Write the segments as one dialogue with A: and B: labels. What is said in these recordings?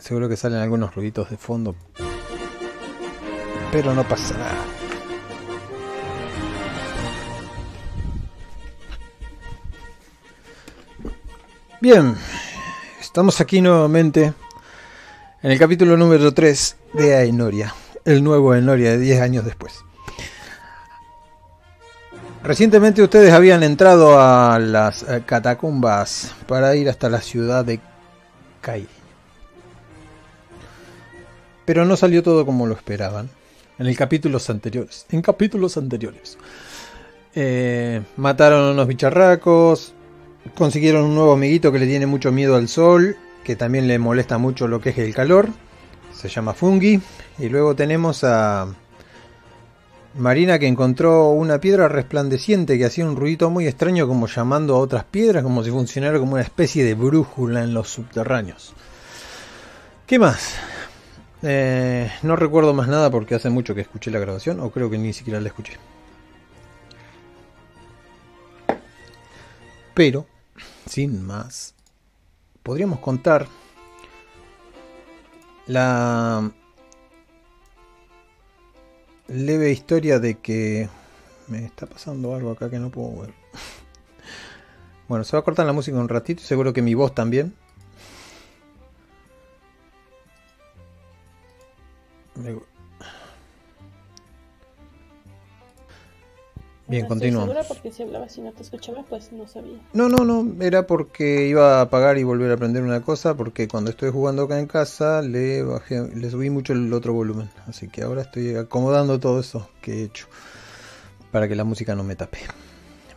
A: Seguro que salen algunos ruiditos de fondo. Pero no pasa nada. Bien, estamos aquí nuevamente en el capítulo número 3 de Aenoria, el nuevo Aenoria de 10 años después. Recientemente ustedes habían entrado a las catacumbas para ir hasta la ciudad de Kai. Pero no salió todo como lo esperaban. En el capítulos anteriores. En capítulos anteriores. Eh, mataron a unos bicharracos. Consiguieron un nuevo amiguito que le tiene mucho miedo al sol. Que también le molesta mucho lo que es el calor. Se llama Fungi. Y luego tenemos a Marina que encontró una piedra resplandeciente que hacía un ruido muy extraño como llamando a otras piedras, como si funcionara como una especie de brújula en los subterráneos. ¿Qué más? Eh, no recuerdo más nada porque hace mucho que escuché la grabación, o creo que ni siquiera la escuché. Pero, sin más, podríamos contar la leve historia de que me está pasando algo acá que no puedo ver. Bueno, se va a cortar la música un ratito, seguro que mi voz también. Bien, continuamos.
B: porque si hablaba si no te escuchaba, pues no sabía.
A: No, no, no, era porque iba a apagar y volver a aprender una cosa, porque cuando estoy jugando acá en casa le bajé, le subí mucho el otro volumen, así que ahora estoy acomodando todo eso que he hecho para que la música no me tape.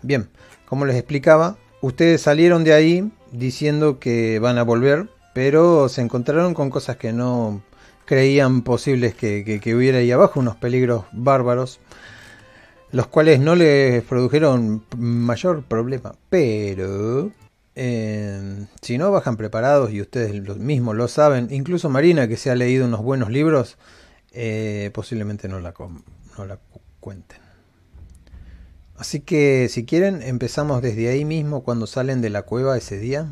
A: Bien, como les explicaba, ustedes salieron de ahí diciendo que van a volver, pero se encontraron con cosas que no creían posibles que, que hubiera ahí abajo, unos peligros bárbaros los cuales no les produjeron mayor problema, pero eh, si no bajan preparados y ustedes mismos lo saben, incluso Marina que se ha leído unos buenos libros, eh, posiblemente no la, no la cuenten. Así que si quieren empezamos desde ahí mismo cuando salen de la cueva ese día.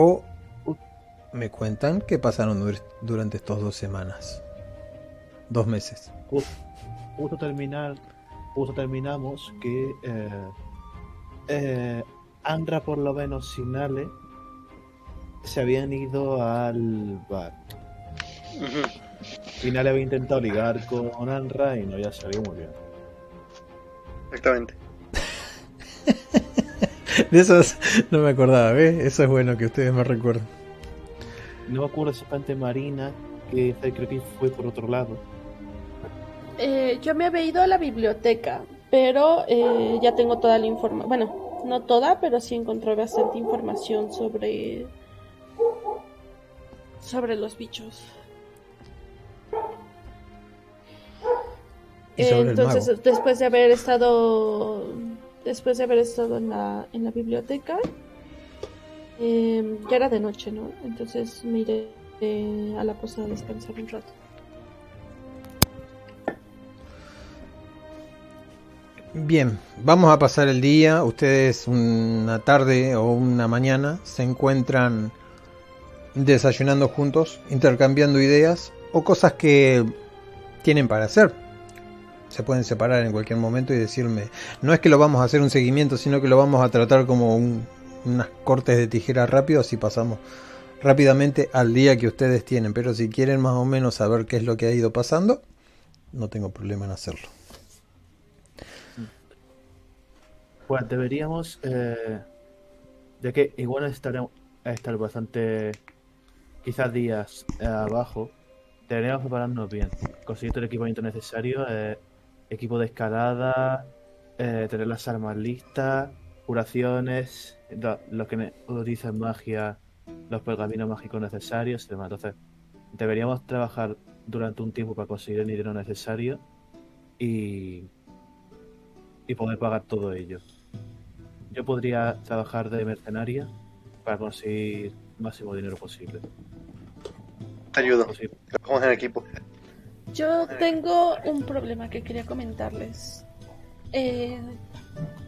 A: O me cuentan que pasaron durante estos dos semanas. Dos meses.
C: Justo, terminar, justo terminamos que eh, eh, Andra por lo menos sin Ale se habían ido al bar. Y Nale había intentado ligar con Andra y no ya salió muy bien.
D: Exactamente.
A: De esos no me acordaba, ¿ves? Eso es bueno que ustedes me recuerden
C: no me acuerdo exactamente Marina, que creo que fue por otro lado.
B: Eh, yo me había ido a la biblioteca, pero eh, ya tengo toda la información. Bueno, no toda, pero sí encontré bastante información sobre. sobre los bichos. Entonces, después de haber estado. Después de haber estado en la, en la biblioteca, eh, ya era de noche, ¿no? Entonces me iré eh, a la posada a descansar un rato.
A: Bien, vamos a pasar el día. Ustedes una tarde o una mañana se encuentran desayunando juntos, intercambiando ideas o cosas que tienen para hacer. Se pueden separar en cualquier momento y decirme, no es que lo vamos a hacer un seguimiento, sino que lo vamos a tratar como un, unas cortes de tijera rápido, así pasamos rápidamente al día que ustedes tienen. Pero si quieren más o menos saber qué es lo que ha ido pasando, no tengo problema en hacerlo.
C: Pues deberíamos, eh, ya que igual estaremos estar bastante, quizás días eh, abajo, deberíamos prepararnos bien, conseguir todo el equipamiento necesario, eh, equipo de escalada, tener las armas listas, curaciones, lo que utilizan magia, los pergaminos mágicos necesarios y demás. Entonces, deberíamos trabajar durante un tiempo para conseguir el dinero necesario y, y poder pagar todo ello. Yo podría trabajar de mercenaria para conseguir el máximo dinero posible.
D: Te ayudo. Trabajamos en equipo.
B: Yo tengo un problema que quería comentarles. Eh,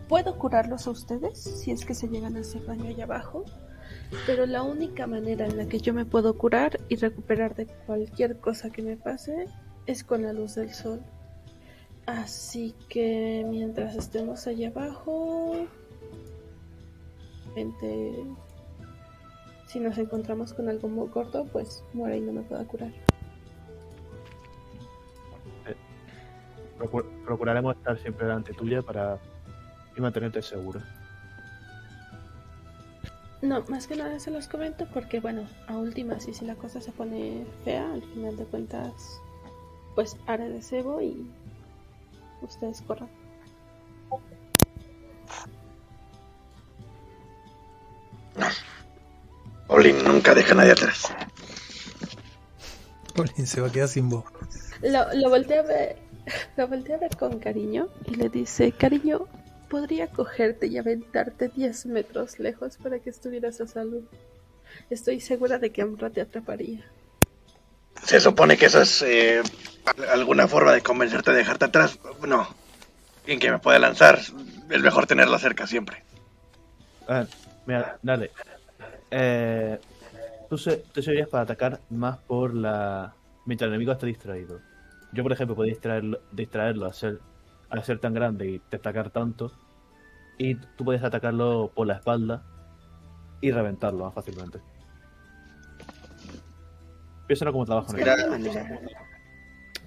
B: puedo curarlos a ustedes si es que se llegan a hacer daño allá abajo, pero la única manera en la que yo me puedo curar y recuperar de cualquier cosa que me pase es con la luz del sol. Así que mientras estemos allá abajo, si nos encontramos con algo muy corto, pues muere y no me pueda curar.
C: Procur- procuraremos estar siempre delante tuya para y mantenerte seguro.
B: No, más que nada se los comento porque, bueno, a últimas, y si la cosa se pone fea, al final de cuentas, pues haré de cebo y ustedes corran.
D: Olin nunca deja a nadie atrás.
A: Olin se va a quedar sin voz.
B: Lo, lo volteé a ver, lo volteé a ver con cariño y le dice, cariño, podría cogerte y aventarte 10 metros lejos para que estuvieras a salvo. Estoy segura de que Amra te atraparía.
D: Se supone que eso es eh, al- alguna forma de convencerte de dejarte atrás. No. Quien que me puede lanzar, es mejor tenerlo cerca siempre.
C: Ah, mira, dale. Eh, tú, se, tú serías para atacar más por la. Mientras el enemigo está distraído. Yo, por ejemplo, podría distraerlo, distraerlo al ser, al ser tan grande y destacar tanto. Y tú puedes atacarlo por la espalda y reventarlo más fácilmente. Piénsalo como trabajo en
B: manera.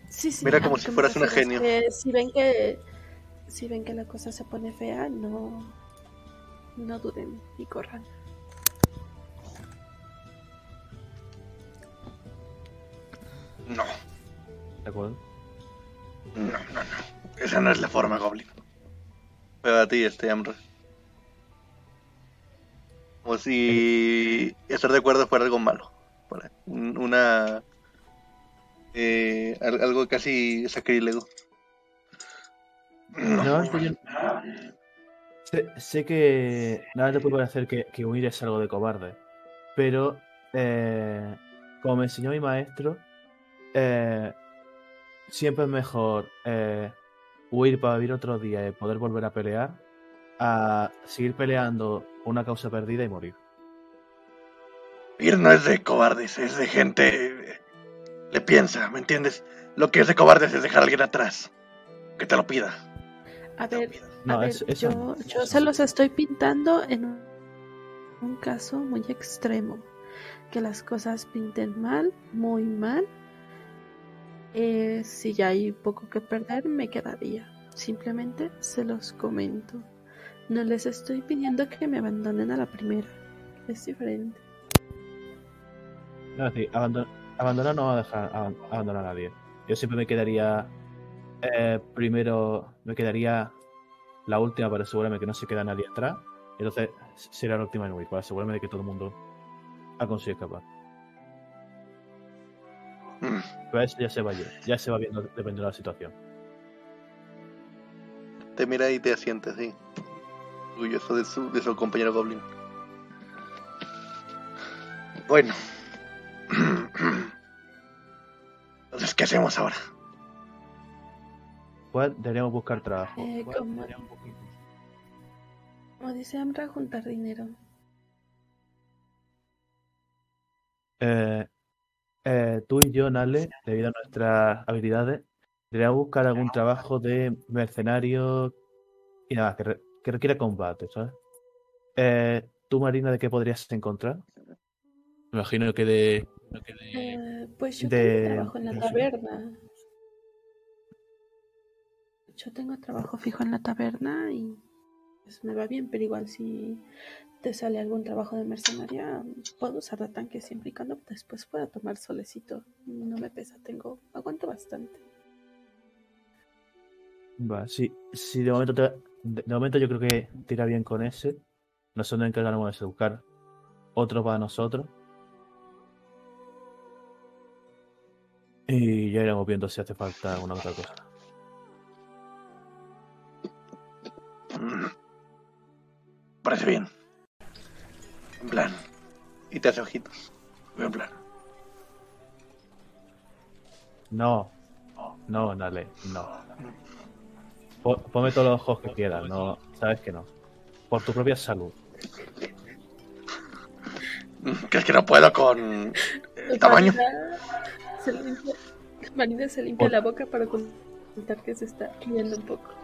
B: Sí, sí,
D: Mira
B: a
D: como si fueras una
B: es
D: genio.
B: que si ven que si ven que la cosa se pone fea, no no duden y corran.
D: No,
C: ¿De acuerdo?
D: no, no, no. Esa no es la forma, Goblin. Pero a ti, este Amra. Como si estar de acuerdo fuera algo malo. Una. eh, al- algo casi sacrílego. No.
C: No, es que yo- Sé, sé que nada te puede parecer que, que huir es algo de cobarde, pero eh, como me enseñó mi maestro, eh, siempre es mejor eh, huir para vivir otro día y poder volver a pelear a seguir peleando una causa perdida y morir.
D: Ir no es de cobardes, es de gente. Le piensa, ¿me entiendes? Lo que es de cobardes es dejar a alguien atrás. Que te lo pida.
B: A ver,
C: No,
B: a ver,
C: es- eso
B: yo,
C: no,
B: yo se los estoy pintando en un, un caso muy extremo, que las cosas pinten mal, muy mal. Eh, si ya hay poco que perder, me quedaría. Simplemente se los comento. No les estoy pidiendo que me abandonen a la primera. Es diferente.
C: No, decir, abandon- abandonar no va a dejar aban- abandonar a nadie. Yo siempre me quedaría. eh, primero me quedaría la última para asegurarme que no se queda nadie atrás. Entonces sería la última en huir, para asegurarme de que todo el mundo ha conseguido escapar. Pero eso ya se va, ya se va viendo dependiendo de la situación.
D: Te mira y te asiente así. Orgulloso de su, de su compañero Goblin. Bueno. Entonces, ¿qué hacemos ahora?
C: Pues deberíamos buscar trabajo.
B: Eh, como, como dice Amra, juntar dinero.
C: Eh, eh, tú y yo, Nale, debido a nuestras habilidades, deberíamos buscar algún trabajo de mercenario y nada, que, re- que requiera combate, ¿sabes? Eh, ¿Tú, Marina, de qué podrías encontrar? Me imagino que de... que de-
B: Eh, pues yo
C: de-
B: tengo trabajo en la taberna. Yo tengo trabajo fijo en la taberna y pues me va bien, pero igual si te sale algún trabajo de mercenaria, puedo usar de tanque siempre y cuando después pueda tomar solecito. No me pesa, tengo, aguanto bastante.
C: Va, sí, sí, de momento, te- de, momento yo creo que tira bien con ese. Nosotros nos encargaremos de buscar otro para nosotros. Y ya iremos viendo si hace falta alguna otra cosa.
D: Parece bien. En plan. Y te hace ojitos. En plan.
C: No, no, Nale, no. Po- Ponme todos los ojos que quieras, no, sabes que no. Por tu propia salud.
D: ¿Crees que no puedo con el tamaño?
B: Marina se limpia, Marina se limpia la boca para ocultar que se está riendo un poco.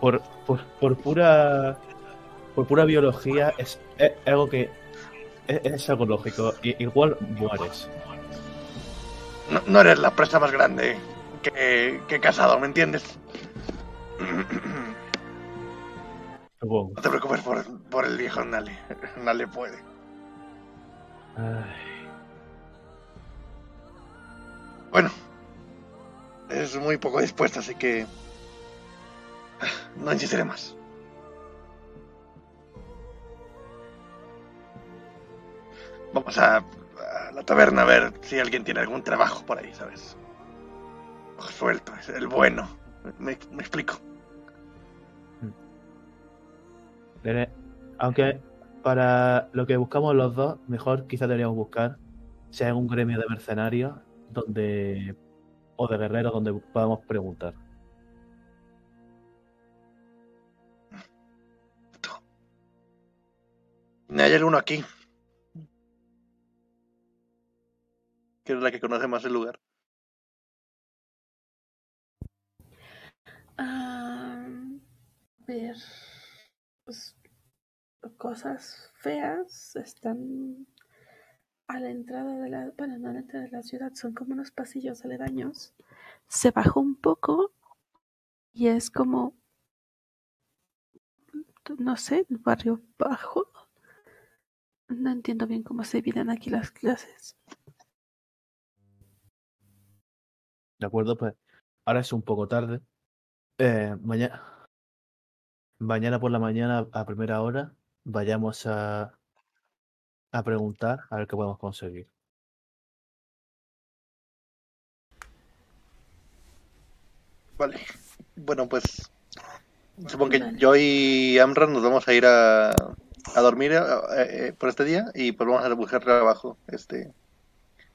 C: Por, por, por pura por pura biología es, es algo que es, es algo lógico. Igual mueres.
D: No, no eres la presa más grande que, que he casado, ¿me entiendes? No te preocupes por, por el viejo Nale. Nale puede.
C: Ay,
D: Bueno, es muy poco dispuesto, así que no insistiré más. Vamos a, la taberna a ver si alguien tiene algún trabajo por ahí, ¿sabes? Ojo suelto, es el bueno. Me, explico.
C: Veré- Aunque para lo que buscamos los dos, mejor quizá deberíamos buscar sea en un gremio de mercenarios donde o de guerreros donde podamos preguntar.
D: Hay alguno aquí. Que es la que conoce más el lugar.
B: Ah, ver. pues, cosas feas están a la entrada de la. Bueno, no a la entrada de la ciudad, son como unos pasillos aledaños. Se bajó un poco y es como. No sé, el barrio bajo. No entiendo bien cómo se dividen aquí las clases.
C: ¿De acuerdo? Pues ahora es un poco tarde. Eh, mañana, mañana por la mañana a primera hora vayamos a, a preguntar a ver qué podemos conseguir.
D: Vale. Bueno, pues. Supongo que yo y Amran nos vamos a ir a, a dormir eh, eh, por este día y pues vamos a buscar trabajo este,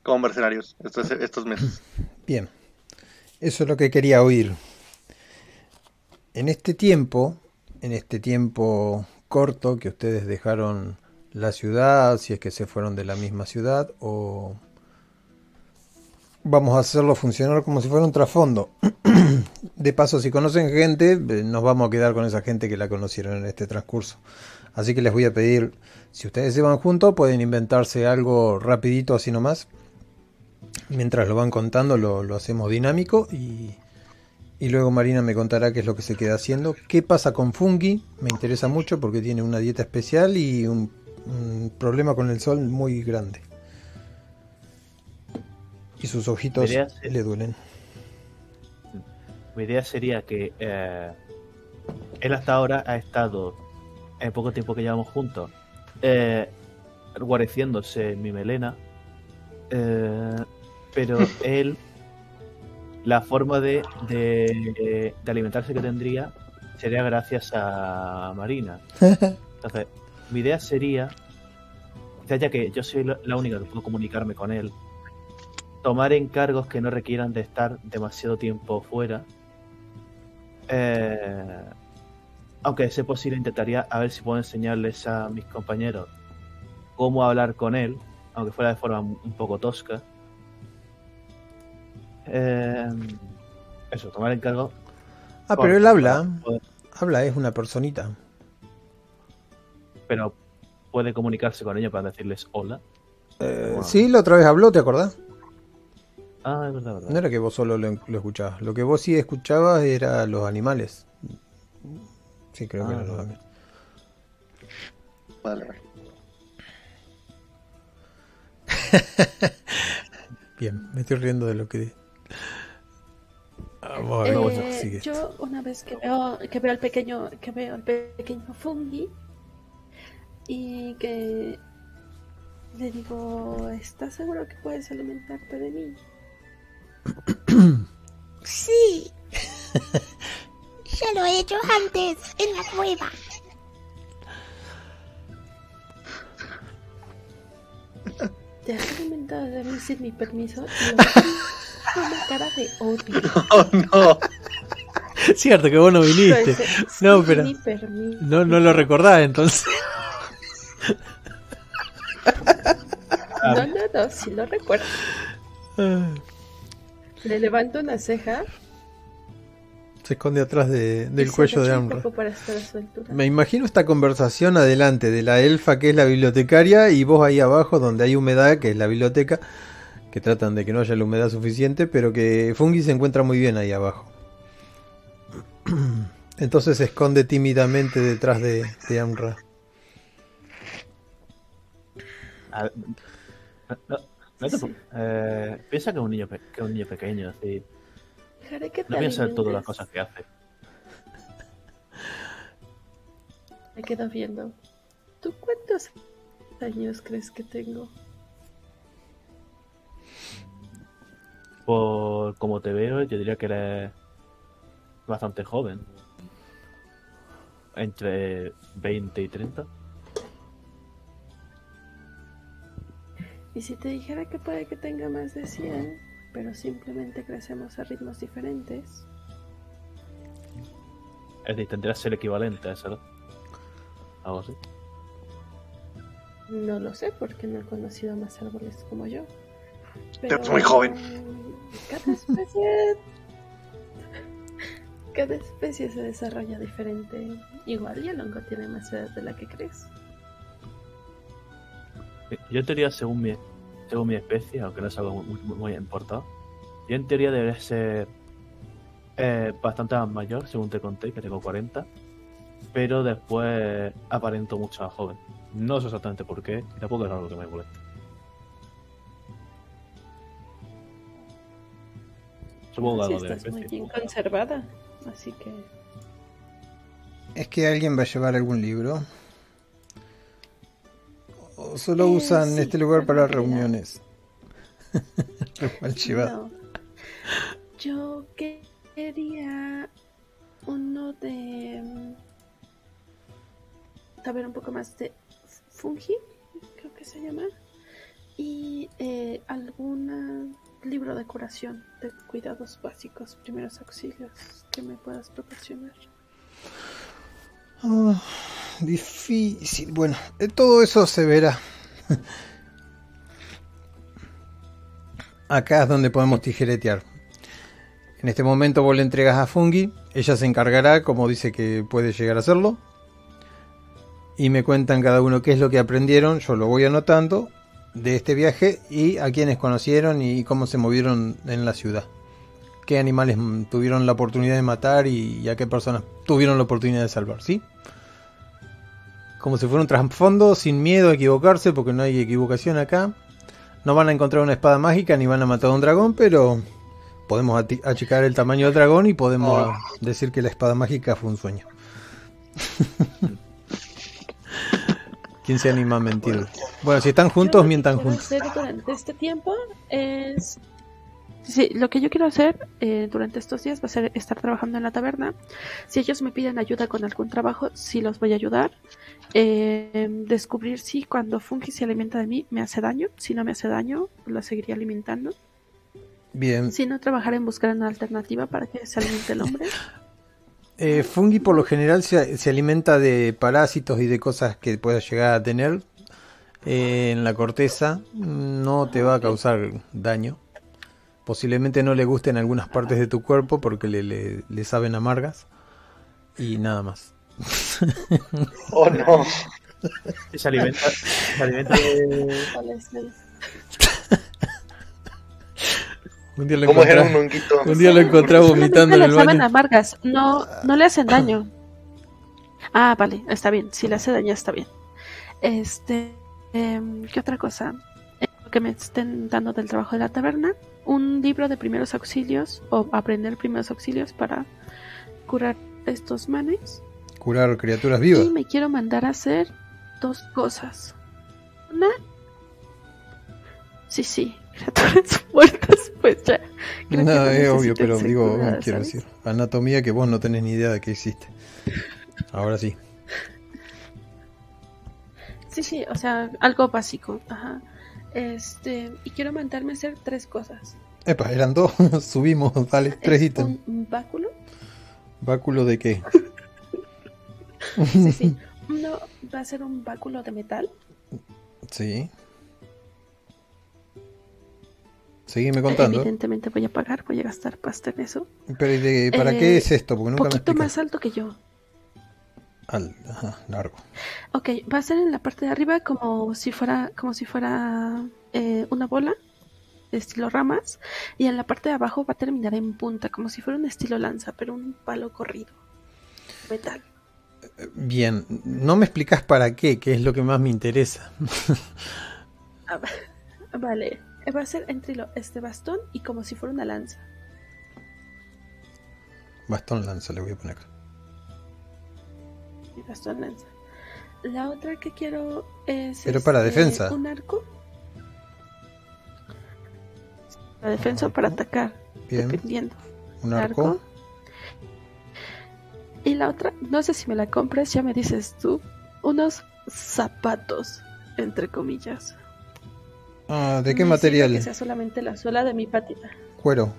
D: como mercenarios estos, estos meses.
A: Bien, eso es lo que quería oír. En este tiempo, en este tiempo corto que ustedes dejaron la ciudad, si es que se fueron de la misma ciudad, o vamos a hacerlo funcionar como si fuera un trasfondo. De paso, si conocen gente, eh, nos vamos a quedar con esa gente que la conocieron en este transcurso. Así que les voy a pedir, si ustedes se van juntos, pueden inventarse algo rapidito así nomás. Mientras lo van contando, lo, lo hacemos dinámico y, y luego Marina me contará qué es lo que se queda haciendo. ¿Qué pasa con Fungi? Me interesa mucho porque tiene una dieta especial y un, un problema con el sol muy grande. Y sus ojitos le duelen.
C: Mi idea sería que eh, él hasta ahora ha estado, en poco tiempo que llevamos juntos, eh, guareciéndose mi melena, eh, pero él, la forma de, de, de alimentarse que tendría sería gracias a Marina. Entonces, mi idea sería, quizás ya que yo soy la la única que puedo comunicarme con él, tomar encargos que no requieran de estar demasiado tiempo fuera. Eh, aunque sea posible, intentaría a ver si puedo enseñarles a mis compañeros cómo hablar con él, aunque fuera de forma un poco tosca. Eh, eso, tomar encargos.
A: Ah,
C: con-
A: pero él habla.
C: poder-
A: Habla, es una personita.
C: pero puede comunicarse con ellos para decirles hola.
A: Eh,
C: Wow.
A: Sí, la otra vez habló, ¿te acordás?
C: Ah, es verdad, verdad.
A: No era que vos solo lo, lo escuchabas. Lo que vos sí escuchabas era los animales. Sí, creo que
C: Ah,
A: eran los
C: vale.
D: Vale, vale.
A: Bien, me estoy riendo de lo que. Vamos a ver,
B: Eh,
A: bueno, sigue.
B: yo una vez que veo que veo al pequeño que veo al pequeño fungi y que le digo ¿estás seguro que puedes alimentarte de mí?
E: Sí. Ya lo he hecho antes, en la cueva.
B: ¿Te has alimentado de mí sin mi permiso? Y una cara de odio.
D: Oh no.
A: Cierto que vos no viniste. No, pero-. No, no lo recordás entonces.
B: No, no, no, sí lo recuerdo. Le levanto una ceja.
A: Se esconde atrás de- del cuello de Amra. Me imagino esta conversación adelante de la elfa que es la bibliotecaria y vos ahí abajo donde hay humedad que es la biblioteca que tratan de que no haya la humedad suficiente pero que Fungi se encuentra muy bien ahí abajo. Entonces se esconde tímidamente detrás de, de Amra.
C: A ver, no, no, no te preocupes. Eh, piensa que es un niño, que es un niño pequeño, así.
B: Dejaré que te
C: No piensa en todas las cosas que hace.
B: Me quedo viendo. ¿Tú cuántos años crees que tengo?
C: Por como te veo, yo diría que eres bastante joven. Entre 20 y 30.
B: Y si te dijera que puede que tenga más de 100, pero simplemente crecemos a ritmos diferentes.
C: Es decir, tendría que ser equivalente a eso, ¿no? Algo así.
B: No lo sé porque no he conocido más árboles como yo.
D: Eres muy joven.
B: Cada especie. Cada especie se desarrolla diferente. Igual y el hongo tiene más edad de la que crees.
C: Yo en teoría, según mi, según mi especie, aunque no es algo muy, muy, muy importado, yo en teoría debería ser eh, bastante más mayor, según te conté, que tengo 40, pero después aparento mucho más joven. No sé exactamente por qué, y tampoco es algo que me moleste. Supongo que
B: Sí,
C: algo de la
B: estás muy
C: especie.
B: bien conservada. Así que.
A: ¿Es que alguien va a llevar algún libro? ¿O solo
B: Eh,
A: usan
B: sí,
A: este lugar para reuniones?
B: No. Yo que- quería uno de. mm, Saber un poco más de fungi, creo que se llama. Y eh, algún libro de curación, de cuidados básicos, primeros auxilios que me puedas proporcionar.
A: Ah, difícil. Bueno, eh, todo eso se verá. Acá es donde podemos tijeretear. En este momento vos le entregas a Fungi, ella se encargará, como dice que puede llegar a hacerlo. Y me cuentan cada uno qué es lo que aprendieron, yo lo voy anotando de este viaje y a quienes conocieron y cómo se movieron en la ciudad. Qué animales tuvieron la oportunidad de matar y a qué personas tuvieron la oportunidad de salvar, ¿sí? Como si fuera un trasfondo, sin miedo a equivocarse, porque no hay equivocación acá. No van a encontrar una espada mágica ni van a matar a un dragón, pero podemos achicar el tamaño del dragón y podemos
D: Oh.
A: decir que la espada mágica fue un sueño. ¿Quién se anima a mentir? Bueno, si están juntos,
B: Yo lo que
A: mientan juntos.
B: hacer durante este tiempo es. Sí, lo que yo quiero hacer eh, durante estos días va a ser estar trabajando en la taberna. Si ellos me piden ayuda con algún trabajo, sí los voy a ayudar. Eh, descubrir si cuando Fungi se alimenta de mí me hace daño. Si no me hace daño, lo seguiría alimentando.
A: Bien.
B: Si no, trabajar en buscar una alternativa para que se alimente el hombre.
A: Eh, fungi por lo general se, se alimenta de parásitos y de cosas que pueda llegar a tener eh, en la corteza. No te va a causar daño. Posiblemente no le gusten algunas partes de tu cuerpo porque le, le- le saben amargas. Y nada más.
D: Oh no.
C: Se alimenta, se alimenta de...
B: ¿Cuál es el-
A: Un día lo
D: ¿Cómo era un
A: un día lo
B: Solamente
A: vomitando en
B: le
A: el
B: saben
A: baño.
B: amargas, no, no le hacen daño. Ah, vale, está bien. Si le hace daño, está bien. Este, em, ¿qué otra cosa? Eh, Lo que me estén dando del trabajo de la taberna, un libro de primeros auxilios o aprender primeros auxilios para curar estos manes.
A: Curar criaturas vivas.
B: Y me quiero mandar a hacer dos cosas. Una, sí, sí, criaturas muertas, pues ya. Creo
A: No, es obvio, pero digo,
B: curada,
A: quiero
B: ¿sabes?
A: decir, anatomía que vos no tenés ni idea de que existe. Ahora sí.
B: Sí, sí, o sea, algo básico. Ajá. Este, y quiero mandarme a hacer tres cosas.
A: Epa, eran dos, subimos, dale, tres
B: Es
A: ítems.
B: Un báculo,
A: ¿Báculo de qué?
B: Sí, sí. Uno va a ser un báculo de metal.
A: Sí. Seguime contando.
B: Evidentemente voy a pagar, voy a gastar pasta en eso.
A: Pero ¿y de- ¿para
B: Eh,
A: qué es esto? Porque
B: Un
A: nunca
B: poquito más alto que yo.
A: Al- ajá, largo.
B: Ok, va a ser en la parte de arriba como si fuera, como si fuera eh, una bola de estilo ramas y en la parte de abajo va a terminar en punta como si fuera un estilo lanza, pero un palo corrido. Metal.
A: Bien, no me explicas para qué, que es lo que más me interesa.
B: Ah, va- vale, va a ser entre lo- este bastón y como si fuera una lanza.
A: Bastón lanza, le voy a poner
B: lanza. La otra que quiero es
A: Pero para
B: este,
A: defensa.
B: un arco. La defensa o para atacar,
A: Bien,
B: dependiendo.
A: un arco.
B: Y la otra, no sé si me la compres, ya me dices tú, unos zapatos, entre comillas.
A: Ah, ¿De qué material?
B: Que sea solamente la suela de mi patita.
A: Cuero.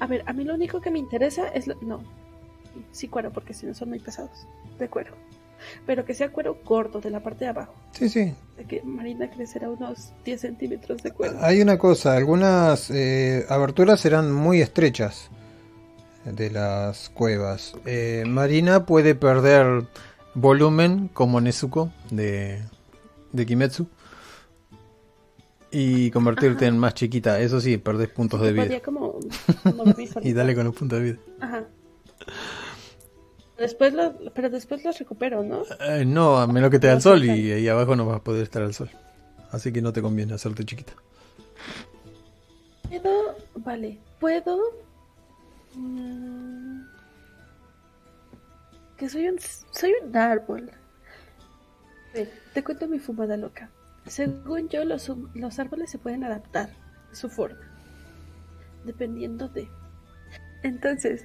B: A ver, a mí lo único que me interesa es... lo- No, sí cuero, porque si no son muy pesados. De cuero. Pero que sea cuero gordo, de la parte de abajo.
A: Sí, sí.
B: Que Marina crecerá unos 10 centímetros de cuero.
A: Hay una cosa, algunas eh, aberturas serán muy estrechas de las cuevas. Eh, Marina puede perder volumen como Nezuko de, de Kimetsu y convertirte
B: Ajá.
A: en más chiquita. Eso sí, perdés puntos de vida.
B: Como... como.
A: Y dale con los puntos de vida.
B: Ajá. Después lo, pero después los recupero, ¿no?
A: Eh, no, a menos que te da el sol y ahí abajo no vas a poder estar al sol. Así que no te conviene hacerte chiquita.
B: Puedo, vale, puedo. mm, que soy un, soy un árbol. Ven, te cuento mi fumada loca. Según yo, los, los árboles se pueden adaptar a su forma, dependiendo de. Entonces,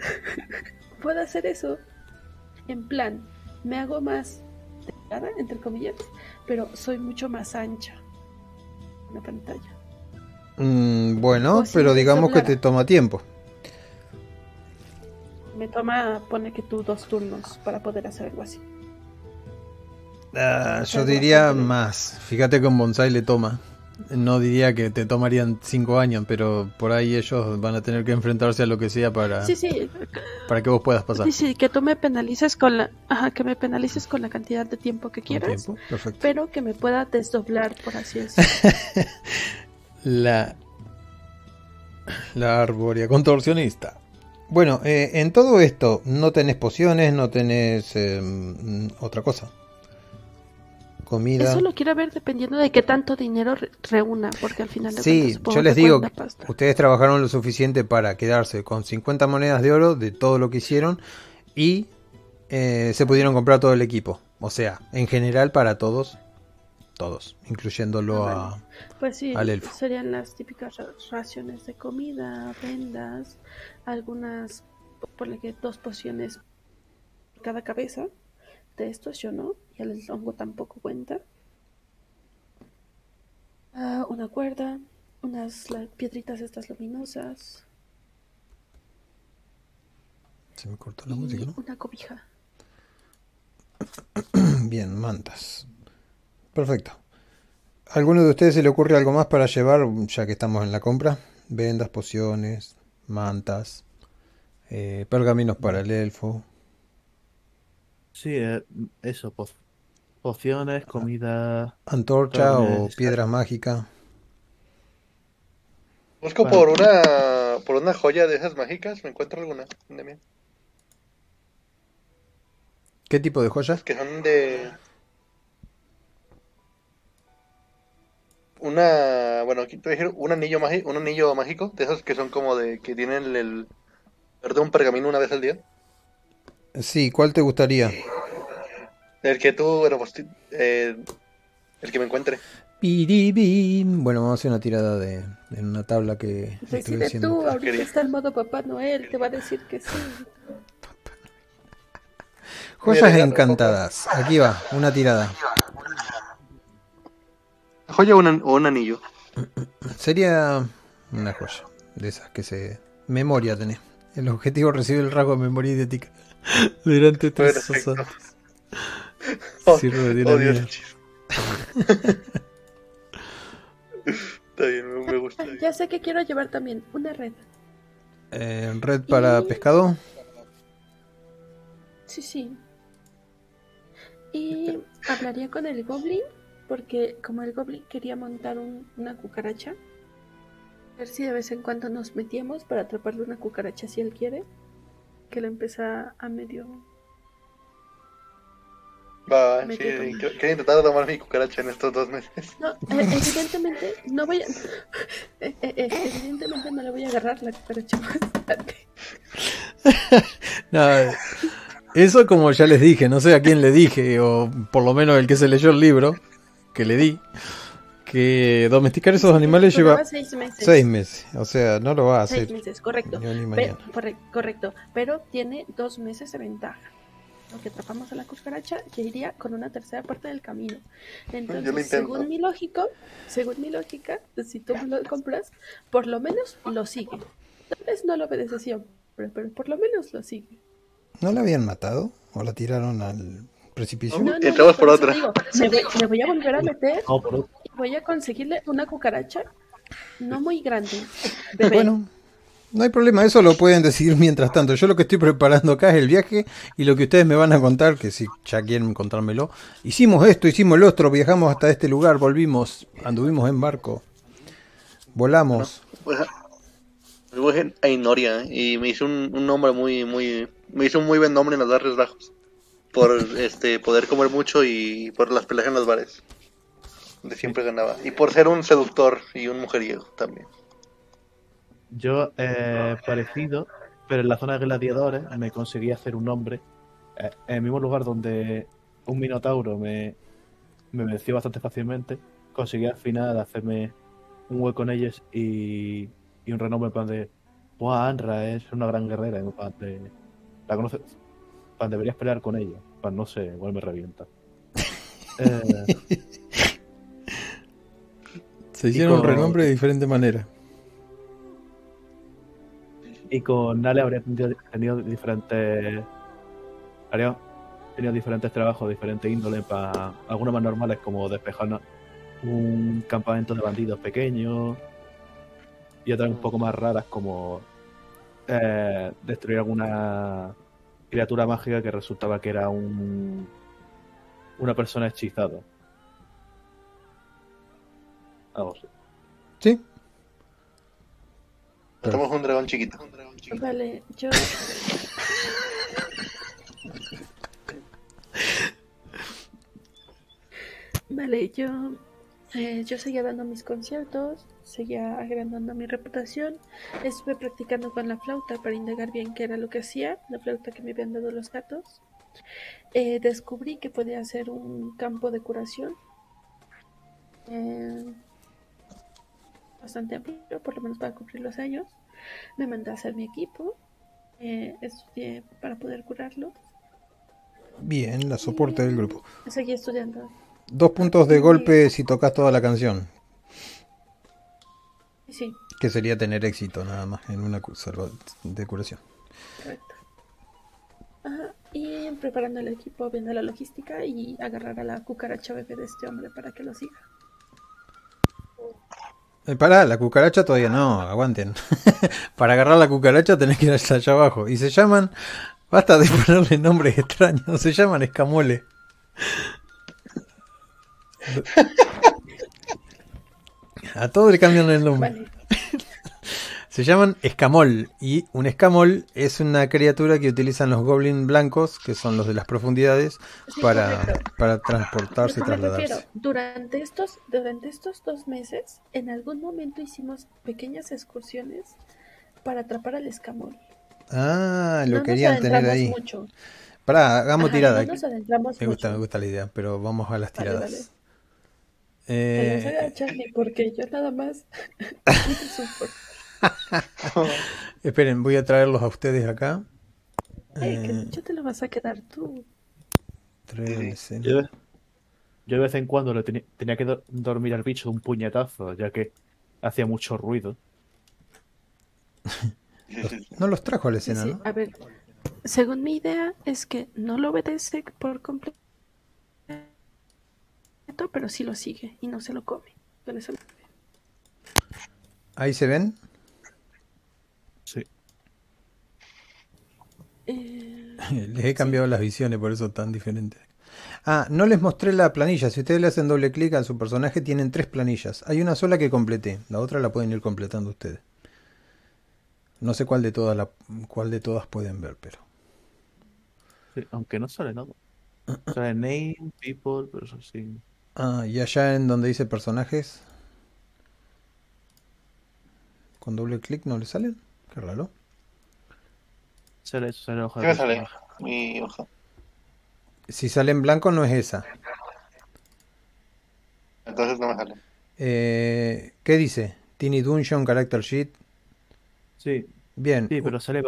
B: puedo hacer eso. En plan, me hago más delgada, entre comillas, pero soy mucho más ancha. en la pantalla.
A: Mm, bueno,
B: si
A: pero digamos que te toma tiempo.
B: Me toma, pone que tú dos turnos para poder hacer algo así.
A: Ah, yo diría más. Fíjate que un bonsai le toma. No diría que te tomarían cinco años, pero por ahí ellos van a tener que enfrentarse a lo que sea para,
B: Sí, sí,
A: para que vos puedas pasar.
B: sí, sí, que tú me penalices con la, ajá, que me penalices con la cantidad de tiempo que quieras,
A: tiempo, Perfecto.
B: pero que me pueda desdoblar, por así decirlo.
A: La, la contorsionista. Bueno, eh, en todo esto no tenés pociones, no tenés eh, otra cosa. Comida.
B: Eso lo quiero ver dependiendo de qué tanto dinero re- reúna, porque al final de
A: Sí,
B: cuentas
A: yo les digo, ustedes trabajaron lo suficiente para quedarse con 50 monedas de oro de todo lo que hicieron y eh, se pudieron comprar todo el equipo. O sea, en general para todos, todos, incluyéndolo
B: Ah,
A: a...
B: Pues sí,
A: al elfo.
B: serían las típicas ra- raciones de comida, vendas, algunas, ponle que dos pociones por cada cabeza. De estos yo no, y el hongo tampoco cuenta. Ah, una cuerda, unas piedritas estas luminosas
A: Se me cortó la
B: y
A: música, ¿no?
B: una cobija.
A: Bien, mantas. Perfecto. ¿Alguno de ustedes se le ocurre algo más para llevar, ya que estamos en la compra? Vendas, pociones, mantas, eh, pergaminos para el elfo.
C: Sí, eh, eso, pociones, comida.
A: Antorcha o piedra mágica.
D: Busco
C: Bueno.
D: por una por una joya de esas mágicas, me encuentro alguna, Demian,
A: ¿Qué tipo de joyas?
D: que son de una, bueno, aquí te voy a decir un anillo mágico, un anillo mágico, de esos que son como de que tienen el de un pergamino una vez al día.
A: Sí, ¿cuál te gustaría?
D: El que tú, bueno, pues eh, el que me encuentre.
A: Bueno, vamos a hacer una tirada de en una tabla que estoy
B: Decide
A: haciendo.
B: tú, ahorita
D: Quería.
B: está el modo Papá Noel, te va a decir que sí.
A: Joyas encantadas. Aquí va, una tirada.
D: ¿Joya o un, o un anillo?
A: Sería una joya de esas que se... Memoria tenés. El objetivo es recibir el rasgo de memoria idéntica. Durante tres horas.
D: Oh,
A: Sirve de una
D: odio ese
A: mierda.
D: hechizo. Está bien, me, gusta.
B: Ya sé que quiero llevar también una red.
A: Eh, red para
B: Y-
A: pescado.
B: Sí, sí. Y hablaría con el goblin, porque como el goblin quería montar un- una cucaracha, a ver si de vez en cuando nos metíamos para atraparle una cucaracha si él quiere, que le empieza a medio...
D: Va, sí, quiero intentar tomar mi cucaracha en estos dos meses.
B: No, eh, evidentemente no voy a... eh, eh, eh, evidentemente no le voy a agarrar la cucaracha más tarde.
A: No, eso como ya les dije, no sé a quién le dije, o por lo menos el que se leyó el libro que le di, que domesticar esos animales lleva
B: seis meses.
A: seis meses. O sea, no lo va a
B: Seis
A: hacer
B: meses, correcto. correcto, pero tiene dos meses de ventaja. Lo que atrapamos a la cucaracha ya iría con una tercera parte del camino. Entonces, según mi lógico, según mi lógica, si tú me lo compras, por lo menos lo sigue. Tal vez no lo obedece siempre, pero por lo menos lo sigue.
A: ¿No la habían matado? ¿O la tiraron al precipicio?
B: No, no,
D: Entramos
B: no,
D: por otra.
B: digo, me, voy, me voy a volver a meter y voy a conseguirle una cucaracha no muy grande. bebé.
A: Bueno, no hay problema, eso lo pueden decidir mientras tanto. Yo lo que estoy preparando acá es el viaje y lo que ustedes me van a contar, que si ya quieren contármelo. Hicimos esto, hicimos lo otro, viajamos hasta este lugar, volvimos, anduvimos en barco, volamos.
D: Pues, me voy a Inoria y me hizo un, un nombre muy, muy, me hizo un muy buen nombre en los barrios bajos. Por este poder comer mucho y por las peleas en los bares. Donde siempre ganaba. Y por ser un seductor y un mujeriego también.
C: Yo, eh, parecido, pero en la zona de gladiadores me conseguí hacer un nombre. eh, en el mismo lugar donde un minotauro me, me venció bastante fácilmente, conseguí al final hacerme un hueco en ellos y, y un renombre en plan de. Buah, Anra es una gran guerrera. En plan de. La conoces. Plan, deberías pelear con ella. Plan, no sé, igual me revienta. Eh,
A: Se hicieron un
C: con-
A: renombre de diferente manera.
C: Y con Ale habría tenido, tenido diferentes. Habría tenido diferentes trabajos, diferentes índole, para algunos más normales, como despejar un campamento de bandidos pequeños, y otras un poco más raras, como eh, destruir alguna criatura mágica que resultaba que era un una persona hechizada. Algo así.
A: ¿Sí?
D: Matamos un dragón chiquito.
B: Vale, yo. Vale, yo. eh, yo seguía dando mis conciertos, seguía agrandando mi reputación. Estuve practicando con la flauta para indagar bien qué era lo que hacía, la flauta que me habían dado los gatos. Eh, descubrí que podía hacer un campo de curación. eh, bastante amplio, por lo menos para cumplir los años. Me mandé a hacer mi equipo. eh, estudié para poder curarlo.
A: Bien, la soporte del grupo.
B: Seguí estudiando.
A: Dos puntos de golpe si tocas toda la canción,
B: Sí,
A: que sería tener éxito nada más en una salva- de curación.
B: correcto. Ajá, y preparando el equipo, viendo la logística y agarrar a la cucaracha bebé de este hombre para que lo siga.
A: Eh, pará, la cucaracha todavía no, aguanten. Para agarrar la cucaracha tenés que ir hasta allá abajo. Y se llaman, basta de ponerle nombres extraños, se llaman escamole. A todo le cambian el nombre. Se llaman escamol. Y un escamol es una criatura que utilizan los goblins blancos, que son los de las profundidades,
B: Sí,
A: para, transportarse y
B: me refiero,
A: trasladarse.
B: durante estos, durante estos dos meses, en algún momento hicimos pequeñas excursiones para atrapar al escamol.
A: Ah, lo
B: no
A: querían tener ahí.
B: mucho.
A: Pará, hagamos
B: Ajá,
A: tirada.
B: No nos adentramos
A: Me gusta,
B: mucho.
A: me gusta la idea, pero vamos a las
B: Vale,
A: tiradas.
B: vale.
A: Eh,
B: a Charlie porque yo nada más.
A: esperen, voy a traerlos a ustedes acá.
B: Que
A: Eh,
B: yo te lo vas a quedar tú.
A: tres, eh,
C: Yo de, yo de vez en cuando le tenía que do- dormir al bicho de un puñetazo, ya que hacía mucho ruido.
A: No los trajo a la
B: Sí,
A: escena,
B: sí,
A: ¿no?
B: a ver. según mi idea, es que no lo obedece por completo, pero sí lo sigue y no se lo come. Con eso-
A: Ahí se ven.
C: Sí.
B: Eh,
A: Les he cambiado las visiones, por eso tan diferentes. Ah, no les mostré la planilla. Si ustedes le hacen doble clic a su personaje, tienen tres planillas. Hay una sola que completé, la otra la pueden ir completando ustedes. No sé cuál de todas la, cuál de todas pueden ver, pero.
C: Sí, aunque no sale nada. Sale name, people, pero eso sí.
A: Ah, y allá en donde dice personajes. Con doble clic no le salen. Qué raro.
C: Sale eso, sale hoja
D: ¿Qué me sale? Mi hoja.
A: Si sale en blanco no es esa.
D: Entonces no me sale.
A: Eh, ¿Qué dice? Tiny Dungeon, Character Sheet.
C: Sí,
A: Bien.
C: sí, pero sale.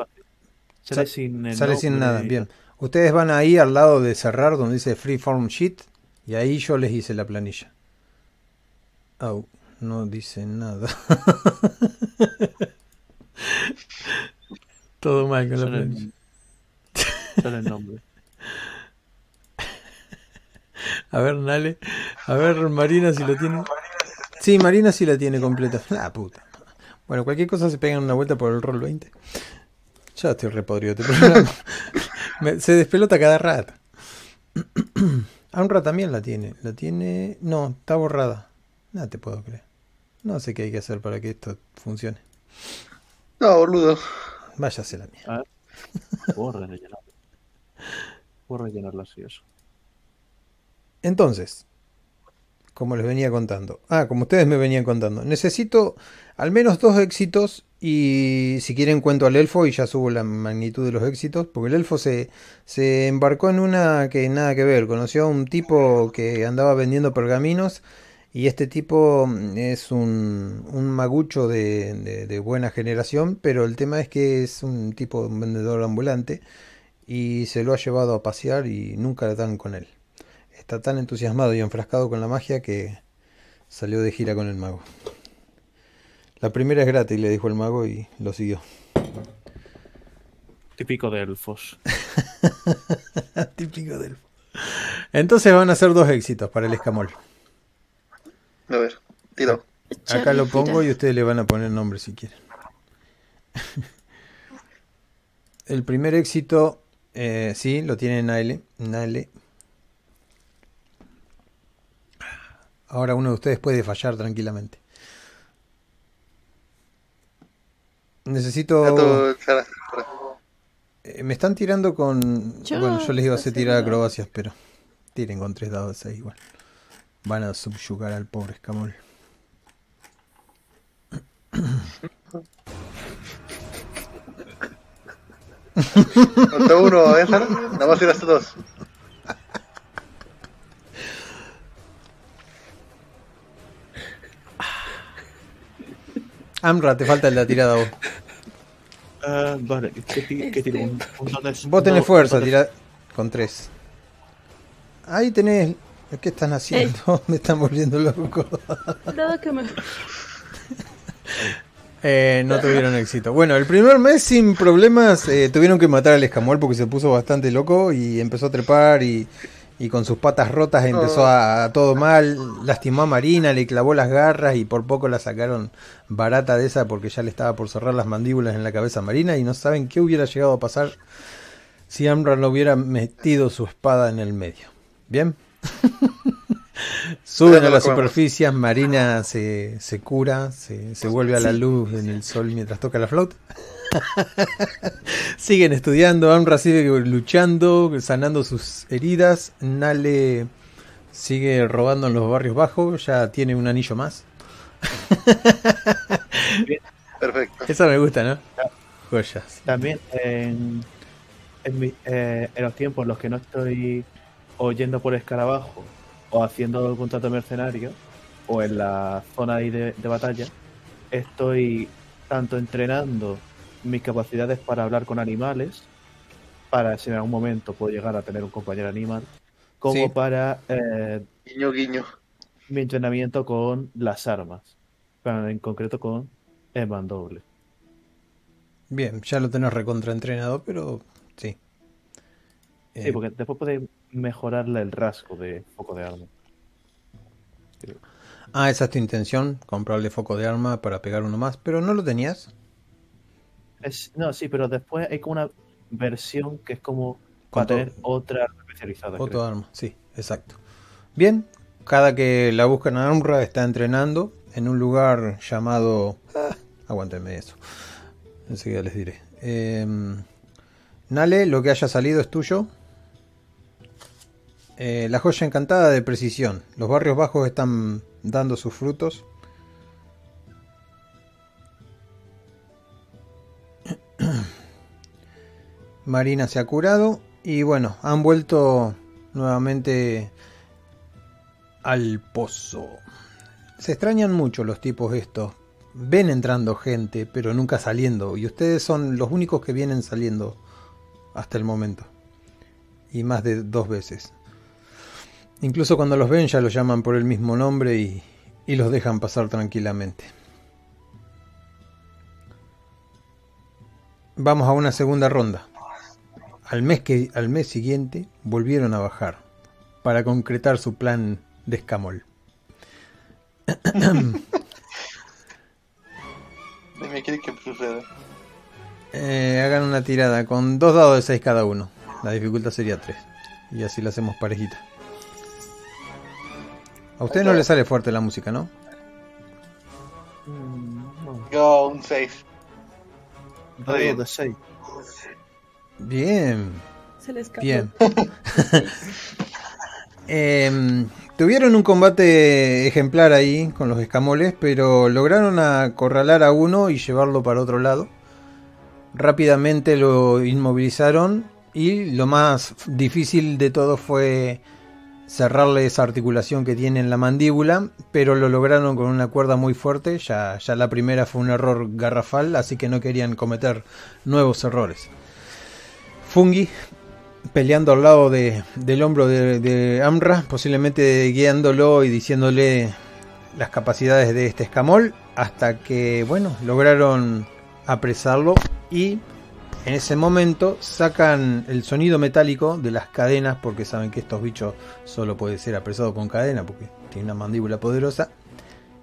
C: Sale
A: Sa-
C: sin el
A: Sale sin nada, bien. Ustedes van ahí al lado de cerrar donde dice Freeform Sheet y ahí yo les hice la planilla. Au, no dice nada. Todo mal con la planilla.
C: el, sale el nombre.
A: A ver, Nale. A ver, Marina si lo tiene. Sí, Marina sí la tiene completa. La puta. Bueno, cualquier cosa se pegan una vuelta por el rol 20. Ya estoy repodrido este programa. Me- se despelota cada rato. Amra también la tiene. La tiene. No, está borrada. No te puedo creer. No sé qué hay que hacer para que esto funcione.
D: No, boludo.
A: Váyase la mía.
C: A ver. Puedo rellenar. Puedo rellenarlo así, eso.
A: Entonces, como les venía contando. Ah, como ustedes me venían contando. Necesito al menos dos éxitos y si quieren cuento al elfo y ya subo la magnitud de los éxitos. Porque el elfo se, se embarcó en una que nada que ver. Conoció a un tipo que andaba vendiendo pergaminos y este tipo mm, es un, un magucho de, de- de buena generación. Pero el tema es que es un tipo, un vendedor ambulante y se lo ha llevado a pasear y nunca le dan con él. Está tan entusiasmado y enfrascado con la magia que salió de gira con el mago. La primera es gratis, le dijo el mago y lo siguió.
C: Típico de elfos.
A: Típico del... Entonces van a ser dos éxitos para el escamol.
D: A ver, tiro.
A: Acá lo pongo y ustedes le van a poner nombre si quieren. El primer éxito, eh, sí, lo tiene Naile. Naile. Ahora uno de ustedes puede fallar tranquilamente. Necesito... Eh, me están tirando con...
B: Yo
A: bueno, yo les iba a hacer tirar acrobacias, pero tiren con tres dados de seis igual. Van a subyugar al pobre escamol.
D: Falta uno, ¿eh? Nada más tiraste dos.
A: Amra, te falta la tirada a vos.
C: Ah, vale, ¿qué, qué tiro? Un,
A: Vos tenés fuerza, tira con tres. Ahí tenés... ¿Qué están haciendo? Me están volviendo loco.
B: Nada que me.
A: Eh, no tuvieron éxito. Bueno, el primer mes sin problemas eh, tuvieron que matar al escamol porque se puso bastante loco y empezó a trepar y, y con sus patas rotas empezó a, a todo mal. Lastimó a Marina, le clavó las garras y por poco la sacaron barata de esa porque ya le estaba por cerrar las mandíbulas en la cabeza a Marina y no saben qué hubiera llegado a pasar si Amra no hubiera metido su espada en el medio. ¿Bien? Suben a la superficie, Marina se, se cura, se, se vuelve a la luz en el sol mientras toca la flauta. Siguen estudiando, Amra sigue luchando, sanando sus heridas, Nale sigue robando en los barrios bajos, ya tiene un anillo más.
D: Perfecto.
A: Esa me gusta, ¿no? Joyas.
C: También en, en, mi- eh, en los tiempos en los que no estoy o yendo por escarabajo o haciendo el contrato mercenario o en la zona ahí de, de batalla, estoy tanto entrenando mis capacidades para hablar con animales, para si en algún momento puedo llegar a tener un compañero animal, como
A: Sí.
C: para eh,
D: Guiño, guiño.
C: mi entrenamiento con las armas, pero en concreto con el mandoble.
A: Bien, ya lo tenés recontraentrenado, pero Sí, Eh,
C: porque después podéis mejorarle el rasgo de foco de arma.
A: Ah, esa es tu intención, comprarle foco de arma para pegar uno más, pero no lo tenías.
C: Es, no, sí, pero después hay como una versión que es como para tener otra especializada.
A: Foto
C: creo.
A: arma, sí, exacto. Bien, cada que la buscan a Amra está entrenando en un lugar llamado... Ah, aguántenme eso. Enseguida les diré. Em, Nale, lo que haya salido es tuyo. Eh, la joya encantada de precisión. Los barrios bajos están dando sus frutos. Marina se ha curado y bueno, han vuelto nuevamente al pozo. Se extrañan mucho los tipos estos. Ven entrando gente, pero nunca saliendo. Y ustedes son los únicos que vienen saliendo hasta el momento. Y más de dos veces. Incluso cuando los ven ya los llaman por el mismo nombre y, y los dejan pasar tranquilamente. Vamos a una segunda ronda. Al mes, que, al mes siguiente volvieron a bajar para concretar su plan de escamol.
D: Dime qué que suceda.
A: Eh, hagan una tirada con dos dados de 6 cada uno. La dificultad sería 3. Y así la hacemos parejita. A usted no le sale fuerte la música, ¿no?
C: Mm.
D: Yo un 6.
C: Dado
D: bien.
C: de 6.
A: Bien,
B: Se le escapó.
A: bien. Em, tuvieron un combate ejemplar ahí con los escamoles, pero lograron acorralar a uno y llevarlo para otro lado. Rápidamente lo inmovilizaron y lo más difícil de todo fue cerrarle esa articulación que tiene en la mandíbula, pero lo lograron con una cuerda muy fuerte. Ya, ya la primera fue un error garrafal, así que no querían cometer nuevos errores. Fungi peleando al lado de- del hombro de, de Amra, posiblemente guiándolo y diciéndole las capacidades de este escamol, hasta que, bueno, lograron apresarlo y en ese momento sacan el sonido metálico de las cadenas, porque saben que estos bichos solo puede ser apresado con cadena, porque tiene una mandíbula poderosa,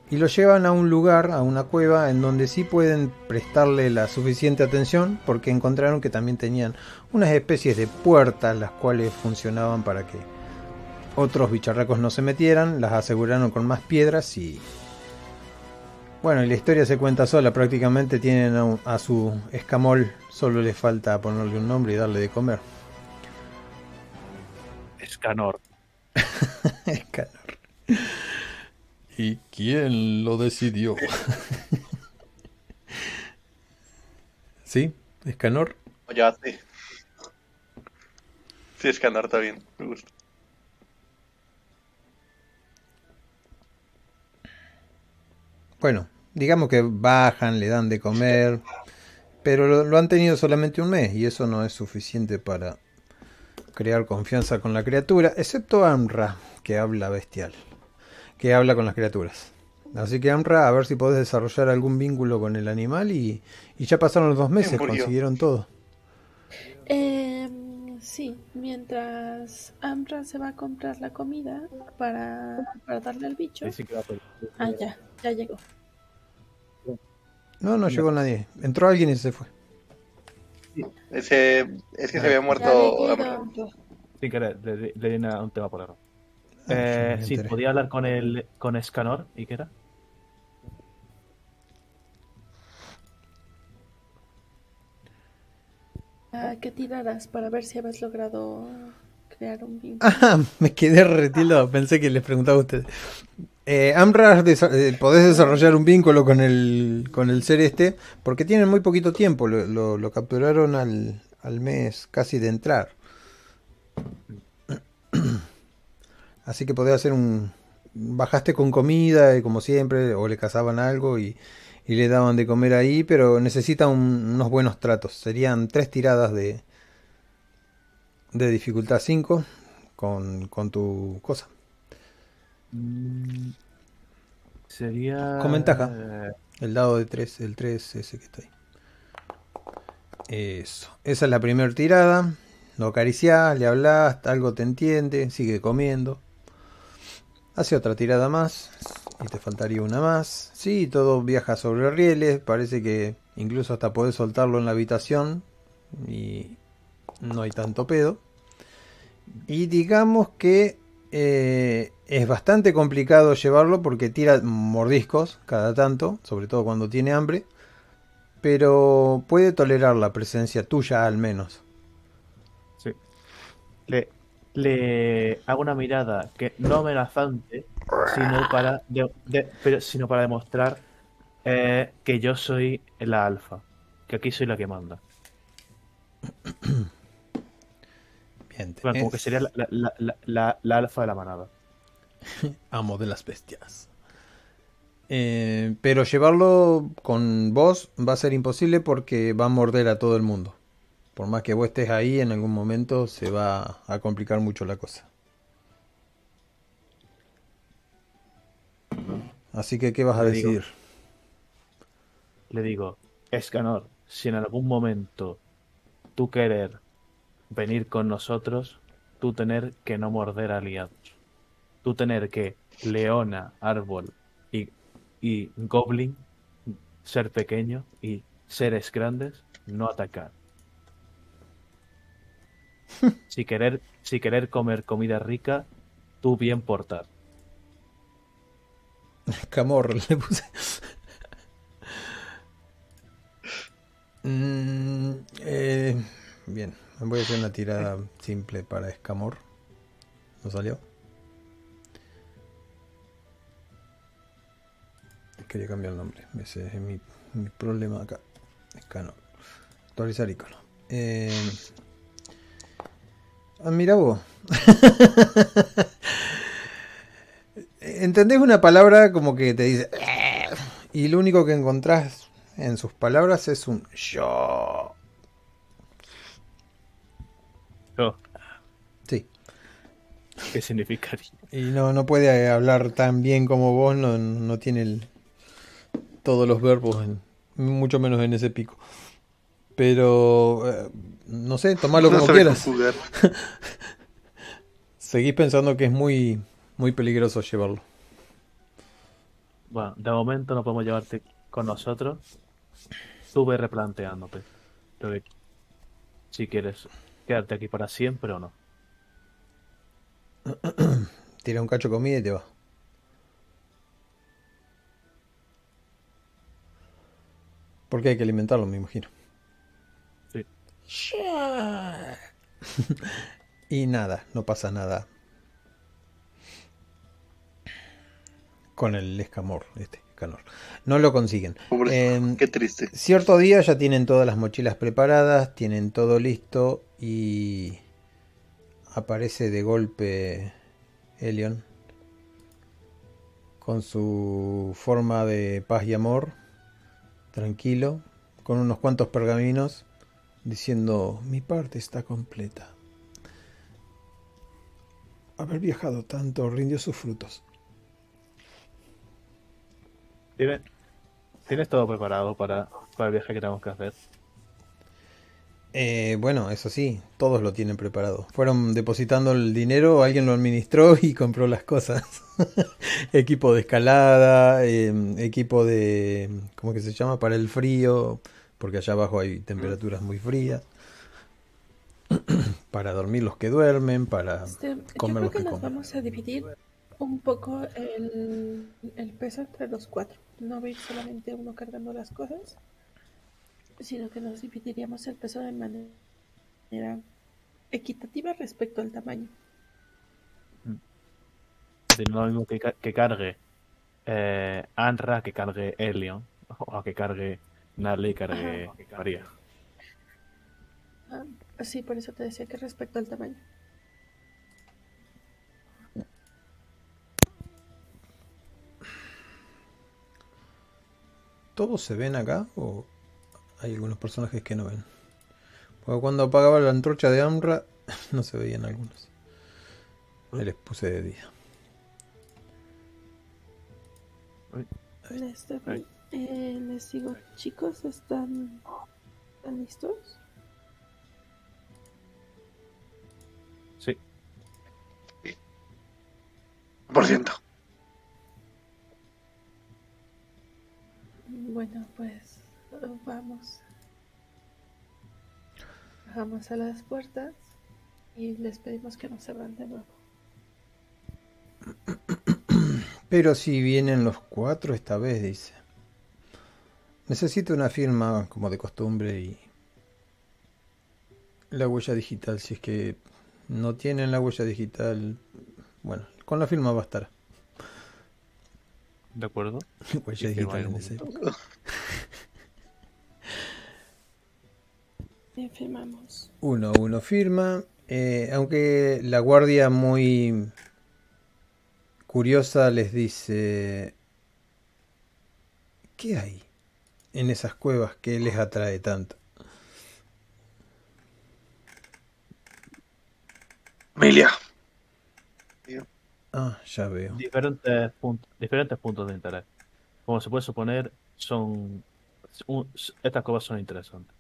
A: y lo llevan a un lugar, a una cueva, en donde sí pueden prestarle la suficiente atención, porque encontraron que también tenían unas especies de puertas, las cuales funcionaban para que otros bicharracos no se metieran, las aseguraron con más piedras y... Bueno, y la historia se cuenta sola, prácticamente tienen a, su escamol, solo le falta ponerle un nombre y darle de comer.
C: Escanor.
A: Escanor. ¿Y quién lo decidió? ¿Sí? ¿Escanor?
D: Ya, sí. Sí, escanar está bien. Me gusta.
A: Bueno, digamos que bajan, le dan de comer, pero lo, lo han tenido solamente un mes y eso no es suficiente para crear confianza con la criatura, excepto Amra, que habla bestial, que habla con las criaturas. Así que Amra, a ver si podés desarrollar algún vínculo con el animal y, y ya pasaron los dos meses, consiguieron todo.
B: Em, sí, mientras Amra se va a comprar la comida para, para darle al bicho.
C: Sí
B: Ah, ya, ya llegó.
A: No, no llegó nadie. Entró alguien y se fue.
D: Ese, es que se había muerto.
C: Sin querer, le, le, le di una- un tema por error.
A: Ah,
C: Eh, sí,
A: enteré.
C: podía hablar con el con Escanor y qué era.
B: Ah, ¿Qué tirarás para ver si habías logrado crear un vínculo?
A: Ah, me quedé retildado. Pensé que les preguntaba a ustedes. Eh, Amra, desa- eh, podés desarrollar un vínculo con el, con el ser este, porque tienen muy poquito tiempo. Lo, capturaron al, al mes casi de entrar. Así que podés hacer un. Bajaste con comida, y como siempre, o le cazaban algo y, y le daban de comer ahí, pero necesita un- unos buenos tratos. Serían tres tiradas de, de dificultad 5 con, con tu cosa.
C: Mm, Sería.
A: Con ventaja.
C: eh,
A: El dado de 3, el 3 ese que está ahí. Eso. Esa es la primera tirada. Lo acariciás, le hablas, algo te entiende, sigue comiendo. Hace otra tirada más y te faltaría una más. Sí, todo viaja sobre rieles, parece que incluso hasta podés soltarlo en la habitación y no hay tanto pedo. Y digamos que eh, es bastante complicado llevarlo porque tira mordiscos cada tanto, sobre todo cuando tiene hambre, pero puede tolerar la presencia tuya al menos.
C: Sí. Le, le hago una mirada que no amenazante, sino para, de- de- pero, sino para demostrar eh, que yo soy la alfa, que aquí soy la que manda. Bueno, como que sería la, la- la- alfa de la manada.
A: Amo de las bestias. Eh, pero llevarlo con vos va a ser imposible porque va a morder a todo el mundo. Por más que vos estés ahí, en algún momento se va a complicar mucho la cosa. Así que, ¿qué vas a
C: Le digo.
A: decidir?
C: Le digo, Escanor, si en algún momento tú querer venir con nosotros, tú tener que no morder aliados. Tú tener que Leona, Árbol y, y Goblin ser pequeño y seres grandes no atacar. Si querer, si querer comer comida rica, tú bien portar.
A: Camor, le puse. Mm, eh, bien, voy a hacer una tirada simple para Escamor. ¿No salió? Quería cambiar el nombre. Ese es mi, problema acá. Escanor. Actualizar icono. Eh, ah, mira vos. ¿Entendés una palabra como que te dice... "Eh", Y lo único que encontrás en sus palabras es un yo. Sí.
C: ¿Qué significaría?
A: Y no, no puede hablar tan bien como vos, no, no tiene el- todos los verbos, en- mucho menos en ese pico. Pero, eh, no sé, tomalo
D: No
A: como quieras. Seguís pensando que es muy, muy peligroso llevarlo.
C: Bueno, de momento no podemos llevarte con nosotros. Tú ve replanteándote. Lo que- si quieres quedarte aquí para siempre o no.
A: Tira un cacho de comida y te va. Porque hay que alimentarlo, me imagino.
C: Sí.
A: y nada, no pasa nada. Con el escamor, este, No lo consiguen.
D: Pobre,
A: Em,
D: qué triste.
A: Cierto día ya tienen todas las mochilas preparadas, tienen todo listo y aparece de golpe Elion con su forma de paz y amor, tranquilo, con unos cuantos pergaminos diciendo mi parte está completa. Haber viajado tanto rindió sus frutos.
C: ¿Tienes, ¿Tienes todo preparado para, para el viaje que tenemos que hacer?
A: Eh, bueno, eso sí, todos lo tienen preparado. Fueron depositando el dinero, alguien lo administró y compró las cosas. equipo de escalada, eh, equipo de... ¿Cómo que se llama? Para el frío, porque allá abajo hay temperaturas muy frías. para dormir los que duermen, para
B: Este, yo
A: comer
B: creo
A: los
B: que
A: que
B: nos
A: comen.
B: vamos a dividir un poco el, el peso entre los cuatro. No ir solamente uno cargando las cosas, sino que nos dividiríamos el peso de manera equitativa respecto al tamaño.
C: De lo mismo que, que cargue eh, Anra, que cargue Elion, o que cargue Narly, que cargue María.
B: Ah, sí, por eso te decía que respecto al tamaño.
A: ¿Todos se ven acá o hay algunos personajes que no ven? Porque cuando apagaba la antorcha de Amra no se veían algunos. Ahí les puse de día.
B: Este, eh, les digo, chicos, ¿están, ¿están listos?
D: Sí. Por ciento.
B: Bueno, pues vamos. Bajamos a las puertas y les pedimos que nos abran de nuevo.
A: Pero si vienen los cuatro esta vez, dice. Necesito una firma como de costumbre y la huella digital. Si es que no tienen la huella digital, bueno, con la firma bastará.
C: ¿De acuerdo? Firma
A: en ese.
B: Bien, firmamos.
A: Uno, uno firma. eh, aunque la guardia muy curiosa les dice, ¿qué hay en esas cuevas que les atrae tanto?
D: Emilia.
A: Ah, ya veo.
C: Diferentes, puntos, diferentes puntos de interés. Como se puede suponer, son. un- estas cosas son interesantes.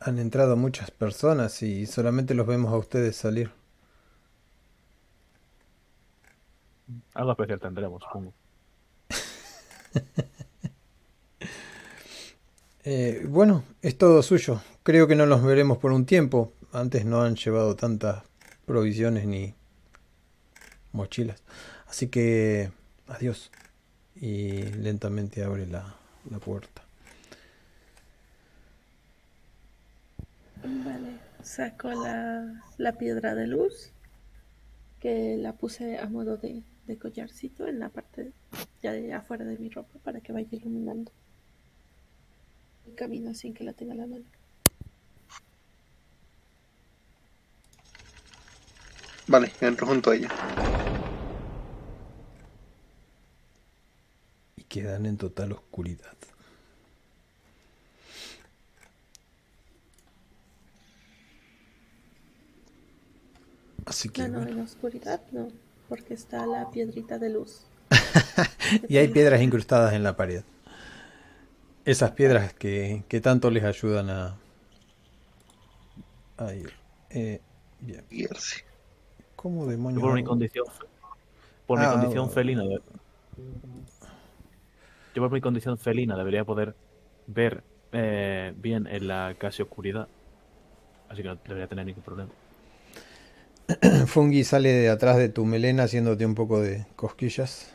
A: han entrado muchas personas y solamente los vemos a ustedes salir.
C: Algo especial tendremos, supongo.
A: Eh, bueno, es todo suyo. Creo que no los veremos por un tiempo. Antes no han llevado tantas provisiones ni mochilas. Así que adiós. Y lentamente abre la, la puerta.
B: Vale, saco la, la piedra de luz que la puse a modo de, de collarcito en la parte ya de afuera de mi ropa para que vaya iluminando el camino sin que la tenga en la mano.
D: Vale, entro junto a ella.
A: Quedan en total oscuridad. Así que
B: No, no,
A: bueno.
B: en oscuridad no, porque está la piedrita de luz.
A: Y hay piedras incrustadas en la pared. Esas piedras que, que tanto les ayudan a, a ir. Eh, bien.
D: Irse.
A: ¿Cómo demonios?
C: por mi condición. Por mi
A: Ah,
C: condición
A: bueno.
C: felina. Yo por mi condición felina debería poder ver eh, bien en la casi oscuridad. Así que no debería tener ningún problema.
A: Fungi sale de atrás de tu melena haciéndote un poco de cosquillas.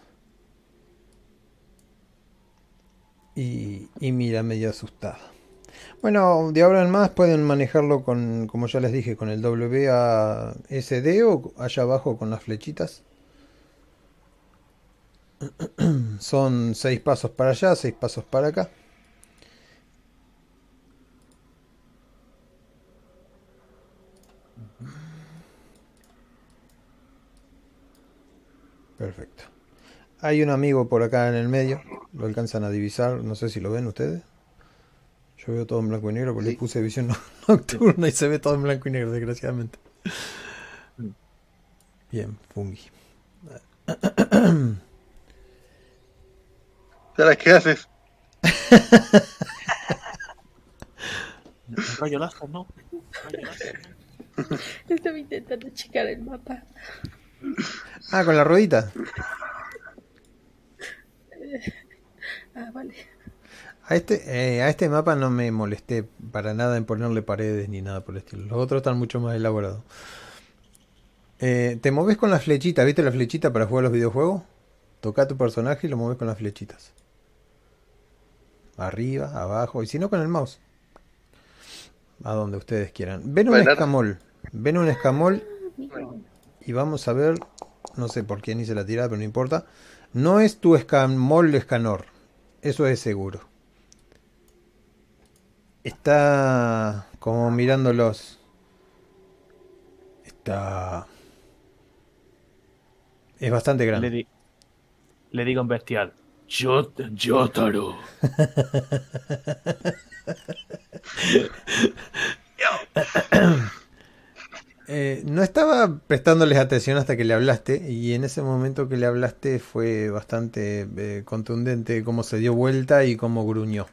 A: Y, y mira medio asustada. Bueno, de ahora en más pueden manejarlo con, como ya les dije, con el WASD o allá abajo con las flechitas. Son seis pasos para allá, seis pasos para acá. Perfecto. Hay un amigo por acá en el medio, lo alcanzan a divisar, no sé si lo ven ustedes. Yo veo todo en blanco y negro porque
D: Sí.
A: le puse visión no- nocturna y se ve todo en blanco y negro, desgraciadamente. Bien, Fungi.
D: Sara, ¿qué haces?
C: Un rayo láser, ¿no? Un rayo láser.
B: Estaba intentando checar el mapa.
A: Ah, con la ruedita.
B: Ah, vale.
A: A este, eh, a este mapa no me molesté para nada en ponerle paredes ni nada por el estilo. Los otros están mucho más elaborados. Eh, te moves con la flechita, ¿viste la flechita para jugar los videojuegos? Toca a tu personaje y lo mueves con las flechitas. Arriba, abajo, y si no con el mouse. A donde ustedes quieran. Ven un escamol. Ven un escamol y vamos a ver. No sé por quién hice la tirada, pero no importa. No es tu escamol escanor. Eso es seguro. Está como mirándolos. Está. Es bastante
C: Le,
A: grande.
C: di- le digo en bestial. Yo, Yotaro.
A: Eh, no estaba prestándoles atención hasta que le hablaste. Y en ese momento que le hablaste fue bastante eh, contundente cómo se dio vuelta y cómo gruñó.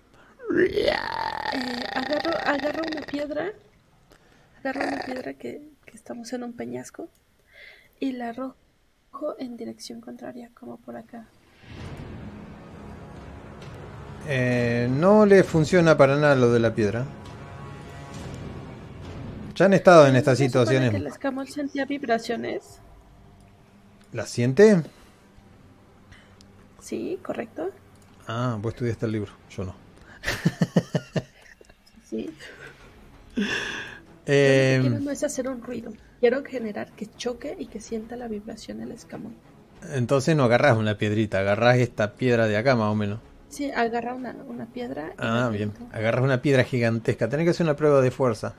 B: Eh, agarro, agarro una piedra. Agarro una piedra que, que estamos en un peñasco. Y la arrojo en dirección contraria, como por acá.
A: Eh, no le funciona para nada lo de la piedra. Ya han estado en estas
B: ¿No se supone
A: situaciones.
B: que el escamol sentía vibraciones?
A: ¿La siente?
B: Sí, correcto.
A: Ah, vos estudiaste el libro, yo no.
B: Sí.
A: Eh,
B: Lo que quiero no es hacer un ruido. Quiero generar que choque y que sienta la vibración el escamol.
A: entonces no agarrás una piedrita, agarrás esta piedra de acá más o menos.
B: Sí, agarra una, una piedra.
A: Ah, bien. Agarras una piedra gigantesca. Tenés que hacer una prueba de fuerza.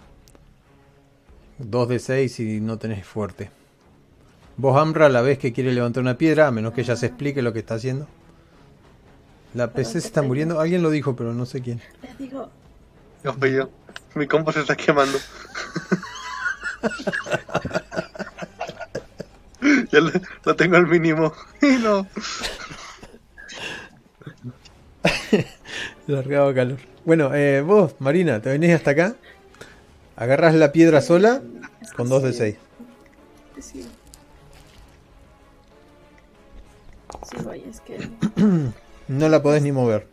A: 2 de 6 y no tenés fuerte. Vos, Amra, a la vez que quiere levantar una piedra, a menos que ella se explique lo que está haciendo. La PC se está muriendo. Alguien lo dijo, pero no sé quién.
B: Le digo,
D: Yo fui yo. Mi compo se está quemando. ya lo, lo tengo al mínimo. Y no.
A: Largado calor. Bueno, eh, vos, Marina, te venís hasta acá. Agarras la piedra sola con 2 de
B: sí,
A: 6.
B: Sí. Sí, voy, es que
A: No la podés ni mover.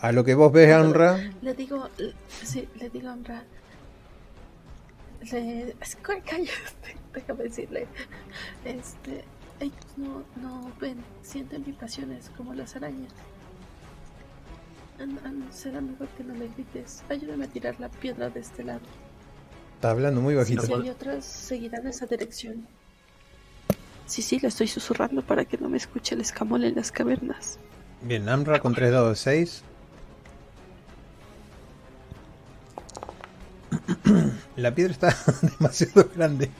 A: A lo que vos ves, Amra,
B: le digo, le- sí, le digo a Amra, le, es que cállate, déjame decirle, este, ellos no, no ven, sienten vibraciones como las arañas. Será mejor que no le grites. Ayúdame a tirar la piedra de este lado.
A: está hablando muy bajito.
B: Si hay otras, seguirán esa dirección. Sí, sí, le estoy susurrando para que no me escuche el escamol en las cavernas.
A: Bien, Amra con 3 dados de 6. La piedra está demasiado grande.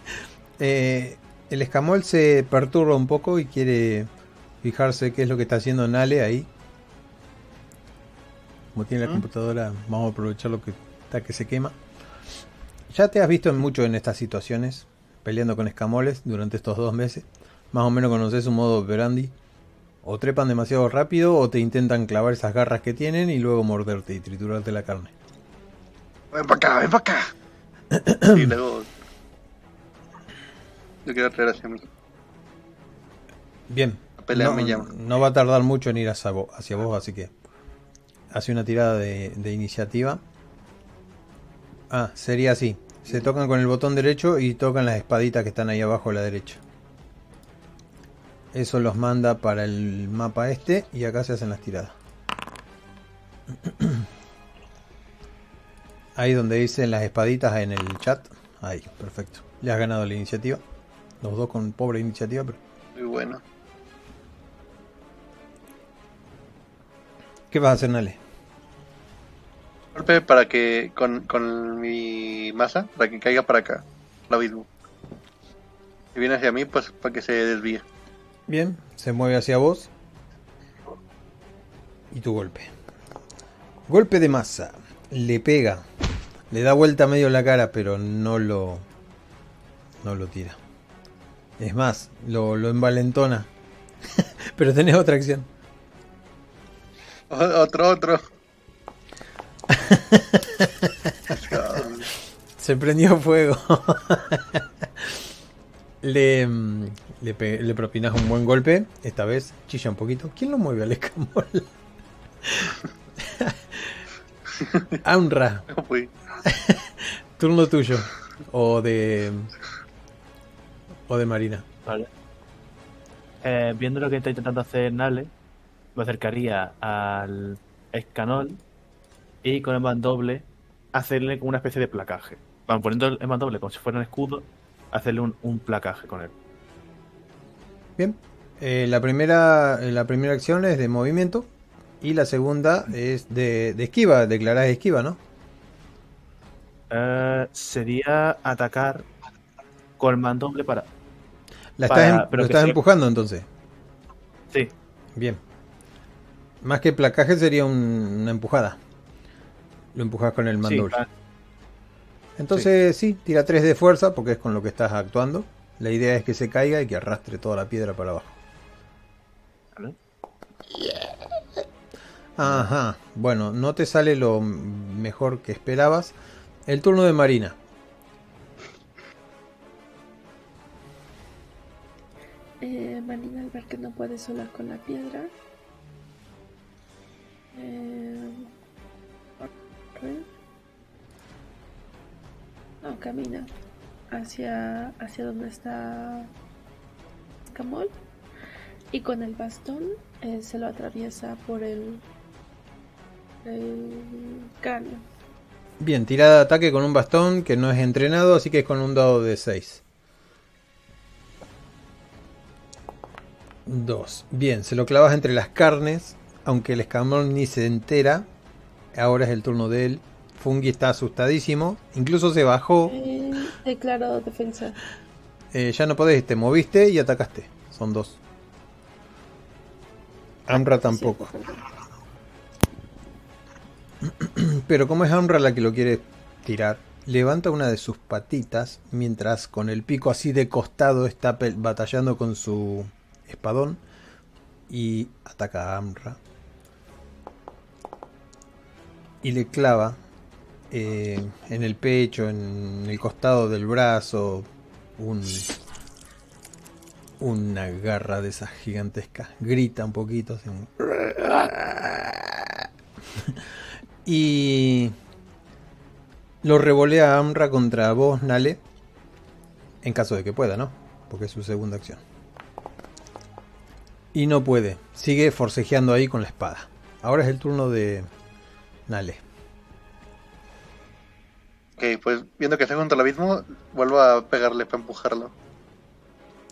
A: Eh, el escamol se perturba un poco y quiere fijarse qué es lo que está haciendo Nale ahí. Como tiene la
D: ¿Mm?
A: computadora, vamos a aprovechar lo que está que se quema. Ya te has visto mucho en estas situaciones, peleando con escamoles durante estos dos meses. Más o menos conoces su modo operandi. O trepan demasiado rápido o te intentan clavar esas garras que tienen y luego morderte y triturarte la carne.
D: Ven para acá, ven para acá. Y luego. Yo quiero traer hacia mí.
A: Bien.
D: La pelea
A: no,
D: me llama.
A: no va a tardar mucho en ir hacia vos, hacia vos así que hace una tirada de, de iniciativa. Ah, sería así. Se tocan con el botón derecho y tocan las espaditas que están ahí abajo a la derecha. Eso los manda para el mapa este y acá se hacen las tiradas. Ahí donde dicen las espaditas en el chat. Ahí, perfecto. Le has ganado la iniciativa. Los dos con pobre iniciativa, pero...
D: Muy bueno.
A: ¿Qué vas a hacer, Nale?
D: Golpe para que. Con, con mi masa, para que caiga para acá. El abismo. Si viene hacia mí, pues para que se desvíe.
A: Bien, se mueve hacia vos. Y tu golpe. Golpe de masa. Le pega. Le da vuelta medio la cara, pero no lo. No lo tira. Es más, lo, lo envalentona. pero tenés otra acción.
D: Otro, otro.
A: Se prendió fuego. le, le, propinas un buen golpe. Esta vez chilla un poquito. ¿Quién lo mueve al escamol? Aunra, turno tuyo. O de. O de Marina.
C: Vale. Eh, viendo lo que está intentando hacer Nale, me acercaría al escanol y con el mandoble hacerle como una especie de placaje. Van poniendo el mandoble como si fuera un escudo, hacerle un, un placaje con él.
A: Bien. Eh, la, primera, eh, la primera acción es de movimiento. Y la segunda es de, de esquiva. Declarás esquiva, ¿no?
C: Eh, sería atacar con el mandoble para.
A: La
C: Para-
A: estás, em-
C: pero
A: lo estás
C: sea-
A: empujando entonces.
C: Sí,
A: Bien. Más que placaje sería un- una empujada. Lo empujas con el
C: sí, va-
A: Entonces sí. tira 3 de fuerza porque es con lo que estás actuando. La idea es que se caiga y que arrastre toda la piedra para abajo.
C: vale.
A: Ajá. Bueno, no te sale lo mejor que esperabas. El turno de Marina.
B: Eh, Marina al ver que no puede sola con la piedra. Eh, no, camina hacia, hacia donde está Escamol y con el bastón eh, se lo atraviesa por el, el.
A: Bien, tirada de ataque con un bastón que no es entrenado, así que es con un dado de 6. 2. Bien, se lo clavas entre las carnes, aunque el escamón ni se entera. Ahora es el turno de él. Fungi está asustadísimo, incluso se bajó.
B: Eh, declaro defensa.
A: Eh, ya no podés, te moviste y atacaste. Son dos. Amra tampoco. Pero como es Amra la que lo quiere tirar, levanta una de sus patitas mientras con el pico así de costado está batallando con su espadón y ataca a Amra. Y le clava eh, en el pecho, en el costado del brazo, un, una garra de esas gigantescas. Grita un poquito. así un- y lo revolea a Amra contra vos, Nale. En caso de que pueda, ¿no? Porque es su segunda acción. Y no puede. Sigue forcejeando ahí con la espada. Ahora es el turno de Nale.
D: Ok, pues viendo que está junto al abismo, vuelvo a pegarle para empujarlo.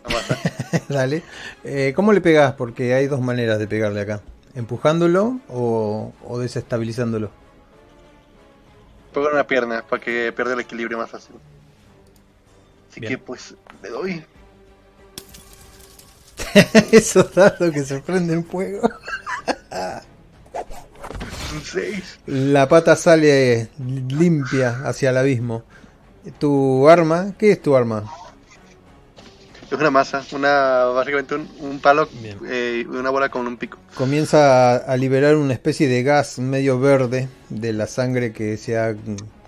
A: Dale. Eh, ¿Cómo le pegas? Porque hay dos maneras de pegarle acá. ¿Empujándolo o, o desestabilizándolo?
D: Pego en una pierna para que pierda el equilibrio más fácil. Así
A: Bien.
D: que pues le doy.
A: Esos dados que se prenden fuego.
D: Un 6.
A: La pata sale limpia hacia el abismo. ¿Tu arma? ¿Qué es tu arma?
D: Es una masa, una básicamente un, un palo
A: Bien.
D: eh, y una bola con un pico.
A: Comienza a, a liberar una especie de gas medio verde de la sangre que se ha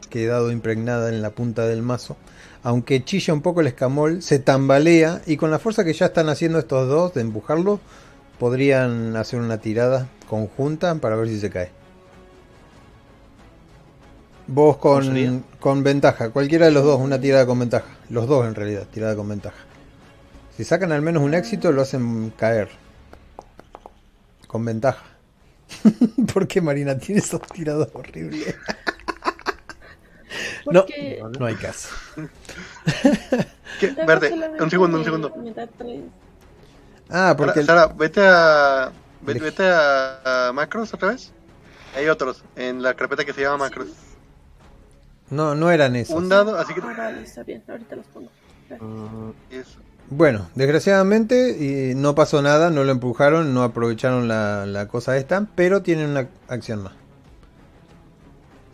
A: quedado impregnada en la punta del mazo. Aunque chilla un poco el escamol, se tambalea y con la fuerza que ya están haciendo estos dos de empujarlo, podrían hacer una tirada conjunta para ver si se cae. Vos con, con ventaja, cualquiera de los dos, una tirada con ventaja. Los dos en realidad, tirada con ventaja. Si sacan al menos un éxito, lo hacen caer. Con ventaja. Porque Marina tiene esos tirados horribles. No.
B: Porque
A: No hay caso.
D: Verde, un segundo, un segundo.
A: Ah, porque
D: Sara,
A: el-
D: Sara, vete a. Vete a, a macros otra vez. Hay otros en la carpeta que se llama macros.
A: No, no eran esos.
D: Un dado, así que.
B: Ah, vale, está bien, ahorita los pongo.
D: Eso.
A: Bueno, desgraciadamente y no pasó nada, no lo empujaron, no aprovecharon la, la cosa esta, pero tienen una acción más.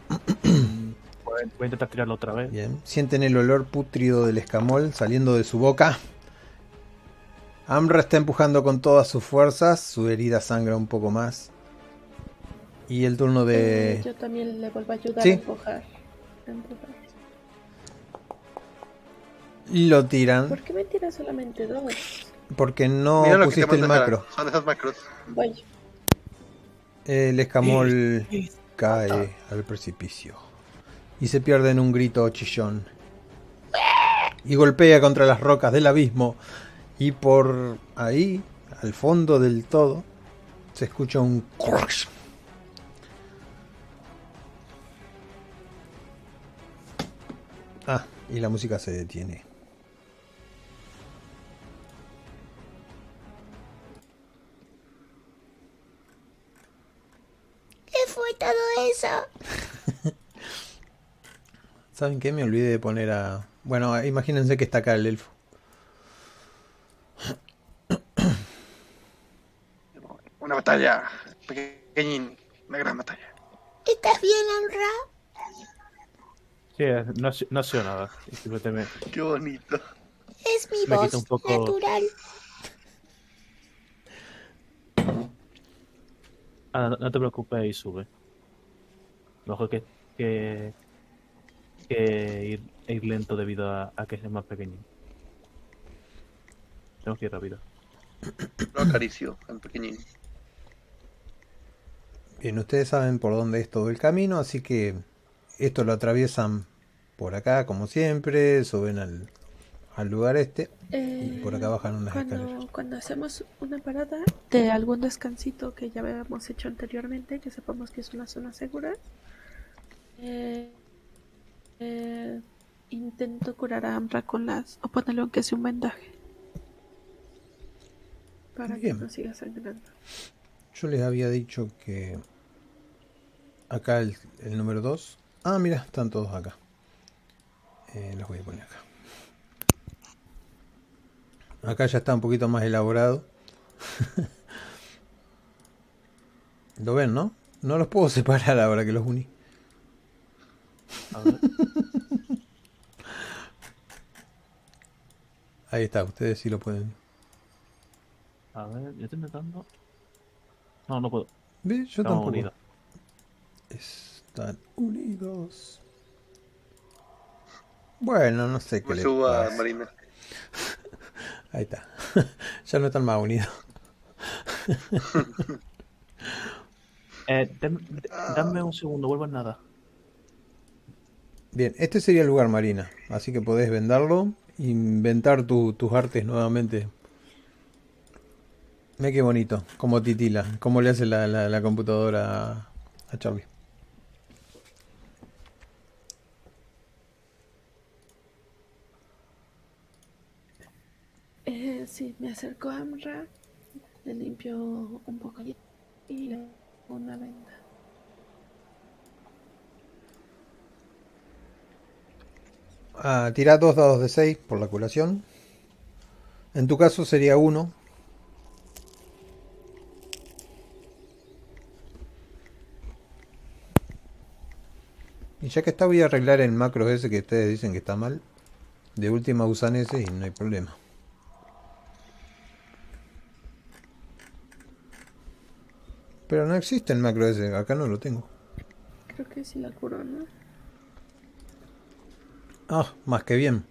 C: voy a intentar tirarlo otra vez.
A: Bien, sienten el olor pútrido del escamol saliendo de su boca. Amra está empujando con todas sus fuerzas, su herida sangra un poco más. Y el turno
B: Eh,
A: de...
B: yo también le vuelvo a ayudar
A: Sí.
B: a empujar.
A: Lo tiran
B: ¿Por qué me tira solamente dos?
A: porque no
D: Mira lo
A: pusiste el macro.
D: Son esas macros.
B: Voy.
A: El escamol cae al precipicio y se pierde en un grito chillón. Y golpea contra las rocas del abismo y por ahí, al fondo del todo, se escucha un y la música se detiene.
E: ¿Qué fue todo eso?
A: ¿Saben qué? Me olvidé de poner a... Bueno, imagínense que está acá el elfo.
D: Una batalla. Pequeñín. Una gran batalla.
E: ¿Estás bien, Amra?
C: Sí, no, no sido nada. Y simplemente me-
D: Qué bonito.
E: Es mi
C: Me
E: voz
C: un poco-
E: natural.
C: Ah, no, no te preocupes y sube. Mejor que, que, que ir, ir lento debido a, a que es más pequeño. Tenemos que ir rápido.
D: Lo acaricio al pequeñín.
A: Bien, ustedes saben por dónde es todo el camino, así que esto lo atraviesan por acá, como siempre, suben al, al lugar este y por acá bajan unas
B: cuando,
A: escaleras.
B: Cuando hacemos una parada de algún descansito que ya habíamos hecho anteriormente, que sepamos que es una zona segura, eh, eh, intento curar a Amra con las. o ponerle aunque sea un vendaje. Para
A: Bien.
B: que no siga sangrando.
A: Yo les había dicho que acá el, el número 2. Ah, mira, están todos acá. Eh, los voy a poner acá. Acá ya está un poquito más elaborado. Lo ven, ¿no? No los puedo separar ahora que los uní.
C: A ver.
A: Ahí está, ustedes sí lo pueden.
C: A ver, yo estoy intentando. No, no puedo.
A: ¿Ve? Yo
C: Estamos
A: tampoco.
C: unidos.
A: Están unidos. Bueno, no sé qué
D: Me
A: le
D: subo a
A: pasa.
D: Marina.
A: Ahí está. ya no están más unidos.
C: Eh, dame un segundo, vuelvo en nada.
A: Bien, este sería el lugar, Marina. Así que podés vendarlo. Inventar tu- tus artes nuevamente. Mira qué bonito. Como titila. Cómo le hace la, la- la computadora a, a Charlie.
B: Eh, sí, me acerco a Amra, le limpio un poco y le una venda.
A: Ah, tira dos dados de 6 por la curación. En tu caso sería uno. Y ya que está voy a arreglar el macro ese que ustedes dicen que está mal. De última usan ese y no hay problema. Pero no existe el macro ese, acá no lo tengo.
B: Creo que sí la curó, ¿no?
A: Ah, más que bien.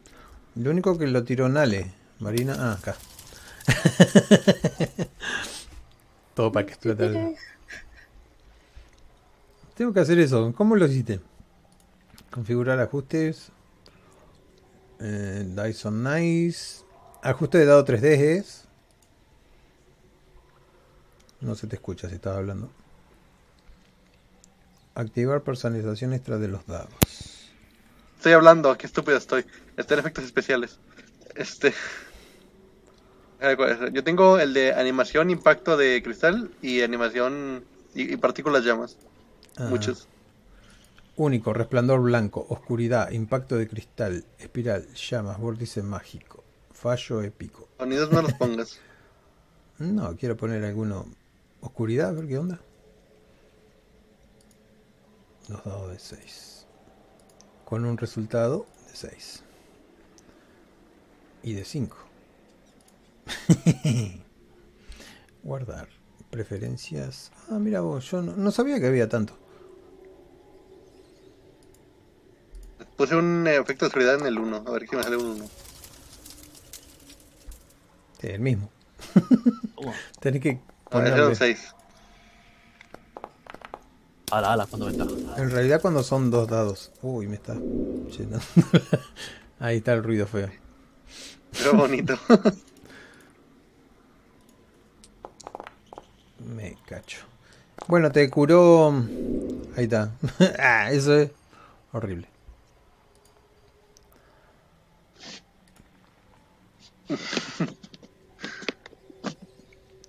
A: Lo único que lo tiró Nale. Marina, ah, acá. Todo para que explote. el- Tengo que hacer eso. ¿Cómo lo hiciste? Configurar ajustes. Eh, Dyson Nice. Ajuste de dado 3D es. No se te escucha si estás hablando. Activar personalización extra de los dados.
D: Estoy hablando, qué estúpido estoy. Estoy en efectos especiales. Este. Yo tengo el de animación, impacto de cristal y animación y, y partículas llamas.
A: Ah.
D: Muchos.
A: Único, resplandor blanco, oscuridad, impacto de cristal, espiral, llamas, vórtice mágico, fallo épico.
D: Sonidos no los pongas.
A: No, quiero poner alguno. Oscuridad, a ver qué onda. Dos dados de 6. Con un resultado de 6. Y de 5. Guardar. Preferencias. Ah, mira vos, yo no, no sabía que había tanto.
D: Puse un efecto de oscuridad en el 1. A ver qué me sale un 1.
A: Sí, el mismo. Tenés que
D: A ver,
A: ponerle-
D: era un 6.
C: Ala, ala, cuando ventaja.
A: En realidad cuando son dos dados. Uy, me está llenando. Ahí está el ruido feo.
D: Pero bonito.
A: Me cacho. Bueno, te curó. Ahí está. ah, eso es horrible.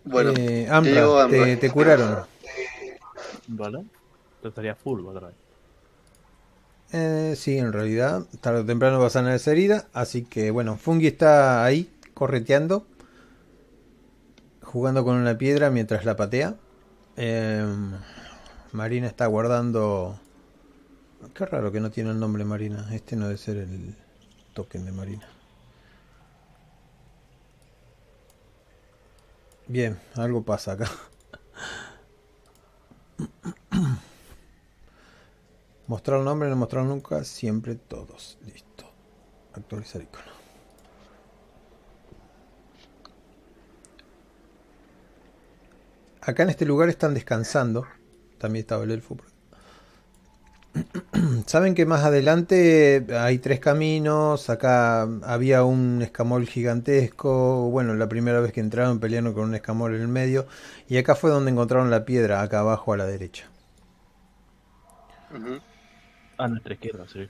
D: Bueno,
A: Eh,
D: llegó
A: te, te curaron.
C: ¿Vale? Entonces estaría full otra vez.
A: Eh, sí, en realidad, tarde o temprano va a sanar esa herida. Así que, bueno, Fungi está ahí, correteando. Jugando con una piedra mientras la patea. Em, Marina está guardando. Qué raro que no tiene el nombre Marina. Este no debe ser el token de Marina. Bien, algo pasa acá. Mostrar nombre, no mostrar nunca, siempre todos. Listo. Actualizar icono. acá en este lugar están descansando. También estaba el elfo. por. Saben que más adelante hay tres caminos. Acá había un escamol gigantesco. Bueno, la primera vez que entraron pelearon con un escamol en el medio. Y acá fue donde encontraron la piedra, acá abajo a la derecha.
D: Ujú.
C: A nuestra izquierda, sí.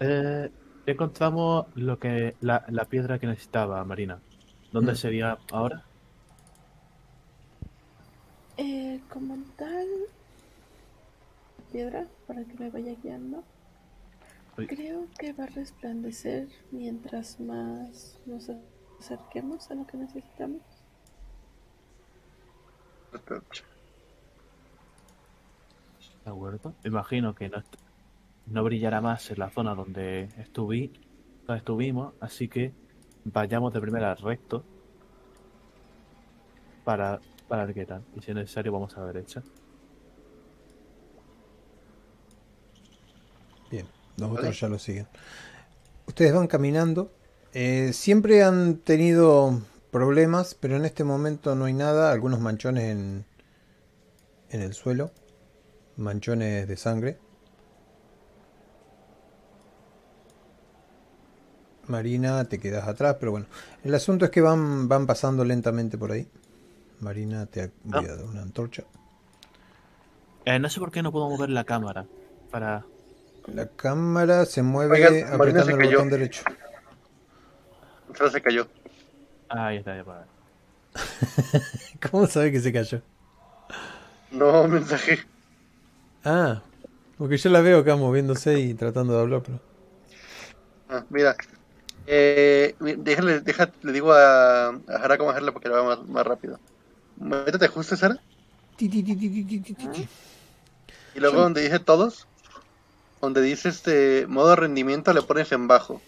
C: Eh, encontramos lo que la, la piedra que necesitaba Marina. ¿Dónde
A: Mm.
C: sería ahora?
B: Eh, como tal, piedra para que me vaya guiando.
C: Uy.
B: Creo que va a resplandecer mientras más nos acerquemos a lo que necesitamos.
C: De acuerdo. Imagino que no, est- no brillará más en la zona donde estuvi, donde estuvimos, así que vayamos de primera recto para, para ver qué tal. Y si es necesario, vamos a la derecha.
A: Bien, los
D: Vale.
A: otros ya lo siguen. Ustedes van caminando. eh, siempre han tenido problemas, pero en este momento no hay nada. Algunos manchones en, en el suelo. Manchones de sangre. Marina, te quedas atrás, pero bueno. El asunto es que van, van pasando lentamente por ahí. Marina, te voy a dar una antorcha.
C: Eh, no sé por qué no puedo mover la cámara para...
A: La cámara se mueve
D: Oigan,
A: apretando el botón derecho.
D: Solo se cayó.
C: Ah, ahí está, ya para.
A: ¿Cómo sabe que se cayó?
D: No, mensaje.
A: Ah, porque yo la veo acá moviéndose y tratando de hablar, pero...
D: Ah, mira. Eh, mi- déjale, deja, le digo a, a Jara cómo hacerlo porque lo va más, más rápido. Métete justo, Sara.
A: Ti, ti, ti, ti, ti, ti, ti, ti.
D: Y luego donde dice todos, donde dice este modo rendimiento le pones en bajo.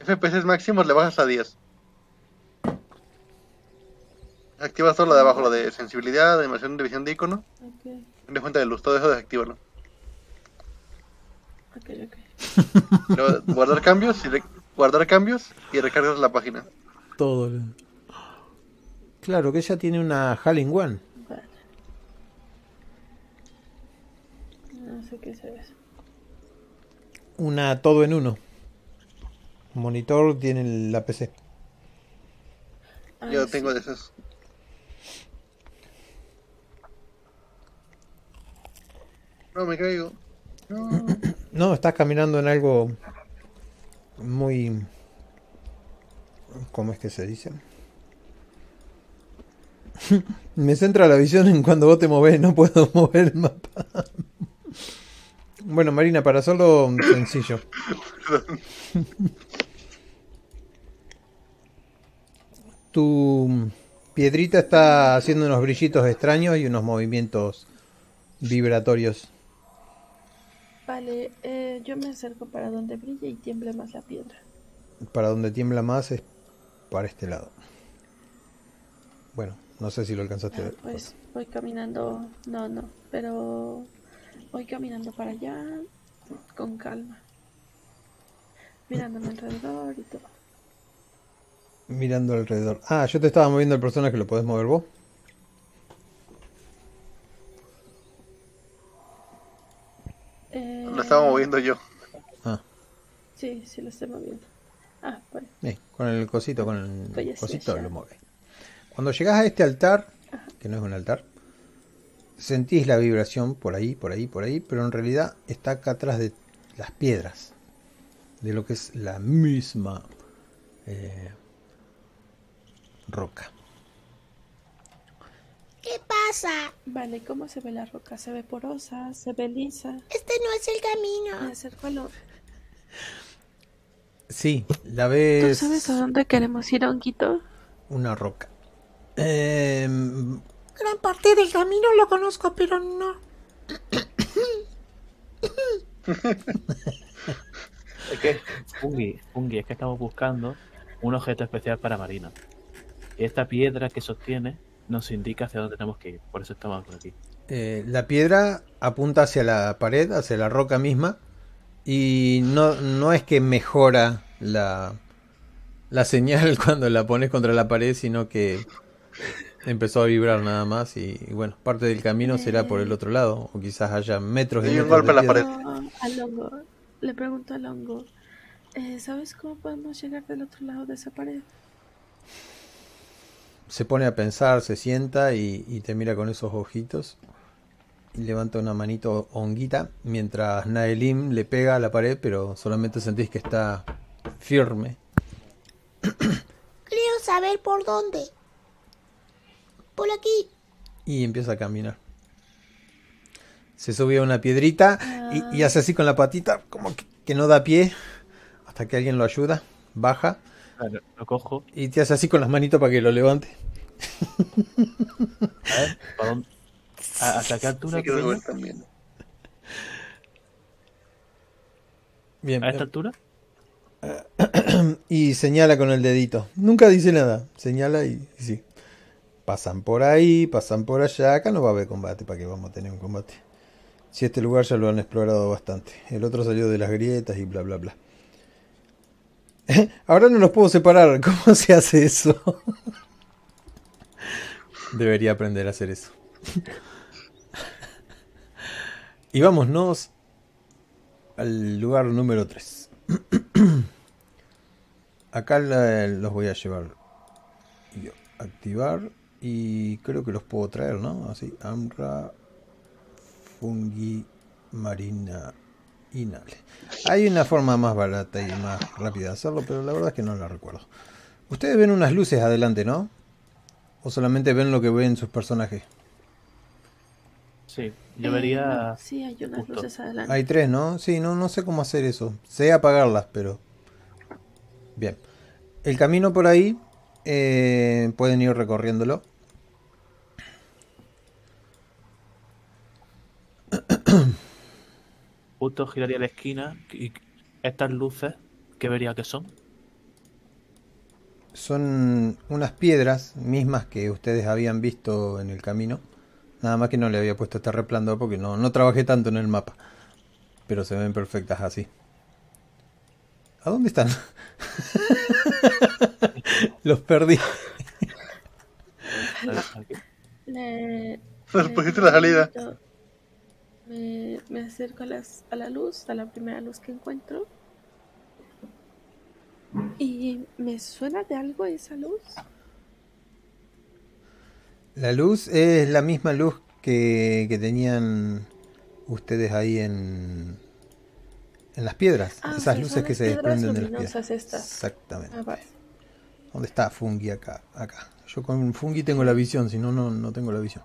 D: FPS máximos le bajas a 10. Activas todo lo de abajo, lo de sensibilidad, animación de visión de icono,
B: Ok,
D: de fuente de luz, todo eso desactívalo.
B: ok, ok.
D: Luego guardar cambios y re- guardar cambios y recargas la página.
A: Todo. Claro, que ella tiene una Halloween One.
B: Vale. No sé qué es eso.
A: Una todo en uno. Monitor tiene la PC.
B: Ah,
D: Yo
B: sí.
D: tengo de esas. No, me caigo. No.
A: No, estás caminando en algo muy... ¿Cómo es que se dice? Me centra la visión en cuando vos te movés, no puedo mover el mapa. Bueno, Marina, para hacerlo sencillo. Tu piedrita está haciendo unos brillitos extraños y unos movimientos vibratorios.
B: Vale, eh, yo me acerco para donde brille y tiemble más la piedra.
A: Para donde tiembla más es para este lado. Bueno, no sé si lo alcanzaste a
B: Ah,
A: ver.
B: pues voy caminando, no, no, pero voy caminando para allá con calma, mirándome alrededor y todo.
A: Mirando alrededor. Ah, yo te estaba moviendo el personaje, ¿lo podés mover vos?
B: Eh,
D: Lo estaba moviendo yo.
A: Ah,
B: Sí, sí lo estoy moviendo. Ah, bueno,
A: eh, con el cosito, con el cosito
B: allá.
A: lo mueve. Cuando llegas a este altar, que no es un altar, sentís la vibración por ahí, por ahí, por ahí, pero en realidad está acá atrás de las piedras, de lo que es la misma eh, roca.
E: ¿Qué pasa?
B: vale, ¿cómo se ve la roca? ¿Se ve porosa? ¿Se ve lisa?
E: Este no es el
B: Me
E: camino.
B: acerco a lo...
A: Sí, la
B: ¿Tú
A: ves
B: sabes a dónde queremos ir, Honguito?
A: una roca. Em,
E: Gran parte del camino lo conozco, pero no.
C: Es que, Fungi, Fungi, es que estamos buscando un objeto especial para Marina. Y esta piedra que sostiene nos indica hacia dónde tenemos que ir. Por eso estamos por aquí.
A: Eh, la piedra apunta hacia la pared, hacia la roca misma, Y no, no es que mejora la, la señal cuando la pones contra la pared, sino que empezó a vibrar nada más y, y bueno, parte del camino será por el otro lado o quizás haya metros y
D: Y un
A: metros
D: golpe
A: de
D: en la pared.
B: No, al hongo. Le pregunto al hongo. eh, ¿Sabes cómo podemos llegar del otro lado de esa pared?
A: Se pone a pensar, se sienta y, y te mira con esos ojitos y levanta una manito honguita mientras Naelim le pega a la pared, pero solamente sentís que está firme.
E: Creo saber por dónde. Por aquí.
A: y empieza a caminar. Se sube a una piedrita y, y hace así con la patita, como que, que no da pie, hasta que alguien lo ayuda, baja
C: Claro, lo cojo.
A: y te hace así con las manitos para que lo levante.
C: A ver, ¿para dónde? ¿A- ¿Hasta qué altura?
D: Sí, también.
A: Bien,
C: ¿A esta altura?
A: y señala con el dedito. Nunca dice nada, señala y, y sí. Pasan por ahí, pasan por allá. Acá no va a haber combate, ¿para qué vamos a tener un combate? Si este lugar ya lo han explorado bastante. El otro salió de las grietas y bla bla bla. Ahora no los puedo separar. ¿Cómo se hace eso? Debería aprender a hacer eso. y vámonos al lugar número 3. Acá los voy a llevar. Activar. Y creo que los puedo traer, ¿no? Así. Amra. Fungi. Marina. Hay una forma más barata y más rápida de hacerlo, pero la verdad es que no la recuerdo. Ustedes ven unas luces adelante, ¿no? ¿O solamente ven lo que ven sus personajes?
C: Sí, yo
B: Eh,
C: vería.
B: no, sí, hay unas
C: justo.
B: luces adelante.
A: Hay tres, ¿no? Sí, no, no sé cómo hacer eso. Sé apagarlas, pero... Bien. El camino por ahí eh, pueden ir recorriéndolo.
C: Justo giraría la esquina y estas luces, ¿qué vería que son?
A: Son unas piedras mismas que ustedes habían visto en el camino. Nada más que no le había puesto este resplandor porque no, no trabajé tanto en el mapa. Pero se ven perfectas así. ¿A dónde están? Los perdí.
D: Nos
B: le
D: pusiste la salida.
B: Me, me acerco a, las, a la luz, a la primera luz que encuentro. Y me suena de algo esa luz.
A: La luz es la misma luz que, que tenían ustedes ahí en, en las piedras.
B: Ah,
A: Esas
B: sí,
A: luces que se desprenden de las piedras.
B: estas.
A: Exactamente.
B: Ah, vale.
A: ¿Dónde está Fungi acá? Acá. Yo con Fungi tengo la visión, si no, no tengo la visión.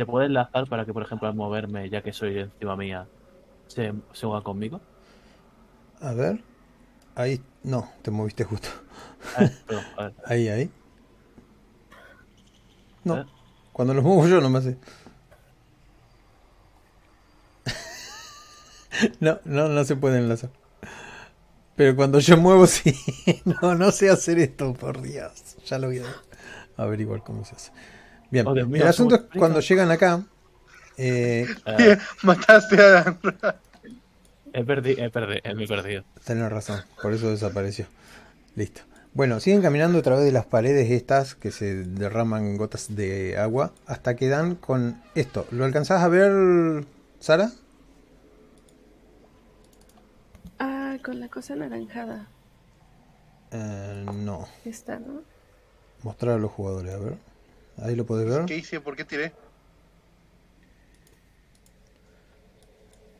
C: ¿Se puede enlazar para que, por ejemplo, al moverme, ya que soy encima mía, se, se unan conmigo?
A: A ver. Ahí. No, te moviste justo.
C: Ah, perdón, a ver.
A: Ahí, ahí. No.
C: ¿Eh?
A: Cuando los muevo yo no me hace. No, no, no se puede enlazar. Pero cuando yo muevo sí. No, no sé hacer esto, por Dios. Ya lo voy a averiguar cómo se hace. Bien,
C: Oh, Dios mío,
A: el asunto es cuando llegan acá. eh,
D: Mataste a.
C: he perdido, he perdido, me he perdido.
A: Tenés razón, por eso desapareció. Listo. Bueno, siguen caminando a través de las paredes estas que se derraman gotas de agua hasta que dan con esto. ¿Lo alcanzás a ver, Sara?
B: Ah, con la cosa anaranjada.
A: Eh, no.
B: Esta, ¿no?
A: Mostrar a los jugadores, a ver. Ahí lo podés ver.
D: ¿Qué hice? ¿Por qué tiré?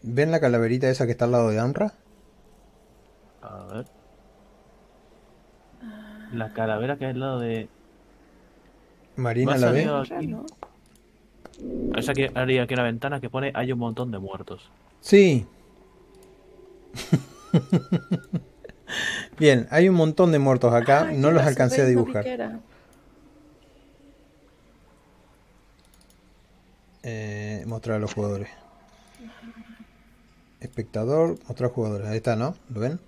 A: ¿Ven la calaverita esa que está al lado de Amra?
C: A ver. La calavera que hay al lado de.
A: Marina la ve.
C: Esa que haría aquí una ventana que pone hay un montón de muertos.
A: Sí. Bien, hay un montón de muertos acá.
B: Ah,
A: no los alcancé a dibujar. Eh, mostrar a los jugadores. Espectador, mostrar jugadores. Ahí está, ¿no? ¿Lo ven?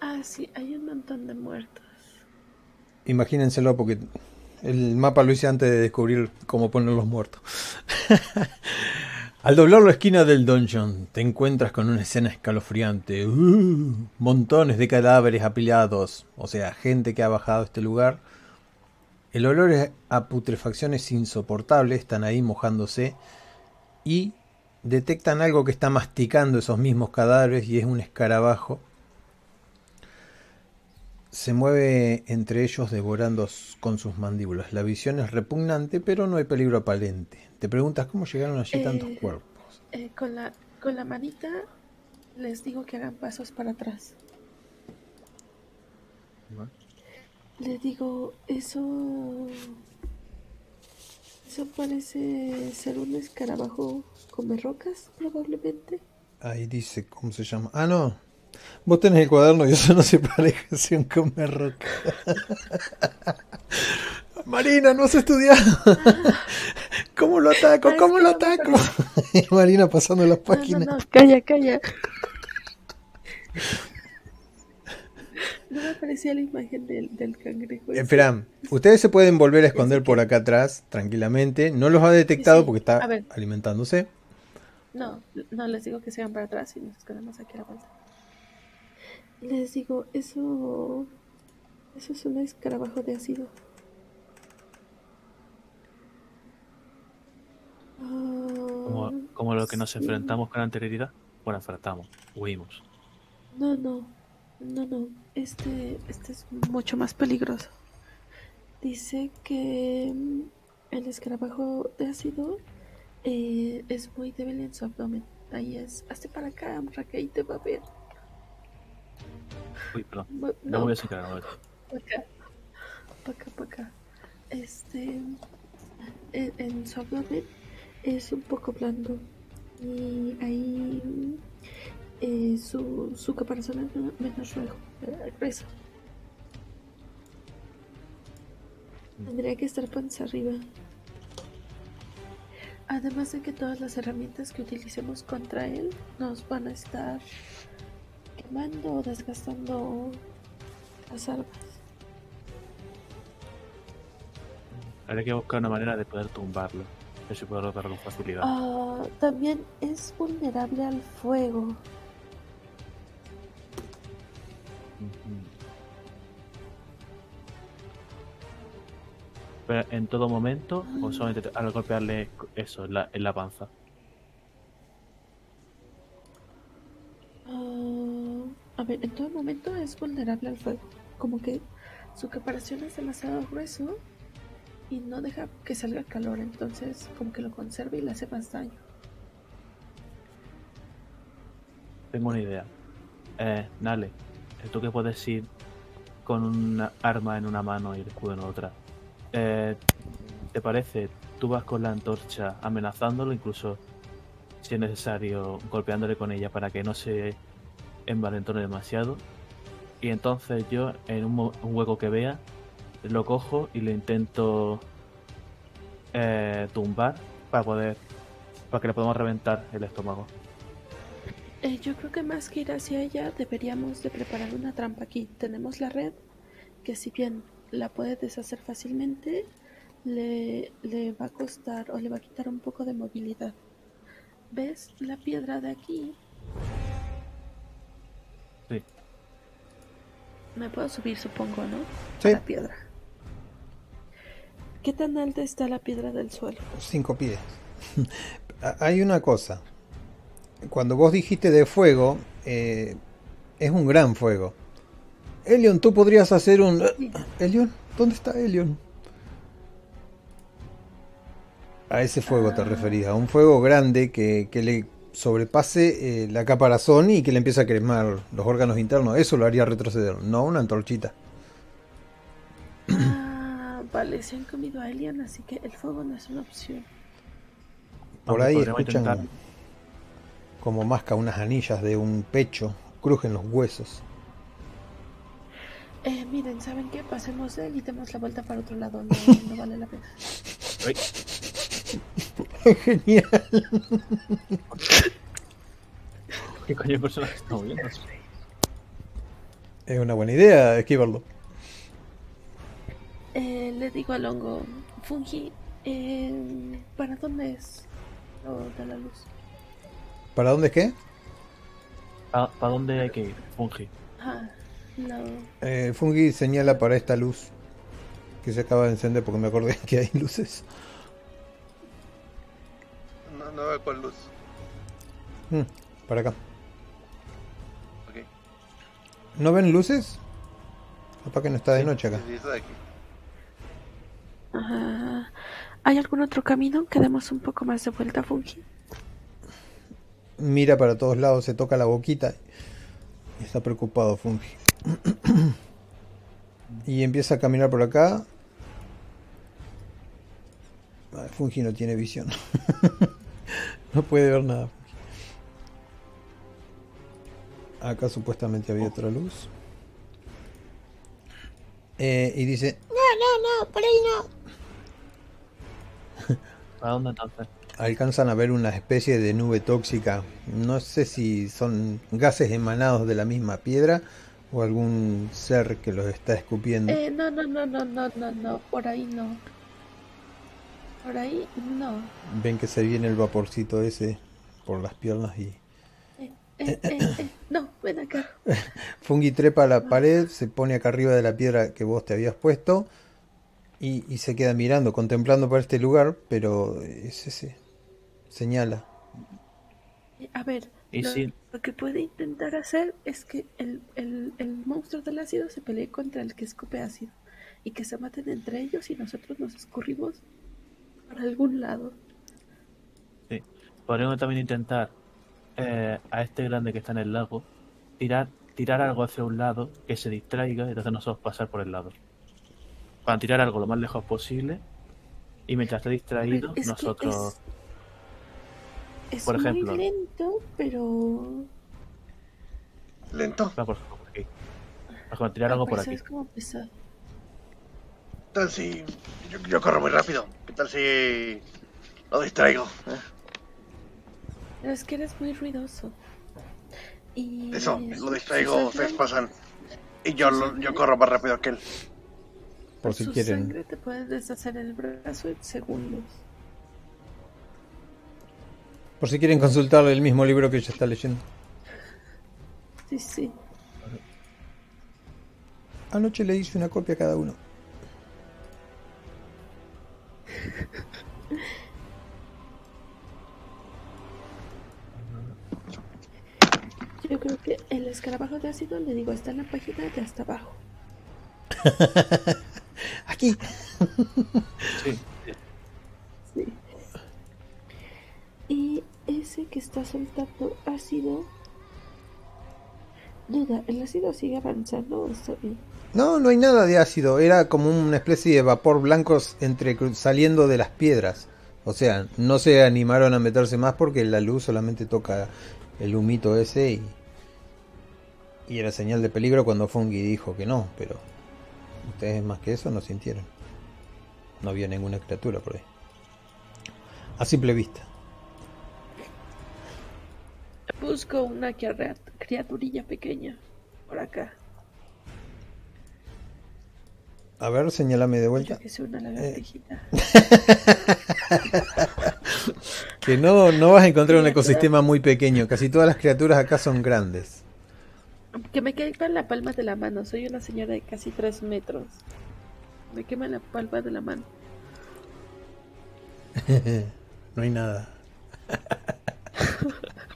B: Ah, sí, hay un montón de muertos.
A: Imagínenselo porque el mapa lo hice antes de descubrir cómo poner los muertos. Al doblar la esquina del dungeon, te encuentras con una escena escalofriante. Uh, montones de cadáveres apilados, o sea, gente que ha bajado a este lugar. El olor a putrefacción es insoportable, están ahí mojándose y detectan algo que está masticando esos mismos cadáveres y es un escarabajo. Se mueve entre ellos devorando con sus mandíbulas. La visión es repugnante, pero no hay peligro aparente. Te preguntas cómo llegaron allí tantos
B: Eh,
A: cuerpos.
B: Eh, con, la, con la manita les digo que hagan pasos para atrás. Les digo, eso... Eso parece ser un escarabajo come rocas, probablemente.
A: Ahí dice cómo se llama. Ah, no. Vos tenés el cuaderno y eso no se parece a un comer roca. Marina, no has estudiado. ¿Cómo lo ataco?
B: Ah,
A: ¿Cómo lo ataco? Marina pasando las
B: No, no,
A: páginas.
B: no, calla, calla. No me parecía la imagen del, del cangrejo. ese.
A: Espera, ustedes se pueden volver a esconder por acá atrás tranquilamente. No los ha detectado
B: Sí,
A: porque está alimentándose.
B: No, no les digo que se van para atrás y nos escondemos aquí a la vuelta. Les digo, eso. Eso es un escarabajo de ácido.
C: Como,
B: Ah,
C: como lo que nos
B: sí.
C: enfrentamos con anterioridad. Bueno, enfrentamos, huimos.
B: No, no, no, no. Este, este es mucho más peligroso. Dice que mm, el escarabajo de ácido eh, es muy débil en su abdomen. Ahí es. Hazte para acá, Raquel, te va a ver.
C: Uy, perdón.
B: Bu-
C: No, voy a sacar ahora.
B: para acá. Para acá, para acá. Este. En, en su abdomen es un poco blando. Y ahí. Eh, su, su caparazón es men- menos ruego, eh, grueso. Tendría que estar panza arriba. Además de que todas las herramientas que utilicemos contra él nos van a estar quemando o desgastando las armas.
C: Habría que buscar una manera de poder tumbarlo. si puedo lograrlo con facilidad.
B: Ah, también es vulnerable al fuego.
C: Pero en todo momento o solamente al golpearle eso en la, en la panza.
B: Ah, a ver, en todo momento es vulnerable al fuego. Como que su caparazón es demasiado grueso y no deja que salga calor, entonces como que lo conserva y le hace más daño.
C: Tengo una idea. Eh, Nale, tú que puedes ir con un arma en una mano y el escudo en otra. Eh, ¿Te parece? Tú vas con la antorcha amenazándolo, incluso si es necesario golpeándole con ella para que no se envalentone demasiado. Y entonces yo, en un, hueco que vea, lo cojo y le intento eh, tumbar para poder. para que le podamos reventar el estómago.
B: Eh, yo creo que más que ir hacia ella deberíamos de preparar una trampa aquí. Tenemos la red que si bien la puede deshacer fácilmente, le, le va a costar o le va a quitar un poco de movilidad. ¿Ves la piedra de aquí?
C: Sí.
B: Me puedo subir, supongo, ¿no?
A: Sí.
B: A la piedra. ¿Qué tan alta está la piedra del suelo?
A: Cinco pies. Hay una cosa. Cuando vos dijiste de fuego, eh, es un gran fuego. Elion, tú podrías hacer un... Elion, ¿dónde está Elion? A ese fuego te referís, a un fuego grande que, que le sobrepase eh, la caparazón y que le empiece a quemar los órganos internos. Eso lo haría retroceder, no una antorchita.
B: Ah, vale, se han comido a Elian, así que el fuego no es una opción.
A: Por ahí
C: podríamos
A: escuchan
C: intentar.
A: Como masca unas anillas de un pecho, crujen los huesos.
B: Eh, miren, ¿saben qué? Pasemos él y demos la vuelta para otro lado. No, no vale la pena.
A: Genial.
C: ¿Qué coño de personaje estamos viendo?
A: Es una buena idea esquivarlo.
B: Eh, le digo al hongo, Fungi, eh, ¿para dónde es? o de la luz.
A: ¿Para dónde es qué?
C: ¿Para dónde hay que ir? Fungi.
B: Ah, no.
A: Eh, Fungi señala para esta luz que se acaba de encender porque me acordé que hay luces.
D: No, no veo cuál luz.
A: Mm, para acá.
D: Ok.
A: ¿No ven luces? Capaz que no está de noche acá.
D: Sí, está de aquí.
B: Ajá. ¿Hay algún otro camino que demos un poco más de vuelta, Fungi?
A: Mira para todos lados, se toca la boquita. y Está preocupado Fungi. y empieza a caminar por acá. Fungi no tiene visión. no puede ver nada. Acá supuestamente había otra luz. Eh, y dice,
E: No, no, no, por ahí no.
C: ¿Para dónde entonces?
A: Alcanzan a ver una especie de nube tóxica. No sé si son gases emanados de la misma piedra o algún ser que los está escupiendo.
B: Eh, no, no, no, no, no, no, no, por ahí no. Por ahí no.
A: Ven que se viene el vaporcito ese por las piernas y
B: Eh, eh, eh, eh, no, ven acá.
A: Fungi trepa a la pared, se pone acá arriba de la piedra que vos te habías puesto y, y se queda mirando, contemplando para este lugar, pero es ese. Señala.
B: A ver,
C: Y
B: lo,
C: sí.
B: lo que puede intentar hacer es que el, el, el monstruo del ácido se pelee contra el que escupe ácido y que se maten entre ellos y nosotros nos escurrimos para algún lado.
C: Sí. Podríamos también intentar eh, a este grande que está en el lago tirar tirar algo hacia un lado que se distraiga y entonces nosotros pasar por el lado. Para tirar algo lo más lejos posible y mientras esté
B: ver,
C: distraído
B: es
C: nosotros...
B: es,
C: por ejemplo.
B: muy lento, pero
D: Lento.
C: Va por por aquí. Por ejemplo, tirar algo por
B: pues
C: aquí.
B: es como pesado.
D: ¿Qué tal si yo, yo corro muy rápido? ¿Qué tal si lo distraigo? ¿Eh?
B: Pero es que eres muy ruidoso. Y
D: Eso, lo distraigo, ustedes pasan. Y yo, lo- yo corro más rápido que él.
A: Por si
B: su
A: quieren.
B: sangre te puede deshacer el brazo en segundos.
A: Por si quieren consultarle el mismo libro que ella está leyendo.
B: Sí, sí.
A: Anoche le hice una copia a cada uno.
B: Yo creo que el escarabajo de ácido le digo está en la página de hasta abajo.
A: Aquí.
C: Sí.
B: Sí. Y ese que está soltando ácido. Duda, ¿el ácido sigue avanzando?
A: No, no hay nada de ácido. Era como una especie de vapor blanco saliendo de las piedras. O sea, no se animaron a meterse más porque la luz solamente toca el humito ese y, y era señal de peligro cuando Fungi dijo que no, pero ustedes más que eso no sintieron. No había ninguna criatura por ahí. A simple vista.
B: Busco una criat- criaturilla pequeña por acá.
A: A ver, señálame de vuelta.
B: Que sea una lagartijita.
A: Que no, no vas a encontrar un ecosistema muy pequeño. Casi todas las criaturas acá son grandes.
B: Que me quepa en la palma de la mano. Soy una señora de casi tres metros. Me quema en la palma de la mano.
A: No hay nada.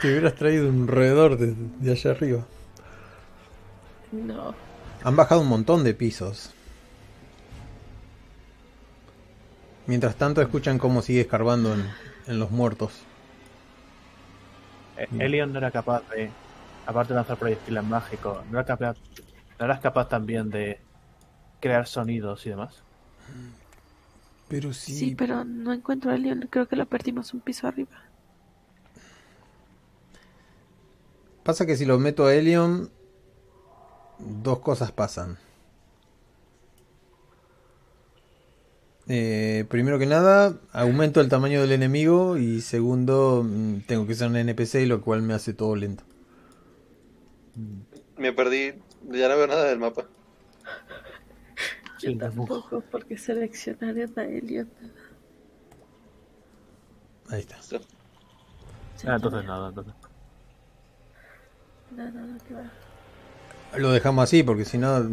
A: Te hubieras traído un roedor de, de allá arriba.
B: No.
A: Han bajado un montón de pisos. Mientras tanto escuchan cómo sigue escarbando en, en los muertos.
C: Eh, Elion no era capaz de, aparte de lanzar proyectiles mágicos, no era capaz, no eras capaz también de crear sonidos y demás.
A: Pero
B: Sí, pero no encuentro a Leon. Creo que lo perdimos un piso arriba.
A: Pasa que si lo meto a Helion, dos cosas pasan. Eh, primero que nada, aumento el tamaño del enemigo y segundo, mm, tengo que ser un NPC, lo cual me hace todo lento.
D: Me perdí, ya no veo nada del mapa.
B: Yo tampoco, porque seleccionaron a Elion.
A: Ahí está.
C: Ah, entonces nada, entonces.
B: No, no, que va.
A: Lo dejamos así porque si no,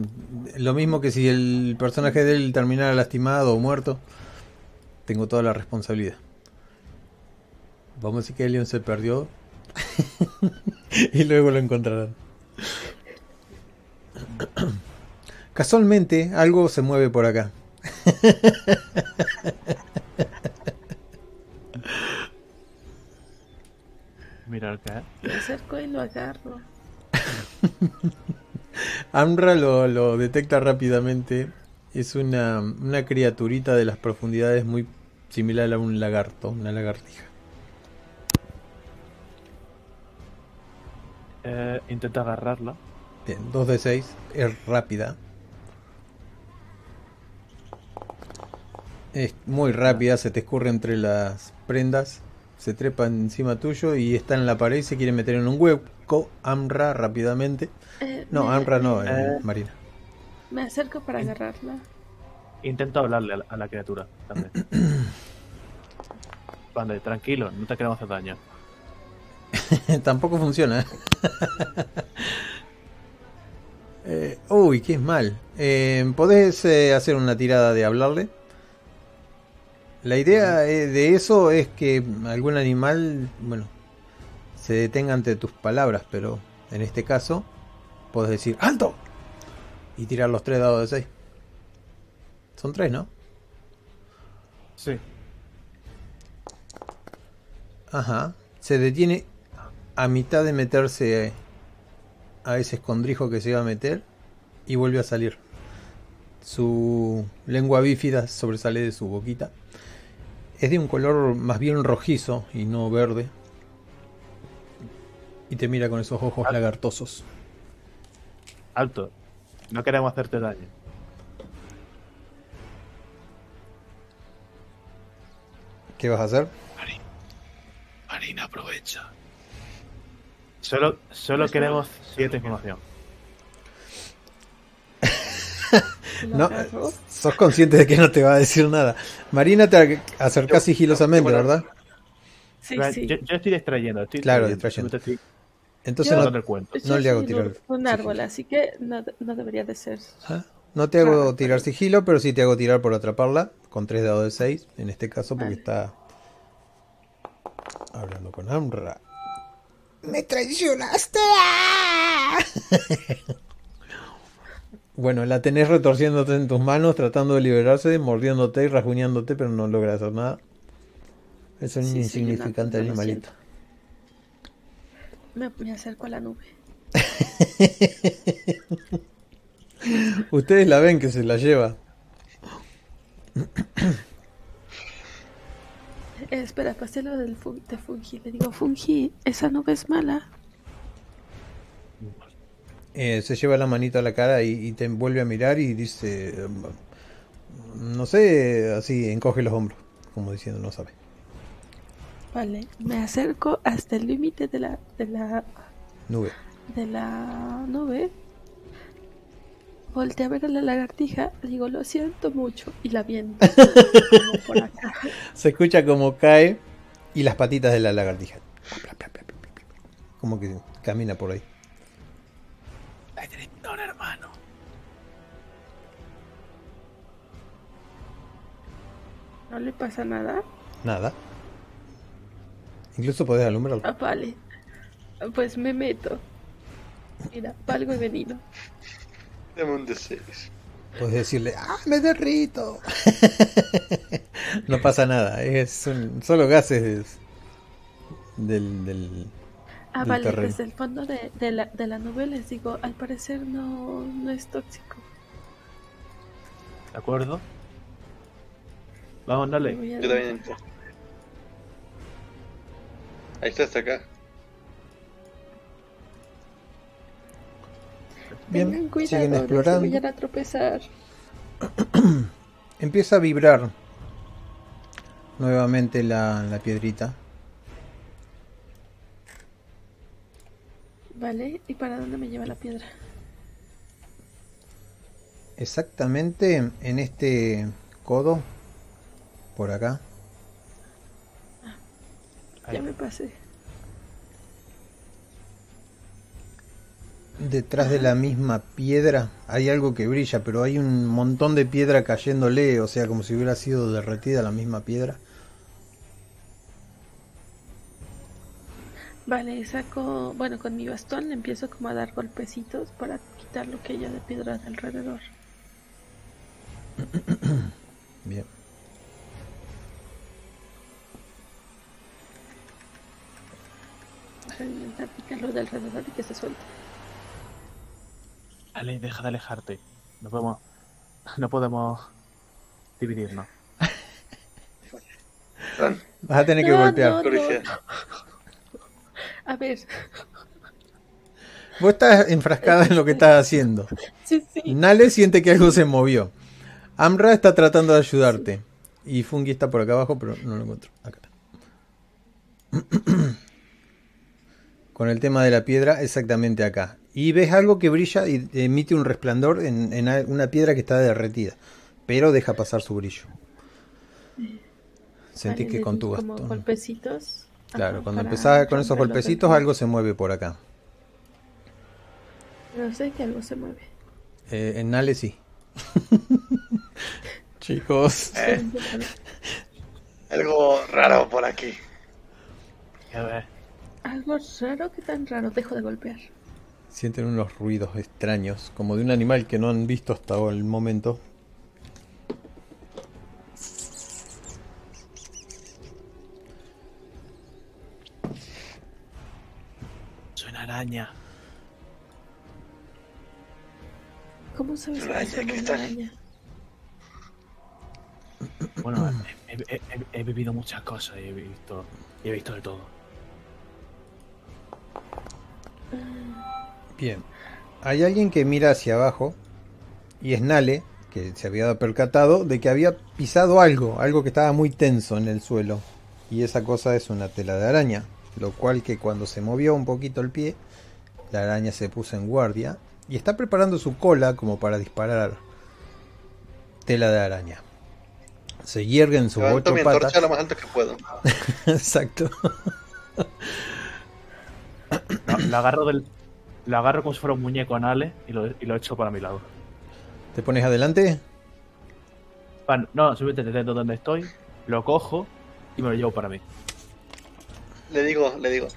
A: lo mismo que si el personaje de él terminara lastimado o muerto, tengo toda la responsabilidad. Vamos a decir que Elion se perdió y luego lo encontrarán. Casualmente, algo se mueve por acá.
C: Mira es.
B: Me acerco y lo agarro.
A: Amra lo, lo detecta rápidamente. Es una, una criaturita de las profundidades muy similar a un lagarto, una lagartija.
C: Eh, intenta agarrarla.
A: Bien, 2 de 6, es rápida. Es muy rápida, se te escurre entre las prendas, se trepa encima tuyo y está en la pared y se quiere meter en un hueco. Amra rápidamente.
B: Eh,
A: No,
B: me-
A: Amra no, eh,
C: Eh.
A: Marina.
B: Me acerco para agarrarla.
C: Intenta hablarle a la, a la criatura también. Vale, tranquilo, no te queremos hacer daño.
A: Tampoco funciona. Eh, uy, qué es mal. Eh, ¿Podés eh, hacer una tirada de hablarle? La idea eh, de eso es que algún animal, bueno, se detenga ante tus palabras, pero en este caso, podés decir ¡Alto! Y tirar los tres dados de 6. Son tres, ¿no?
C: Sí.
A: Ajá. Se detiene a mitad de meterse a ese escondrijo que se iba a meter y vuelve a salir. Su lengua bífida sobresale de su boquita. Es de un color más bien rojizo y no verde. Y te mira con esos ojos
C: Ah.
A: lagartosos.
C: Alto. No queremos hacerte daño.
A: ¿Qué vas a hacer?
C: Marina, aprovecha. Solo, solo queremos siete información.
B: Lo
A: No, sos consciente de que no te va a decir nada. Marina te acercás sigilosamente,
C: yo-
A: ¿verdad?
B: Sí, sí.
C: Yo, yo estoy distrayendo. Estoy
A: Claro,
C: distrayendo.
A: Entonces
B: Yo-
A: no, no le hago tirar
B: un,
A: sigilo.
B: árbol, así que no, no debería de ser.
A: Ah, No te hago tirar sigilo, pero sí te hago tirar por atraparla con 3 dados de 6, en este caso porque
B: Vale.
A: está hablando con Amra.
E: ¡Me traicionaste!
A: Bueno, la tenés retorciéndote en tus manos, tratando de liberarse, mordiéndote y rasguñándote, pero no logra hacer nada. Es un
B: Sí,
A: insignificante
B: no
A: animalito.
B: Me, me acerco a la nube.
A: Ustedes la ven que se la lleva.
B: Eh, espera, pasé lo del fu- de Fungi. Le digo, Fungi, esa nube es mala.
A: Eh, se lleva la manito a la cara y, y te vuelve a mirar y dice, mm, no sé, así encoge los hombros, como diciendo no sabe.
B: Vale, me acerco hasta el límite de la, de la
A: Nube.
B: de la nube. Volteé a ver a la lagartija, digo, lo siento mucho, y la viento. como por acá.
A: Se escucha como cae y las patitas de la lagartija. Como que camina por ahí.
C: Director, hermano.
B: ¿No le pasa nada?
A: Nada. Incluso podés alumbrarlo.
B: Ah, vale. Pues me meto. Mira, valgo he venido.
D: Dame un D6.
A: Puedes decirle, ¡ah, me derrito! no pasa nada, es un- solo gases del, del,
B: Ah,
A: del
B: vale,
A: terreno.
B: desde el fondo de, de la, de la nube les digo, al parecer no, no es tóxico.
C: ¿De acuerdo? Vamos, dale.
D: Yo también entro. Ahí está, hasta acá.
A: Bien,
B: Tengan cuidado,
A: siguen
B: no se
A: explorando.
B: vayan a tropezar.
A: Empieza a vibrar nuevamente la, la piedrita.
B: Vale, ¿y para dónde me lleva la piedra?
A: Exactamente en este codo, por acá.
B: Ya me pasé.
A: Detrás de la misma piedra hay algo que brilla, pero hay un montón de piedra cayéndole, o sea, como si hubiera sido derretida la misma piedra.
B: Vale, saco, bueno, con mi bastón le empiezo como a dar golpecitos para quitar lo que haya de piedra de alrededor.
A: Bien.
B: Para intentar picarlo de alrededor y que se suelte.
C: Ale, deja de alejarte. No podemos. No podemos dividirnos.
A: Vas a tener que
B: No,
A: golpear.
B: no. A ver,
A: Vos estás enfrascada en lo que estás haciendo.
B: sí, sí.
A: Nale siente que algo se movió. Amra está tratando de ayudarte. Y Fungi está por acá abajo, pero no lo encuentro. Acá está. Con el tema de la piedra, exactamente acá. Y ves algo que brilla y emite un resplandor en, una piedra que está derretida. Pero deja pasar su brillo. Sentís
B: Vale,
A: que con tu
B: como
A: bastón.
B: golpecitos.
A: Claro,
B: Ajá,
A: cuando empezás con esos golpecitos, algo se mueve por acá.
B: No sé que algo se mueve.
A: Eh, en Nale sí. Chicos.
D: Eh, algo raro por aquí.
C: A ver.
B: Algo raro, ¿qué tan raro? Dejo de golpear.
A: Sienten unos ruidos extraños, como de un animal que no han visto hasta el momento.
C: Araña.
B: ¿Cómo sabes que
D: Araña,
B: es una araña?
C: Bueno, he, he- he- he vivido muchas cosas y he visto, y he visto de todo.
A: Bien. Hay alguien que mira hacia abajo y es Nale, que se había percatado de que había pisado algo, algo que estaba muy tenso en el suelo. Y esa cosa es una tela de araña, lo cual que cuando se movió un poquito el pie, la araña se puso en guardia y está preparando su cola como para disparar tela de araña. Se hiergue en sus
D: Levanto
A: ocho
D: mi
A: patas.
D: lo más alto que puedo.
A: Exacto.
C: No, lo agarro del. Lo agarro como si fuera un muñeco en Ale y lo, y lo echo para mi lado.
A: ¿Te pones adelante?
C: Bueno, no, simplemente detento donde estoy, lo cojo y me lo llevo para mí.
D: Le digo, le digo,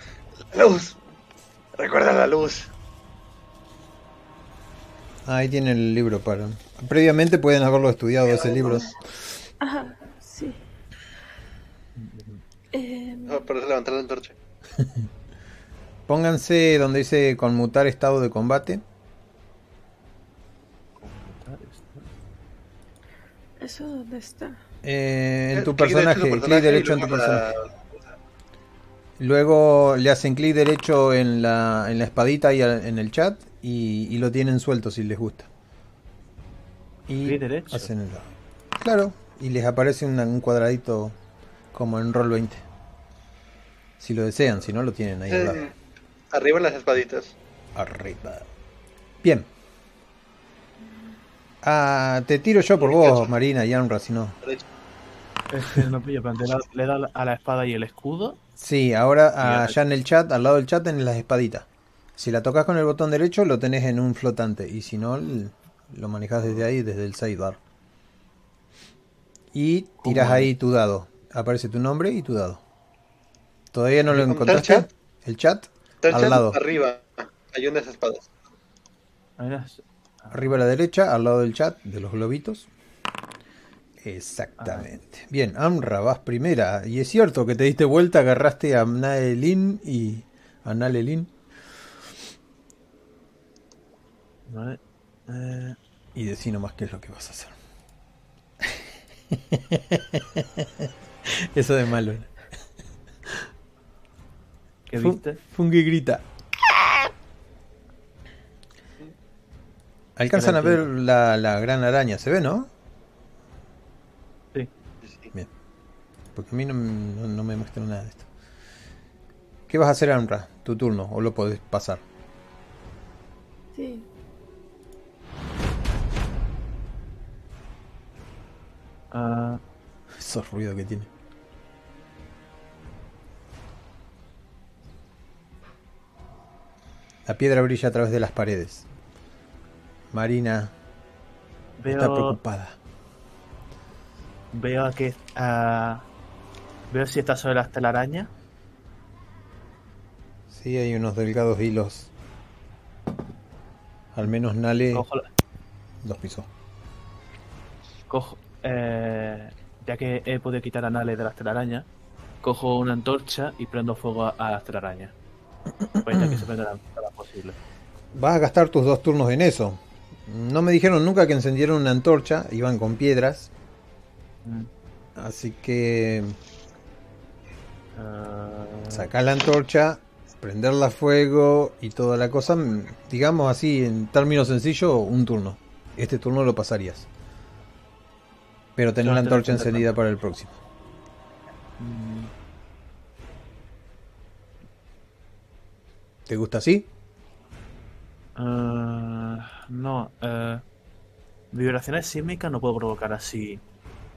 D: luz. Recuerda la luz.
A: Ahí tienen el libro para. Previamente pueden haberlo estudiado ese libro.
B: Ajá, sí. Eh,
D: Ah, por eso levantar la antorcha.
A: Pónganse donde dice conmutar estado de combate.
B: ¿Eso dónde está?
A: Eh, en tu
D: Clic derecho
A: personaje,
D: tu
A: clic derecho en tu personaje. Luego le hacen clic derecho en la, en la espadita y en el chat y, y lo tienen suelto si les gusta. Y
C: ¿Clic derecho?
A: hacen el Claro, y les aparece un cuadradito como en Roll 20. Si lo desean, si no lo tienen ahí al lado.
D: Eh, Arriba las espaditas.
A: Arriba. Bien. Ah, te tiro yo por vos, Marina y Amra, si no.
D: Derecha.
C: Es que no pillo, pero le da- a la espada y el escudo.
A: Sí, ahora allá en el chat, al lado del chat, tenés las espaditas. Si la tocas con el botón derecho, lo tenés en un flotante. Y si no, lo manejas desde ahí, desde el sidebar. Y tiras
C: ¿Cómo?
A: ahí tu dado. Aparece tu nombre y tu dado. ¿Todavía no lo
D: ¿Dónde está el
A: encontraste?
D: chat?
A: El chat, al
D: chat
A: lado.
D: Arriba. Hay unas espadas.
A: Arriba a la derecha, al lado del chat, de los globitos. Exactamente. Bien, Amra, vas primera. Y es cierto que te diste vuelta, agarraste a Naelin y a Nalelin
C: Vale. Eh,
A: y decí nomás qué es lo que vas a hacer. Eso de malo.
C: ¿Qué viste?
A: Fungi grita. Alcanzan a ver la, la gran araña, ¿se ve, no? porque a mí no, no, me muestran nada de esto. ¿Qué vas a hacer, Amra? Tu turno, o lo podés pasar.
B: Sí.
C: Uh...
A: Esos ruidos que tiene. La piedra brilla a través de las paredes. Marina está preocupada.
C: Veo que a, veo si está sobre las telarañas.
A: Sí, hay unos delgados hilos. Al menos Nale
C: Cojo, la-
A: los pisó.
C: cojo eh, ya que he podido quitar a Nale de las telarañas, cojo una antorcha y prendo fuego a, a las telarañas. Para evitar que se más posible.
A: Vas a gastar tus dos turnos en eso. No me dijeron nunca que encendieron una antorcha, iban con piedras.
C: Mm.
A: Así que sacar la antorcha, prenderla a fuego y toda la cosa, mm, digamos así, en términos sencillos, un turno. Este turno lo pasarías. Pero tener
C: Yo
A: la antorcha encendida para el próximo.
C: mm,
A: ¿Te gusta así?
C: ah, no, eh, vibraciones sísmicas no puedo provocar así,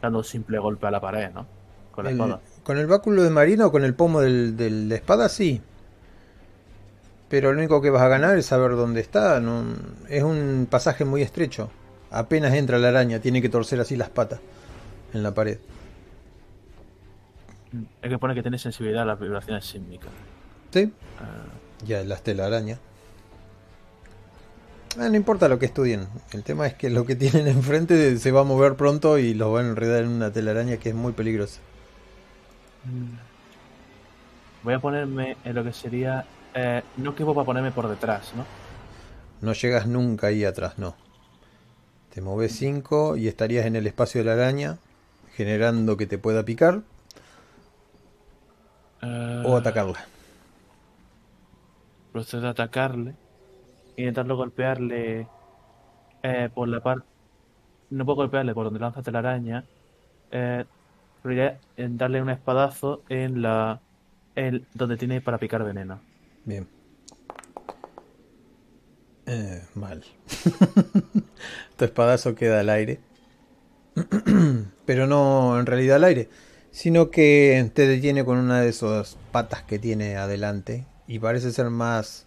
C: dando un simple golpe a la pared, ¿no? Con la
A: El-
C: espada.
A: Con el báculo de marina o con el pomo del, de la espada, sí. Pero lo único que vas a ganar es saber dónde está. no- es un pasaje muy estrecho. Apenas entra la araña, tiene que torcer así las patas en la pared.
C: Es que pone que tiene sensibilidad a las vibraciones sísmicas.
A: ¿Sí?
C: Ah,
A: Ya las telaraña. Ah, no importa lo que estudien. El tema es que lo que tienen enfrente se va a mover pronto y los van a enredar en una telaraña que es muy peligrosa.
C: Mm. Voy a ponerme en lo que sería... Eh, no que para ponerme por detrás, ¿no?
A: No llegas nunca ahí atrás, no. Te moves 5 y estarías en el espacio de la araña, generando que te pueda picar
C: Eh,
A: o atacarla.
C: procedo a atacarle, intentando golpearle eh, por la parte. No puedo golpearle por donde lanza telaraña, eh, en darle un espadazo en la. En donde tiene para picar veneno.
A: Bien. Eh, mal. tu espadazo queda al aire. Pero no en realidad al aire, sino que te detiene con una de esas patas que tiene adelante y parece ser más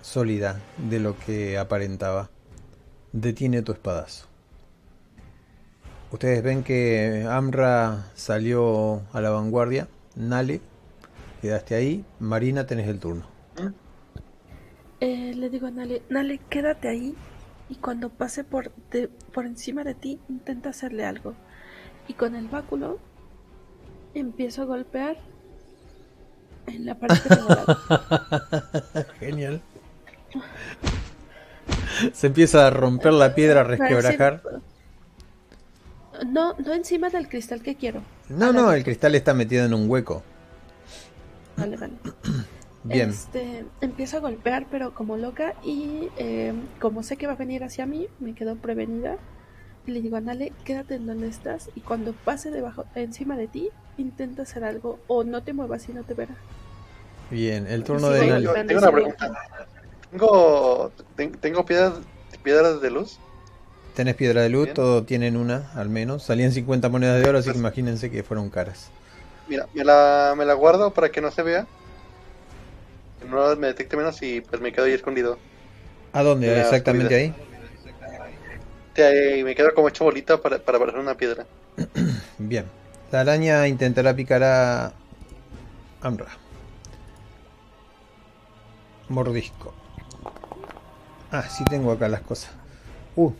A: sólida de lo que aparentaba. Detiene tu espadazo. Ustedes ven que Amra salió a la vanguardia. Nale, quedaste ahí. Marina, tenés el turno.
B: Eh, le digo a Nale, Nale, quédate ahí y cuando pase por, de- por encima de ti intenta hacerle algo. Y con el báculo empiezo a golpear en la tengo al lado.
A: Genial. Se empieza a romper la piedra, a resquebrajar.
B: No, no encima del cristal que quiero.
A: No, no,
B: vez.
A: el cristal está metido en un hueco.
B: Vale, vale.
A: Bien.
B: Este, empiezo a golpear, pero como loca, y eh, como sé que va a venir hacia mí, me quedo prevenida. Y le digo a Nale, quédate en donde estás, y cuando pase debajo, encima de ti, intenta hacer algo, o no te muevas y no te verá.
A: Bien, el turno
B: Sí,
A: de
D: Tengo una pregunta. Tengo, ten- tengo piedras, piedras de luz.
A: Tenés piedra de luz,
D: Bien.
A: todos tienen una al menos. Salían 50 monedas de oro, así que imagínense que fueron caras.
D: Mira, me la, me la guardo para que no se vea. Que no me detecte menos y pues me quedo ahí escondido.
A: ¿A dónde? Exactamente ahí.
D: Te- me quedo como hecho bolita para, para una piedra.
A: Bien. La araña intentará picar a Amra. Mordisco. Ah, sí tengo acá las cosas. Uh,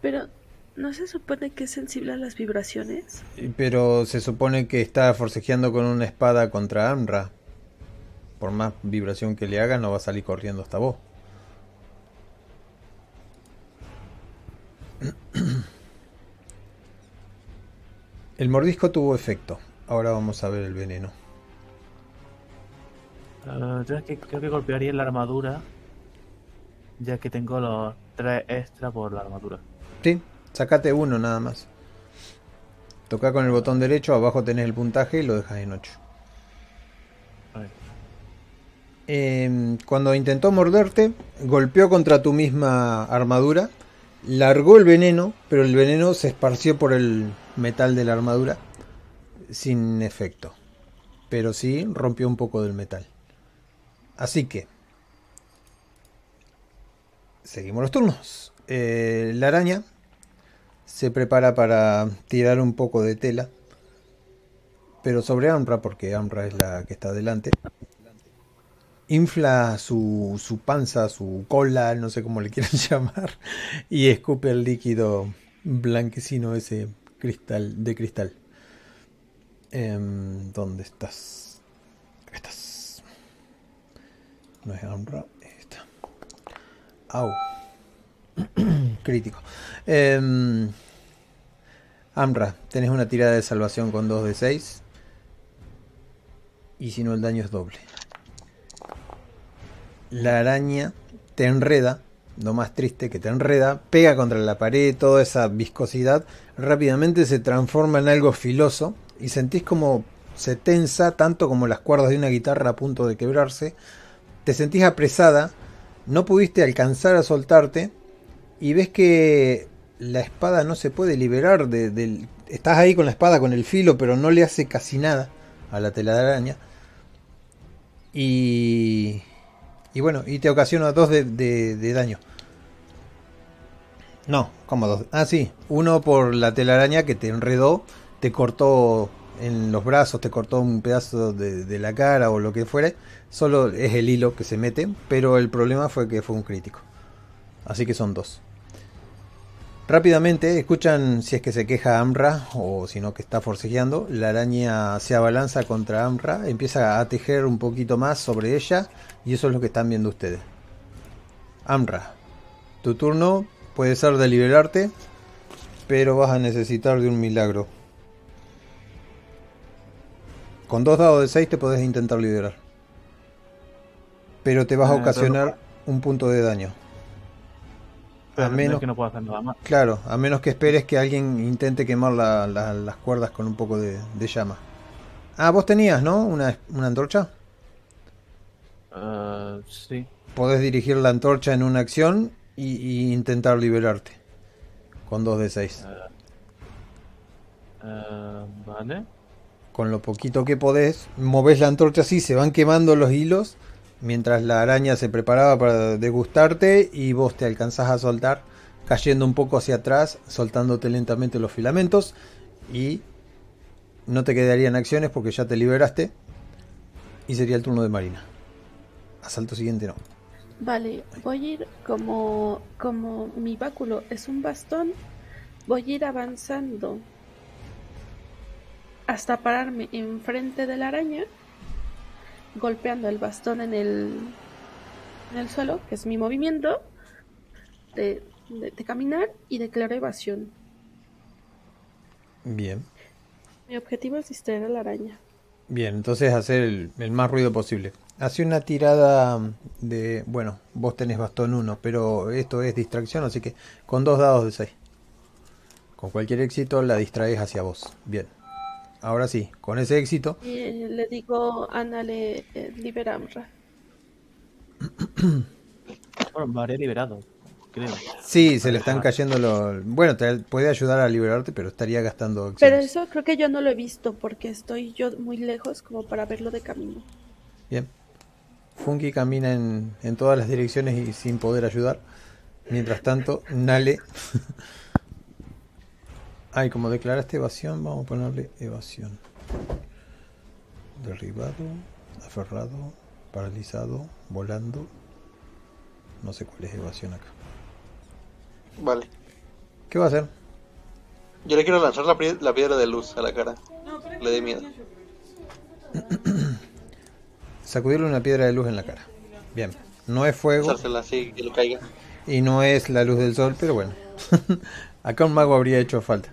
B: Pero, ¿no se supone que es sensible a las vibraciones?
A: pero se supone que está forcejeando con una espada contra Amra. Por más vibración que le hagas, no va a salir corriendo hasta vos. El mordisco tuvo efecto. Ahora vamos a ver el veneno.
C: Que, creo que golpearía en la armadura, ya que tengo los tres extra por la armadura.
A: Sí, sacate uno nada más. Toca con el botón derecho, abajo tenés el puntaje y lo dejas en 8.
C: A ver.
A: Eh, cuando intentó morderte, golpeó contra tu misma armadura, largó el veneno, pero el veneno se esparció por el metal de la armadura sin efecto. Pero sí rompió un poco del metal. Así que, seguimos los turnos. Eh, la araña se prepara para tirar un poco de tela, pero sobre Amra, porque Amra es la que está delante. Infla su, su panza, su cola, no sé cómo le quieran llamar, y escupe el líquido blanquecino ese cristal de cristal. Em, ¿Dónde estás? Estás. No es Amra, esta. Au. Crítico. Em, Amra, tenés una tirada de salvación con 2 de 6. Y si no, el daño es doble. La araña te enreda, lo más triste que te enreda, pega contra la pared, toda esa viscosidad rápidamente se transforma en algo filoso y sentís como se tensa, tanto como las cuerdas de una guitarra a punto de quebrarse. Te sentís apresada, no pudiste alcanzar a soltarte y ves que la espada no se puede liberar de. Estás ahí con la espada, con el filo, pero no le hace casi nada a la telaraña. Y... Y bueno, y te ocasiona dos de, de, de daño. No, como dos. Ah, sí. Uno por la telaraña que te enredó, te cortó en los brazos, te cortó un pedazo de, de, la cara o lo que fuere. Solo es el hilo que se mete, pero el problema fue que fue un crítico. Así que son dos. Rápidamente escuchan si es que se queja Amra o si no que está forcejeando. La araña se abalanza contra Amra, empieza a tejer un poquito más sobre ella y eso es lo que están viendo ustedes. Amra, tu turno puede ser de liberarte, pero vas a necesitar de un milagro. Con dos dados de 6 te puedes intentar liberar. Pero te vas a ocasionar un punto de daño.
C: A menos que no puedo hacer nada más.
A: Claro, a menos que esperes que alguien intente quemar la, la, las cuerdas con un poco de, de, llama. Ah, vos tenías, ¿no? Una, una antorcha.
C: Uh, sí.
A: Podés dirigir la antorcha en una acción y, y intentar liberarte. Con 2 de 6.
C: Uh, uh, vale.
A: Con lo poquito que podés, movés la antorcha así, se van quemando los hilos mientras la araña se preparaba para degustarte y vos te alcanzás a soltar cayendo un poco hacia atrás, soltándote lentamente los filamentos y no te quedarían acciones porque ya te liberaste y sería el turno de Marina. Asalto siguiente no.
B: Vale, voy a ir como como mi báculo es un bastón, voy a ir avanzando hasta pararme enfrente de la araña golpeando el bastón en el, en el suelo, que es mi movimiento de, de, de caminar y declaro evasión.
A: Bien.
B: Mi objetivo es distraer a la araña.
A: Bien, entonces hacer el, el, más ruido posible. Hace una tirada de... Bueno, vos tenés bastón 1, pero esto es distracción, así que con dos dados de 6. Con cualquier éxito la distraes hacia vos. Bien. Ahora sí, con ese éxito.
B: Y le digo, Ana, le eh, libera Amra.
C: bueno, me habré liberado, creo.
A: Sí, se le están cayendo los... Bueno, te puede ayudar a liberarte, pero estaría gastando... Acciones.
B: Pero eso creo que yo no lo he visto, porque estoy yo muy lejos como para verlo de camino.
A: Bien. Funky camina en, en todas las direcciones y sin poder ayudar. Mientras tanto, Nale... Ay, como declaraste evasión, vamos a ponerle evasión. Derribado, aferrado, paralizado, volando. No sé cuál es evasión acá.
D: Vale.
A: ¿Qué va a hacer?
D: Yo le quiero lanzar la, la piedra de luz a la cara. Le dé miedo.
A: Sacudirle una piedra de luz en la cara. Bien. No es fuego.
D: Así, que lo caiga.
A: Y no es la luz del sol, pero bueno. Acá un mago habría hecho falta.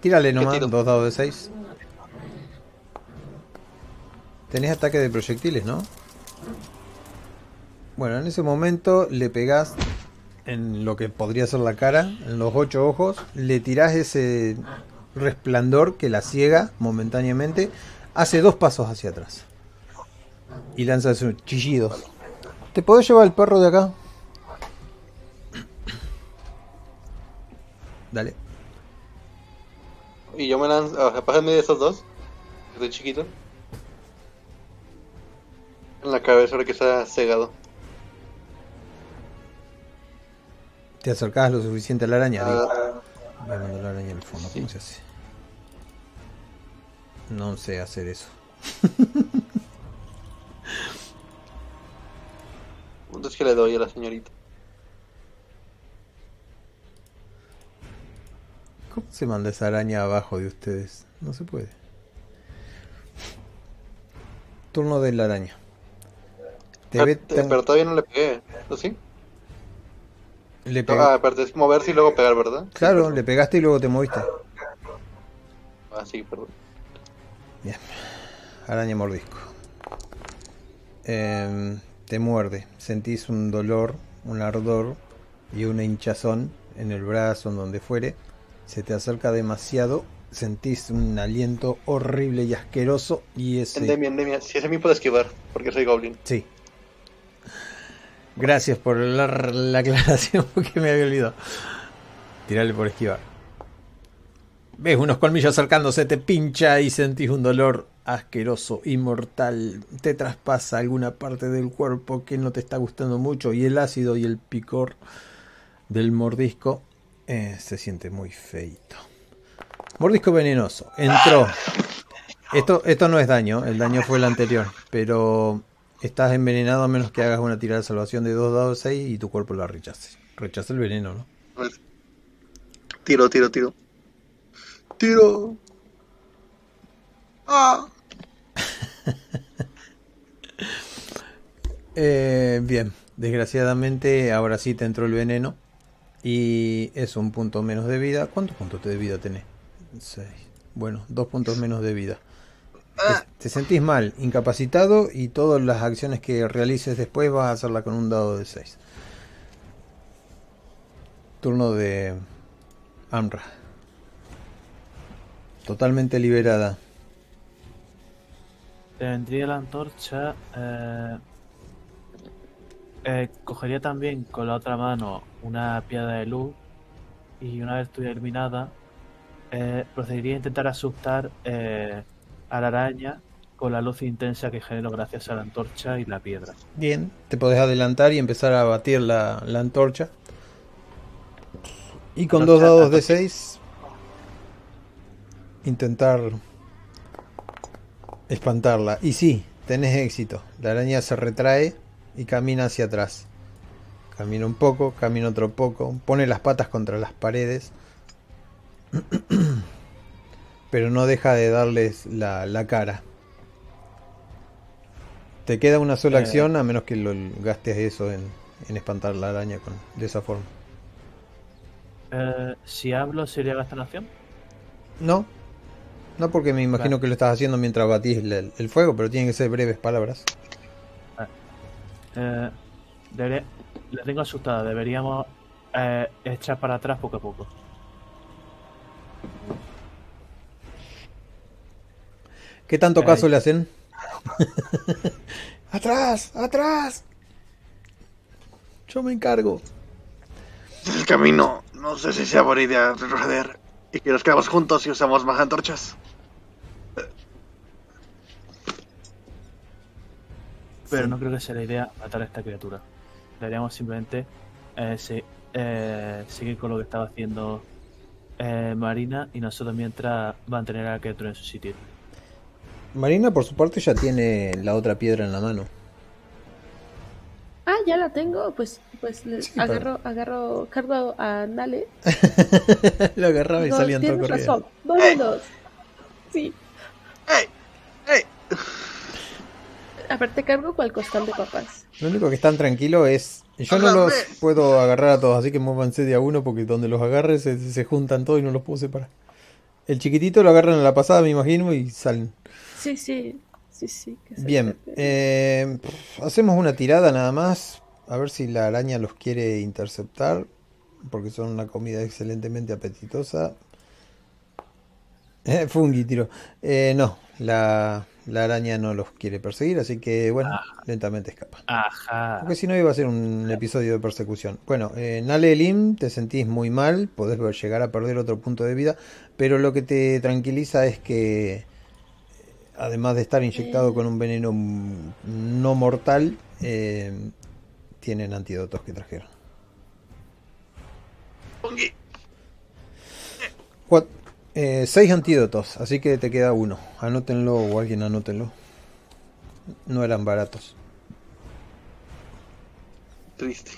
A: Tírale nomás, dos dados de 6. Tenés ataque de proyectiles, ¿no? Bueno, en ese momento le pegás en lo que podría ser la cara, en los ocho ojos, le tirás ese resplandor que la ciega momentáneamente, hace dos pasos hacia atrás. Y lanza sus chillidos. ¿Te podés llevar el perro de acá? Dale
D: y yo me lanzo. O sea, pásenme de esos dos. Estoy chiquito. En la cabeza ahora que está cegado.
A: Te acercabas lo suficiente a la araña.
D: Ah,
A: Voy a mandar la araña al fondo. Sí. ¿Cómo se hace? No sé hacer eso.
D: ¿Cuánto es que le doy a la señorita?
A: ¿Cómo se manda esa araña abajo de ustedes? No se puede. Turno de la araña. Te ve
D: Pero,
A: tan-
D: pero todavía no le pegué. ¿No sí?
A: le
D: Ah,
A: pega-
D: espérate, es moverse y luego pegar, ¿verdad?
A: Claro, le pegaste y luego te moviste.
D: Ah, sí, perdón.
A: Araña mordisco. Em, te muerde. Sentís un dolor, un ardor y una hinchazón en el brazo, en donde fuere. Se te acerca demasiado. Sentís un aliento horrible y asqueroso. Y ese.
D: Endemia, endemia. Si es a mí puedo esquivar, porque soy goblin.
A: Sí. Gracias por la, la aclaración porque me había olvidado. Tirarle por esquivar. Ves unos colmillos acercándose, te pincha y sentís un dolor asqueroso y mortal. Te traspasa alguna parte del cuerpo que no te está gustando mucho y el ácido y el picor del mordisco eh, se siente muy feito. Mordisco venenoso. Entró. Esto, esto no es daño, el daño fue el anterior, pero estás envenenado a menos que hagas una tirada de salvación de 2 dados 6 y tu cuerpo la rechace. Rechaza el veneno, ¿no?
D: Pues, Tiro, tiro, tiro. Tiro. Ah.
A: Eh, bien, desgraciadamente ahora sí te entró el veneno y es un punto menos de vida. ¿Cuántos puntos de vida tenés? 6. Bueno, dos puntos menos de vida. Te, te sentís mal, incapacitado y todas las acciones que realices después vas a hacerla con un dado de 6. Turno de Amra. Totalmente liberada.
C: Tendría la antorcha. eh, eh, cogería también con la otra mano una piedra de luz. Y una vez estuviera iluminada, eh, procedería a intentar asustar eh, a la araña con la luz intensa que genero gracias a la antorcha y la piedra.
A: Bien, te podés adelantar y empezar a batir la, la antorcha. Y con dos dados de
C: antorcha.
A: 6 intentar espantarla. Y sí, tenés éxito. La araña se retrae y camina hacia atrás. Camina un poco, camina otro poco, pone las patas contra las paredes. Pero no deja de darles la, la cara. Te queda una sola
C: Eh.
A: acción a menos que lo gastes eso en, en espantar la araña con, de esa forma.
C: Eh, si hablo, ¿sería gastar acción?
A: No, no porque me imagino
C: Vale.
A: que lo estás haciendo mientras batís el, el fuego, pero tienen que ser breves palabras.
C: Eh, debería- la tengo asustada. Deberíamos eh, echar para atrás poco a poco.
A: ¿Qué tanto
C: Ay.
A: caso le hacen? ¡Atrás! ¡Atrás! Yo me encargo.
D: Este es el camino. No sé si sea buena idea retroceder. Y que nos quedamos juntos y usamos más antorchas.
C: Pero no creo que sea la idea matar a esta criatura. Deberíamos simplemente eh, se- eh, seguir con lo que estaba haciendo eh, Marina y nosotros mientras mantener a la criatura en su sitio.
A: Marina, por su parte, ya tiene la otra piedra en la mano.
B: Ah, ya la tengo. Pues, pues le
A: Sí, pero-
B: agarro, agarro, cargo a Nale.
A: lo agarraba y
B: Digo,
A: salían todo corriendo.
B: razón. Vámonos. Sí.
D: ¡Ey! ¡Ey!
B: Aparte cargo cual costal de papas.
A: Lo único que están tranquilo es. Yo no los puedo agarrar a todos, así que muévanse de a uno porque donde los agarre se, se juntan todos y no los puedo separar. El chiquitito lo agarran a la pasada, me imagino, y salen.
B: Sí, sí. Sí, sí. que
A: Bien, eh, hacemos una tirada nada más. A ver si la araña los quiere interceptar. Porque son una comida excelentemente apetitosa. Eh, Fungi tiro. Eh, no, la, la araña no los quiere perseguir, así que bueno, lentamente escapa.
C: Ajá.
A: Porque si no iba a ser un episodio de persecución. Bueno, eh, Nale Lim, te sentís muy mal, podés llegar a perder otro punto de vida, pero lo que te tranquiliza es que, eh, además de estar inyectado con un veneno no mortal, eh, tienen antídotos que trajeron. Eh, seis antídotos, así que te queda uno. Anótenlo o alguien anótenlo. No eran baratos.
D: Triste.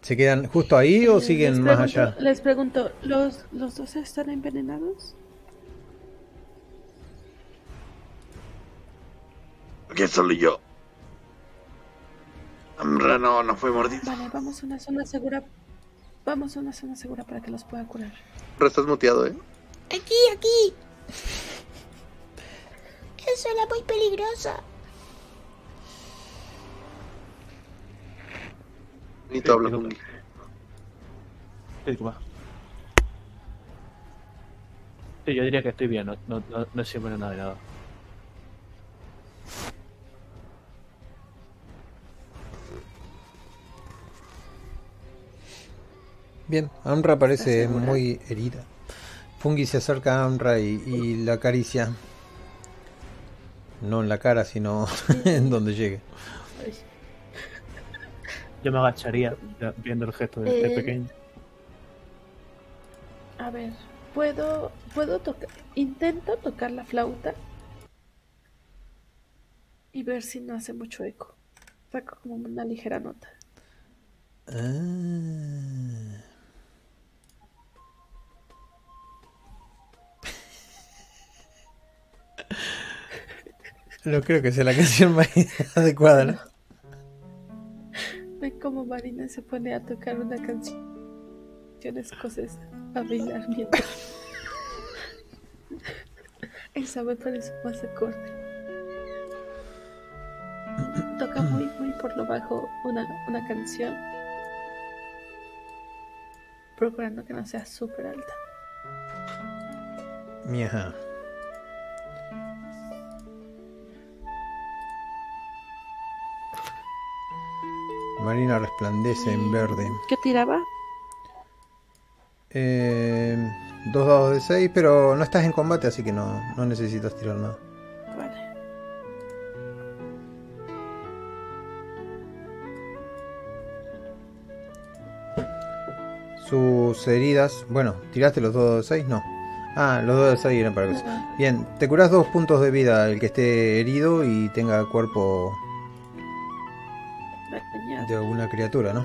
A: ¿Se quedan justo ahí o
B: Eh,
A: siguen más allá?
B: Les pregunto, ¿los, ¿los dos están envenenados?
D: ¿Qué solo yo? Amra no, no fue mordido.
B: Vale, vamos a una zona segura. Vamos a una zona segura para que los pueda curar.
D: Pero estás muteado, ¿eh?
E: Aquí, aquí. Eso era muy peligrosa.
D: Ni te hablo, Fungi.
C: Sí, yo diría que estoy bien, no, no, no, no siempre nada de nada.
A: Bien, Amra parece muy herida. Fungi se acerca a Amra y, y la acaricia. No en la cara, sino en donde llegue.
C: Yo me agacharía viendo el gesto de este
B: Eh,
C: pequeño.
B: A ver, puedo, puedo tocar, intento tocar la flauta y ver si no hace mucho eco. Saco como una ligera nota.
A: Ah. No creo que sea la canción más adecuada, ¿no?
B: Ven como Marina se pone a tocar una canción escocesa, a bailar mientras. Esa me parece más acorde. Toca muy, muy por lo bajo una, una canción, procurando que no sea súper alta.
A: Mija. Marina resplandece en verde.
B: ¿Qué tiraba?
A: Eh, dos dados de 6, pero no estás en combate, así que no, no necesitas tirar nada.
B: Vale.
A: Sus heridas. Bueno, ¿tiraste los dos de 6? No. Ah, los dos de 6 eran para eso. Bien, te curas dos puntos de vida el que esté herido y tenga cuerpo. De alguna criatura, ¿no?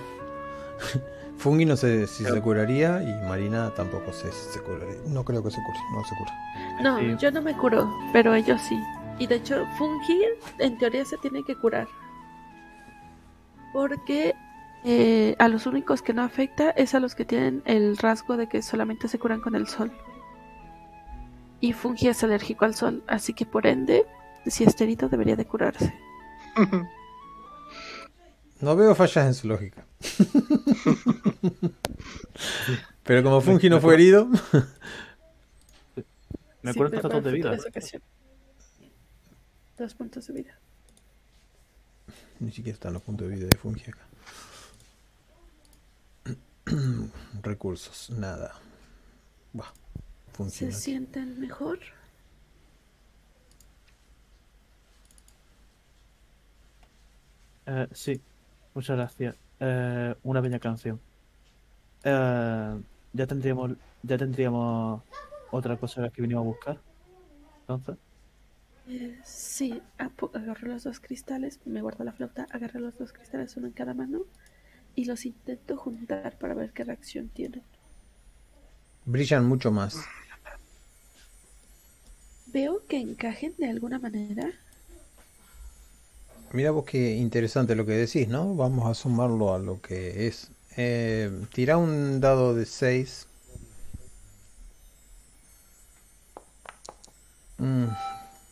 A: Fungi no sé si se curaría y Marina tampoco sé si se curaría. No creo que se cure, no se cura.
B: No,
C: Sí.
B: yo no me curo, pero ellos sí. Y de hecho, Fungi en teoría se tiene que curar. Porque eh, a los únicos que no afecta es a los que tienen el rasgo de que solamente se curan con el sol. Y Fungi es alérgico al sol, así que por ende, si está herido debería de curarse.
A: No veo fallas en su lógica. Pero como Fungi no fue herido,
C: Me acuerdo
B: para
C: dos de vida.
B: Dos puntos de vida.
A: ni siquiera están los puntos de vida de Fungi acá. Recursos, nada. Buah,
B: ¿Se
A: funciona.
B: sienten mejor?
C: Eh, sí, muchas gracias. Eh, una bella canción. Eh, ya tendríamos, ya tendríamos otra cosa que vinimos a buscar. Entonces,
B: sí, agarro los dos cristales, me guardo la flauta, agarro los dos cristales, uno en cada mano, y los intento juntar para ver qué reacción tienen.
A: Brillan mucho más.
B: Veo que encajen de alguna manera.
A: Mira vos qué interesante lo que decís, ¿no? Vamos a sumarlo a lo que es. Eh, tira un dado de 6.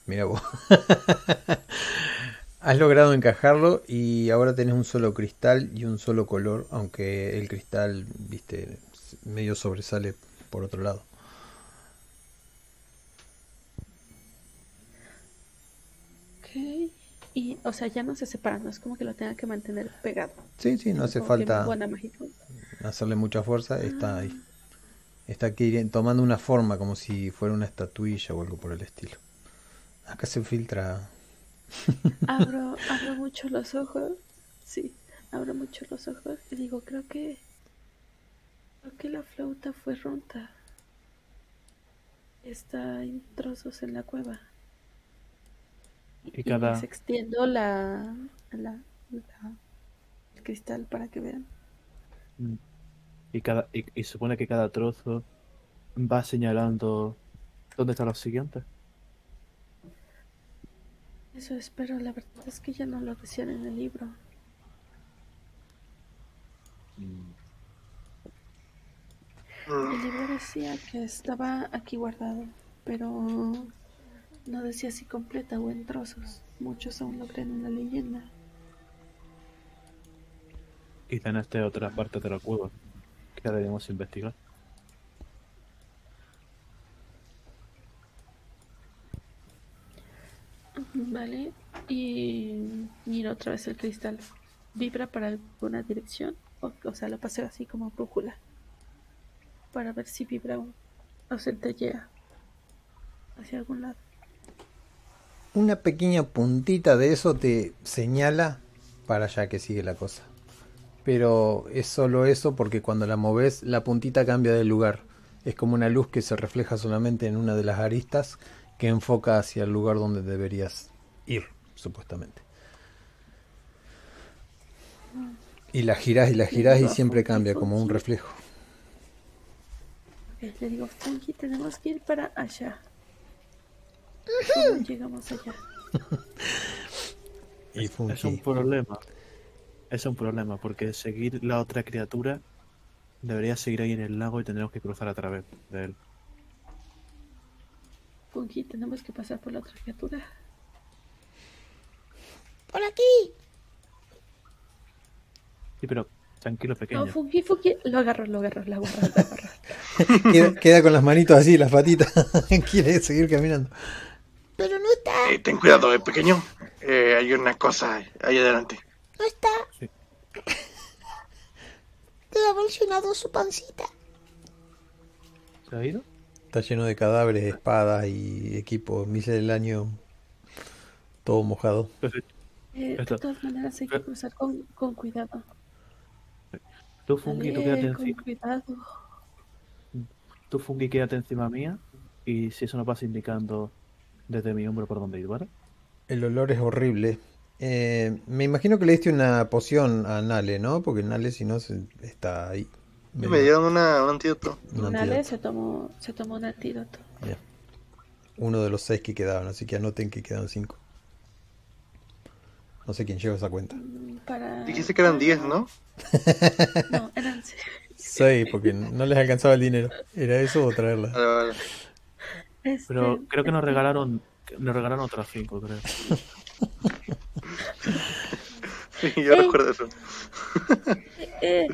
A: mira vos. Has logrado encajarlo y ahora tenés un solo cristal y un solo color, aunque el cristal, viste, medio sobresale por otro lado.
B: Ok. Y, o sea, ya no se separan, no es como que lo tenga que mantener pegado.
A: Sí, sí, no hace
B: Como
A: falta hacerle mucha fuerza, está ahí. Está aquí tomando una forma como si fuera una estatuilla o algo por el estilo. Acá se filtra.
B: Abro, abro mucho los ojos. Sí, abro mucho los ojos y digo, creo que Creo que la flauta fue rota. Está en trozos en la cueva.
C: Y cada-
B: les extiendo la, la, la- el cristal para que vean.
C: Mm. Y, cada, y, y supone que cada trozo va señalando dónde están los siguientes.
B: Eso espero, la verdad es que ya no lo decían en el libro. El libro decía que estaba aquí guardado, pero no decía si completa o en trozos. Muchos aún lo creen una leyenda.
C: Quizá en esta otra parte de la cueva que deberíamos investigar.
B: Vale, y miro otra vez el cristal. ¿Vibra para alguna dirección? O, o sea, lo paseo así como brújula. Para ver si vibra o, o centellea hacia algún lado.
A: Una pequeña puntita de eso te señala para allá que sigue la cosa. Pero es solo eso porque cuando la moves la puntita cambia de lugar. Es como una luz que se refleja solamente en una de las aristas que enfoca hacia el lugar donde deberías ir, supuestamente. Y la girás y la girás y siempre cambia como un reflejo.
B: Le digo, Funky, tenemos que ir para allá. ¿Cómo llegamos allá?
A: Y
C: Es un problema. Es un problema porque seguir la otra criatura debería seguir ahí en el lago y tendremos que cruzar a través de él.
B: Funky, tenemos que pasar por la otra criatura.
E: Por aquí.
C: Sí, pero tranquilo, pequeño.
B: No, Funky, Funky, lo agarro, lo agarro, lo agarro, lo agarro.
A: queda, queda con las manitos así, las patitas. Quiere seguir caminando.
E: Pero no está.
D: Eh, ten cuidado, eh, pequeño. Eh, hay una cosa ahí adelante.
E: No está.
C: Sí.
E: Le ha mencionado su pancita.
C: ¿Se ha ido?
A: Está lleno de cadáveres, espadas y equipos misceláneo. Todo mojado.
C: Perfecto.
B: Eh, de todas maneras hay que cruzar con, con cuidado.
C: Tú, Fungi, tú quédate,
B: con
C: encima,
B: cuidado.
C: tú, Fungi, quédate encima mía. Y si eso nos vas indicando desde mi hombro por dónde ir, ¿vale?
A: El olor es horrible. Eh, me imagino que le diste una poción a Nale, ¿no? Porque Nale, si no, se- está ahí.
D: Me dieron una, un antídoto.
A: un
B: Nale
A: antídoto.
B: se tomó, se tomó un antídoto.
A: Ya. Uno de los seis que quedaban, así que anoten que quedan cinco. No sé quién lleva esa cuenta.
B: Mm, Para...
D: Dijiste que eran 10, ¿no?
B: No, eran seis.
A: Seis, porque no les alcanzaba el dinero. ¿Era eso o traerla?
D: Vale, vale.
B: Este,
C: Pero creo que nos regalaron nos regalaron otras cinco, creo.
D: Sí, yo
B: Eh.
D: recuerdo eso.
B: Eh,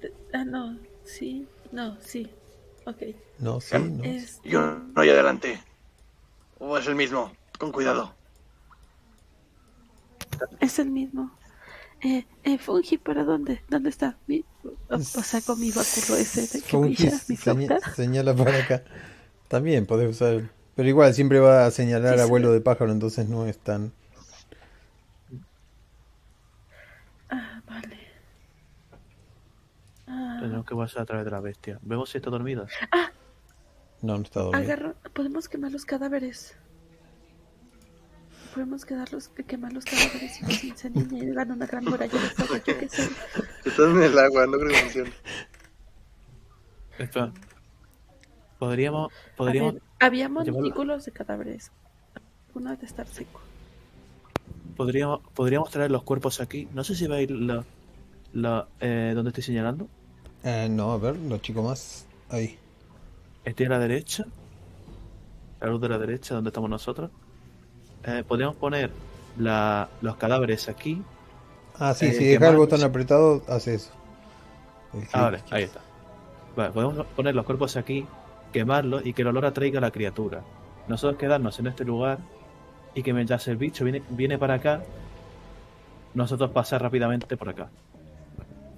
B: d- ah, no, sí, no, sí. Ok.
A: No, sí, no.
B: Es,
D: Yo no hay adelante. O es el mismo. Con cuidado.
B: es el mismo. Eh, eh, Fungi, ¿para dónde? ¿Dónde está? Mi, o, o saco mi báculo ese de que brilla, mi
A: señala para acá. También podés usar. Pero igual siempre va a señalar
B: Sí,
A: a
B: sí.
A: vuelo de pájaro, entonces no es tan.
B: Ah, vale. Ah,
C: Tenemos que pasar a través de la bestia. Vemos si está dormida.
A: No, no está dormido.
B: agarro, podemos quemar los cadáveres. Podemos quedarlos, quemar los cadáveres y que se incendien y hagan una gran muralla de fuego, yo qué sé.
D: Están en el agua, no creo que funcione.
C: Espera. Podríamos, podríamos,
B: ver, había
C: llevarlo-
B: montículos de cadáveres. Uno de estar seco.
C: podríamos, podríamos traer los cuerpos aquí. No sé si veis la, la, eh, donde estoy señalando.
A: Eh, no, a ver, lo chico más. Ahí.
C: Estoy a la derecha. La luz de la derecha, donde estamos nosotros. Eh, podríamos poner la, los cadáveres aquí.
A: Ah, sí,
C: Eh,
A: si dejas el botón apretado, hace eso.
C: Ah, vale, ahí está. Vale, podemos poner los cuerpos aquí, quemarlos y que el olor atraiga a la criatura. Nosotros quedarnos en este lugar y que mientras el bicho viene, viene para acá, nosotros pasar rápidamente por acá.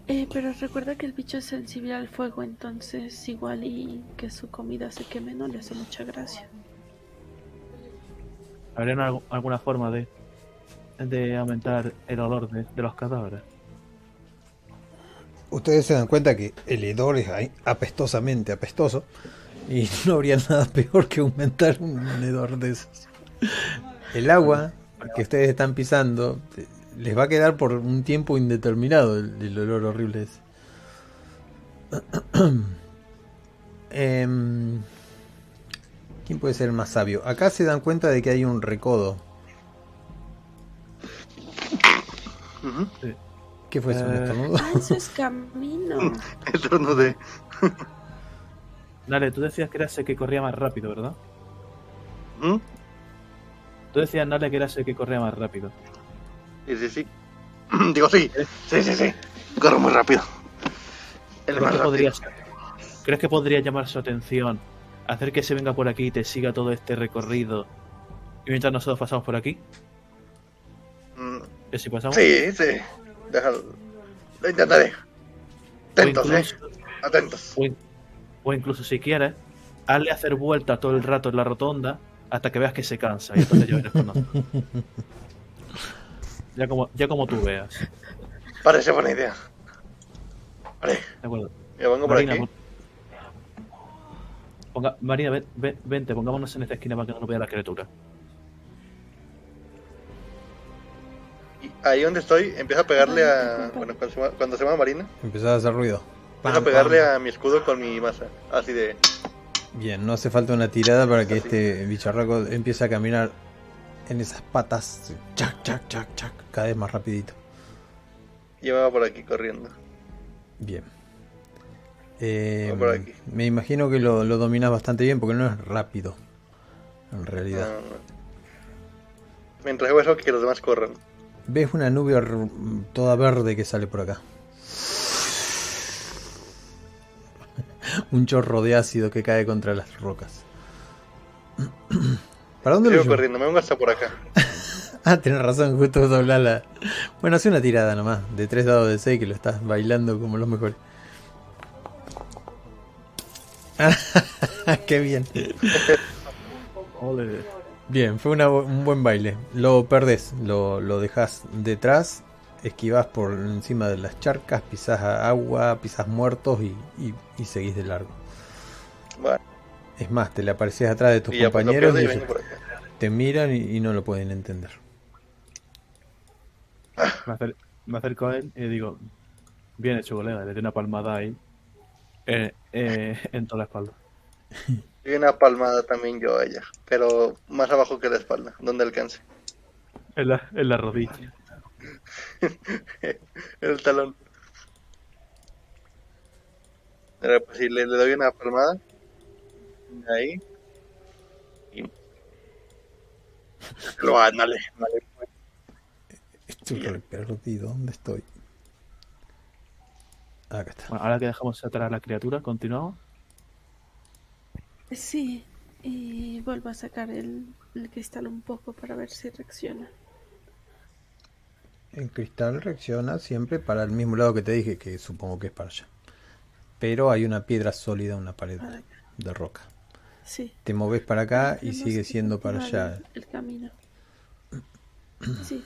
B: Eh, pero recuerda que el bicho es sensible al fuego, entonces igual y que su comida se queme no le hace mucha gracia.
C: ¿Habría algu- alguna forma de, de aumentar el olor de, de los cadáveres?
A: ustedes se dan cuenta que el hedor es ahí apestosamente apestoso y no habría nada peor que aumentar un hedor de esos. El agua que ustedes están pisando eh, les va a quedar por un tiempo indeterminado el, el olor horrible ese. Em, ¿Quién puede ser el más sabio? Acá se dan cuenta de que hay un recodo. ¿Qué fue eso? ¿Un
C: Eh,
A: estornudo?
B: Ah, eso es camino.
D: Eso no sé.
C: Nale, tú decías que eras el que corría más rápido, ¿verdad?
D: ¿Mm?
C: Tú decías, Nale, que eras el que corría más rápido.
D: Sí, sí, sí. Digo, sí. Sí, sí, sí. Corro muy rápido. El
C: ¿Crees
D: más
C: que,
D: rápido.
C: podrías, ¿Crees que podría llamar su atención? Hacer que se venga por aquí y te siga todo este recorrido. Y mientras nosotros pasamos por aquí,
D: Mm,
C: que si pasamos.
D: Sí, sí. Déjalo. Lo intentaré.
C: o,
D: Atentos, eh. Atentos.
C: o in- o incluso si quieres, hazle hacer vueltas todo el rato en la rotonda hasta que veas que se cansa. Y entonces ya vienes con nosotros. Ya como, ya como tú veas.
D: Parece buena idea. Vale.
C: De acuerdo.
D: Me vengo por
C: Marina,
D: aquí.
C: pon- ponga- Marina, ven- ven- vente, pongámonos en esta esquina para que no nos vea la criatura.
D: Y ahí donde estoy, empiezo a pegarle a. Bueno, cuando se va, cuando se va Marina,
A: Empezaba a hacer ruido.
D: Empiezo a pegarle a mi escudo con mi masa. Así de.
A: Bien, no hace falta una tirada para que este bicharraco empiece a caminar en esas patas. Chac, chac, chac, chac. Cada vez más rapidito.
D: Llevaba por aquí corriendo.
A: Bien. Eh,
D: Va por aquí.
A: me imagino que lo, lo dominas bastante bien porque no es rápido. En realidad.
D: Ah, Mientras hago eso, que los demás corran.
A: Ves una nube toda verde que sale por acá. Un chorro de ácido que cae contra las rocas. ¿Para dónde lo
D: Sigo
A: llevo?
D: corriendo, me vengo hasta por acá.
A: Ah, tenés razón, justo doblar la. Bueno, hace una tirada nomás, de tres dados de 6 que lo estás bailando como los mejores. Qué bien. Bien, fue una un buen baile. Lo perdés, lo, lo dejas detrás, esquivas por encima de las charcas, pisás agua, pisás muertos y, y- y seguís de largo.
D: Vale.
A: Es más, te le apareces atrás de tus
D: Y pues
A: compañeros
D: y acá.
A: te miran y, y no lo pueden entender.
C: Me, acer- me acerco a él y digo, bien hecho, colega, le doy una palmada ahí. eh, eh, en toda la espalda.
D: Y una palmada también yo a ella. Pero más abajo que la espalda, donde alcance.
C: En la, en la rodilla.
D: el talón. Ahora, pues si le, le doy una palmada. Ahí. Y... Lo ándale, dale.
A: Estoy
D: Bien.
A: re perdido, ¿dónde estoy? Acá está.
C: Bueno, ahora que dejamos atrás a la criatura, continuamos.
B: Sí, y vuelvo a sacar el, el cristal un poco para ver si reacciona.
A: El cristal reacciona siempre para el mismo lado que te dije, que supongo que es para allá. Pero hay una piedra sólida, una pared de roca.
B: Sí.
A: Te moves para acá y sigue siendo para allá.
B: El, camino. Sí.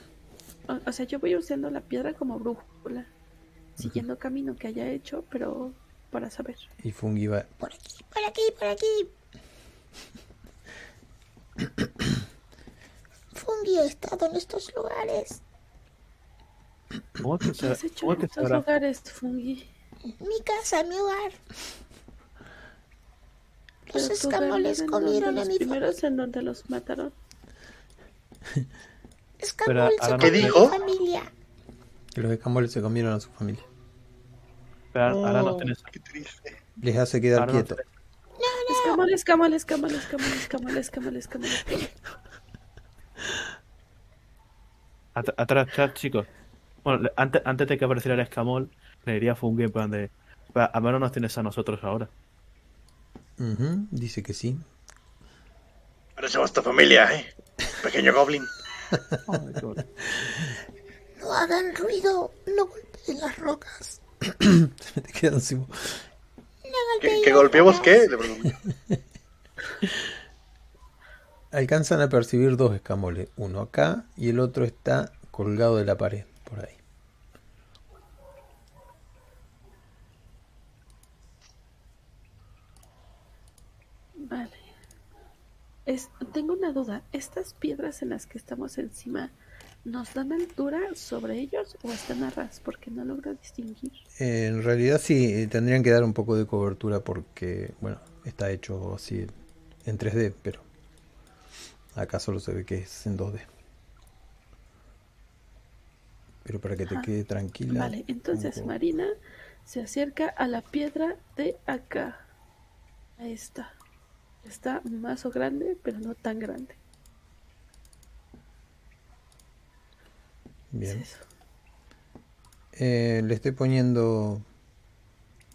B: O, o sea, yo voy usando la piedra como brújula, siguiendo camino que haya hecho, pero para saber.
A: Y Fungi va.
E: Por aquí, por aquí, por aquí. Fungi ha estado en estos lugares.
C: ¿Cómo es que
B: ¿Qué
C: se,
B: has hecho en estos lugares, Fungi?
E: Mi casa, mi hogar. Los escamoles comieron a
B: los
E: mi
B: primeros en donde los mataron.
E: Escamol se
C: no
D: ¿Qué
E: comió a
D: dijo?
E: mi familia.
A: Que los escamoles se comieron a su familia.
C: Pero ahora
D: Oh,
C: tienes.
D: Qué triste.
A: Les hace quedar
C: Ahora nos
A: quietos.
C: tienes-
B: Escamol, escamol, escamol, escamol, escamol, escamol, escamol.
C: At- Atrás, atrás, chicos. Bueno, antes, antes de que apareciera el escamol, le diría a Fungi en plan de. "Va, Al menos nos tienes a nosotros ahora.
A: Ujú, dice que sí.
D: Parecemos tu familia, eh. Pequeño goblin.
E: No hagan ruido. No golpeen las rocas.
A: Se me te queda encima.
E: No
D: ¿Que, que golpeemos qué?
A: Alcanzan a percibir dos escamoles. Uno acá y el otro está colgado de la pared por ahí. Vale.
B: Es, tengo una duda. ¿Estas piedras en las que estamos encima nos dan altura sobre ellos o están a ras? Porque no logro distinguir.
A: Eh, en realidad sí, eh, tendrían que dar un poco de cobertura porque, bueno, está hecho así en 3D, pero acá solo se ve que es en 2D. Pero para que te
B: Ajá.
A: quede tranquila.
B: Vale, entonces Marina se acerca a la piedra de acá. Ahí está. Está más o grande, pero no tan grande.
A: Bien.
B: Es.
A: Eh, le estoy poniendo.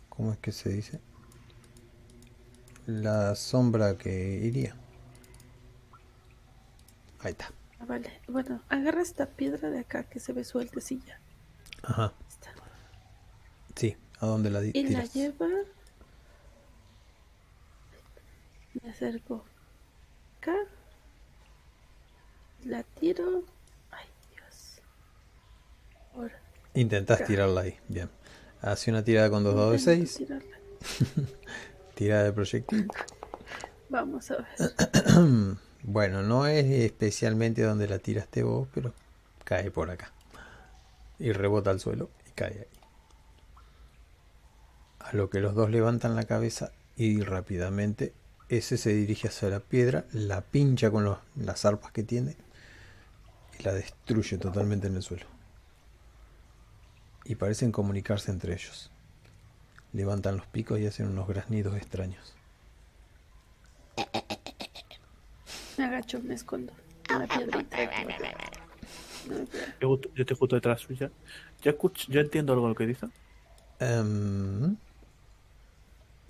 A: ¿Cómo es que se dice? La sombra que iría. Ahí está.
B: Ah, Vale, bueno, agarra esta piedra de acá que se ve sueltecilla.
A: Ajá. Sí, ¿a dónde la di-
B: Y la lleva. Me acerco acá. La tiro. Ay, Dios. Ahora.
A: Intentás
B: acá.
A: tirarla ahí. Bien. Hace una tirada con dos dados de 6.
B: tirarla.
A: Tirada de proyectil.
B: Vamos a ver.
A: Bueno, no es especialmente donde la tiraste vos, pero cae por acá. Y rebota al suelo y cae ahí. A lo que los dos levantan la cabeza y rápidamente ese se dirige hacia la piedra, la pincha con las arpas que tiene y la destruye totalmente en el suelo. Y parecen comunicarse entre ellos. Levantan los picos y hacen unos graznidos extraños.
B: Me agacho, me escondo. En la piedrita.
C: Yo, yo estoy justo detrás suya. Yo, escucho, yo entiendo algo de lo que dice.
A: Em,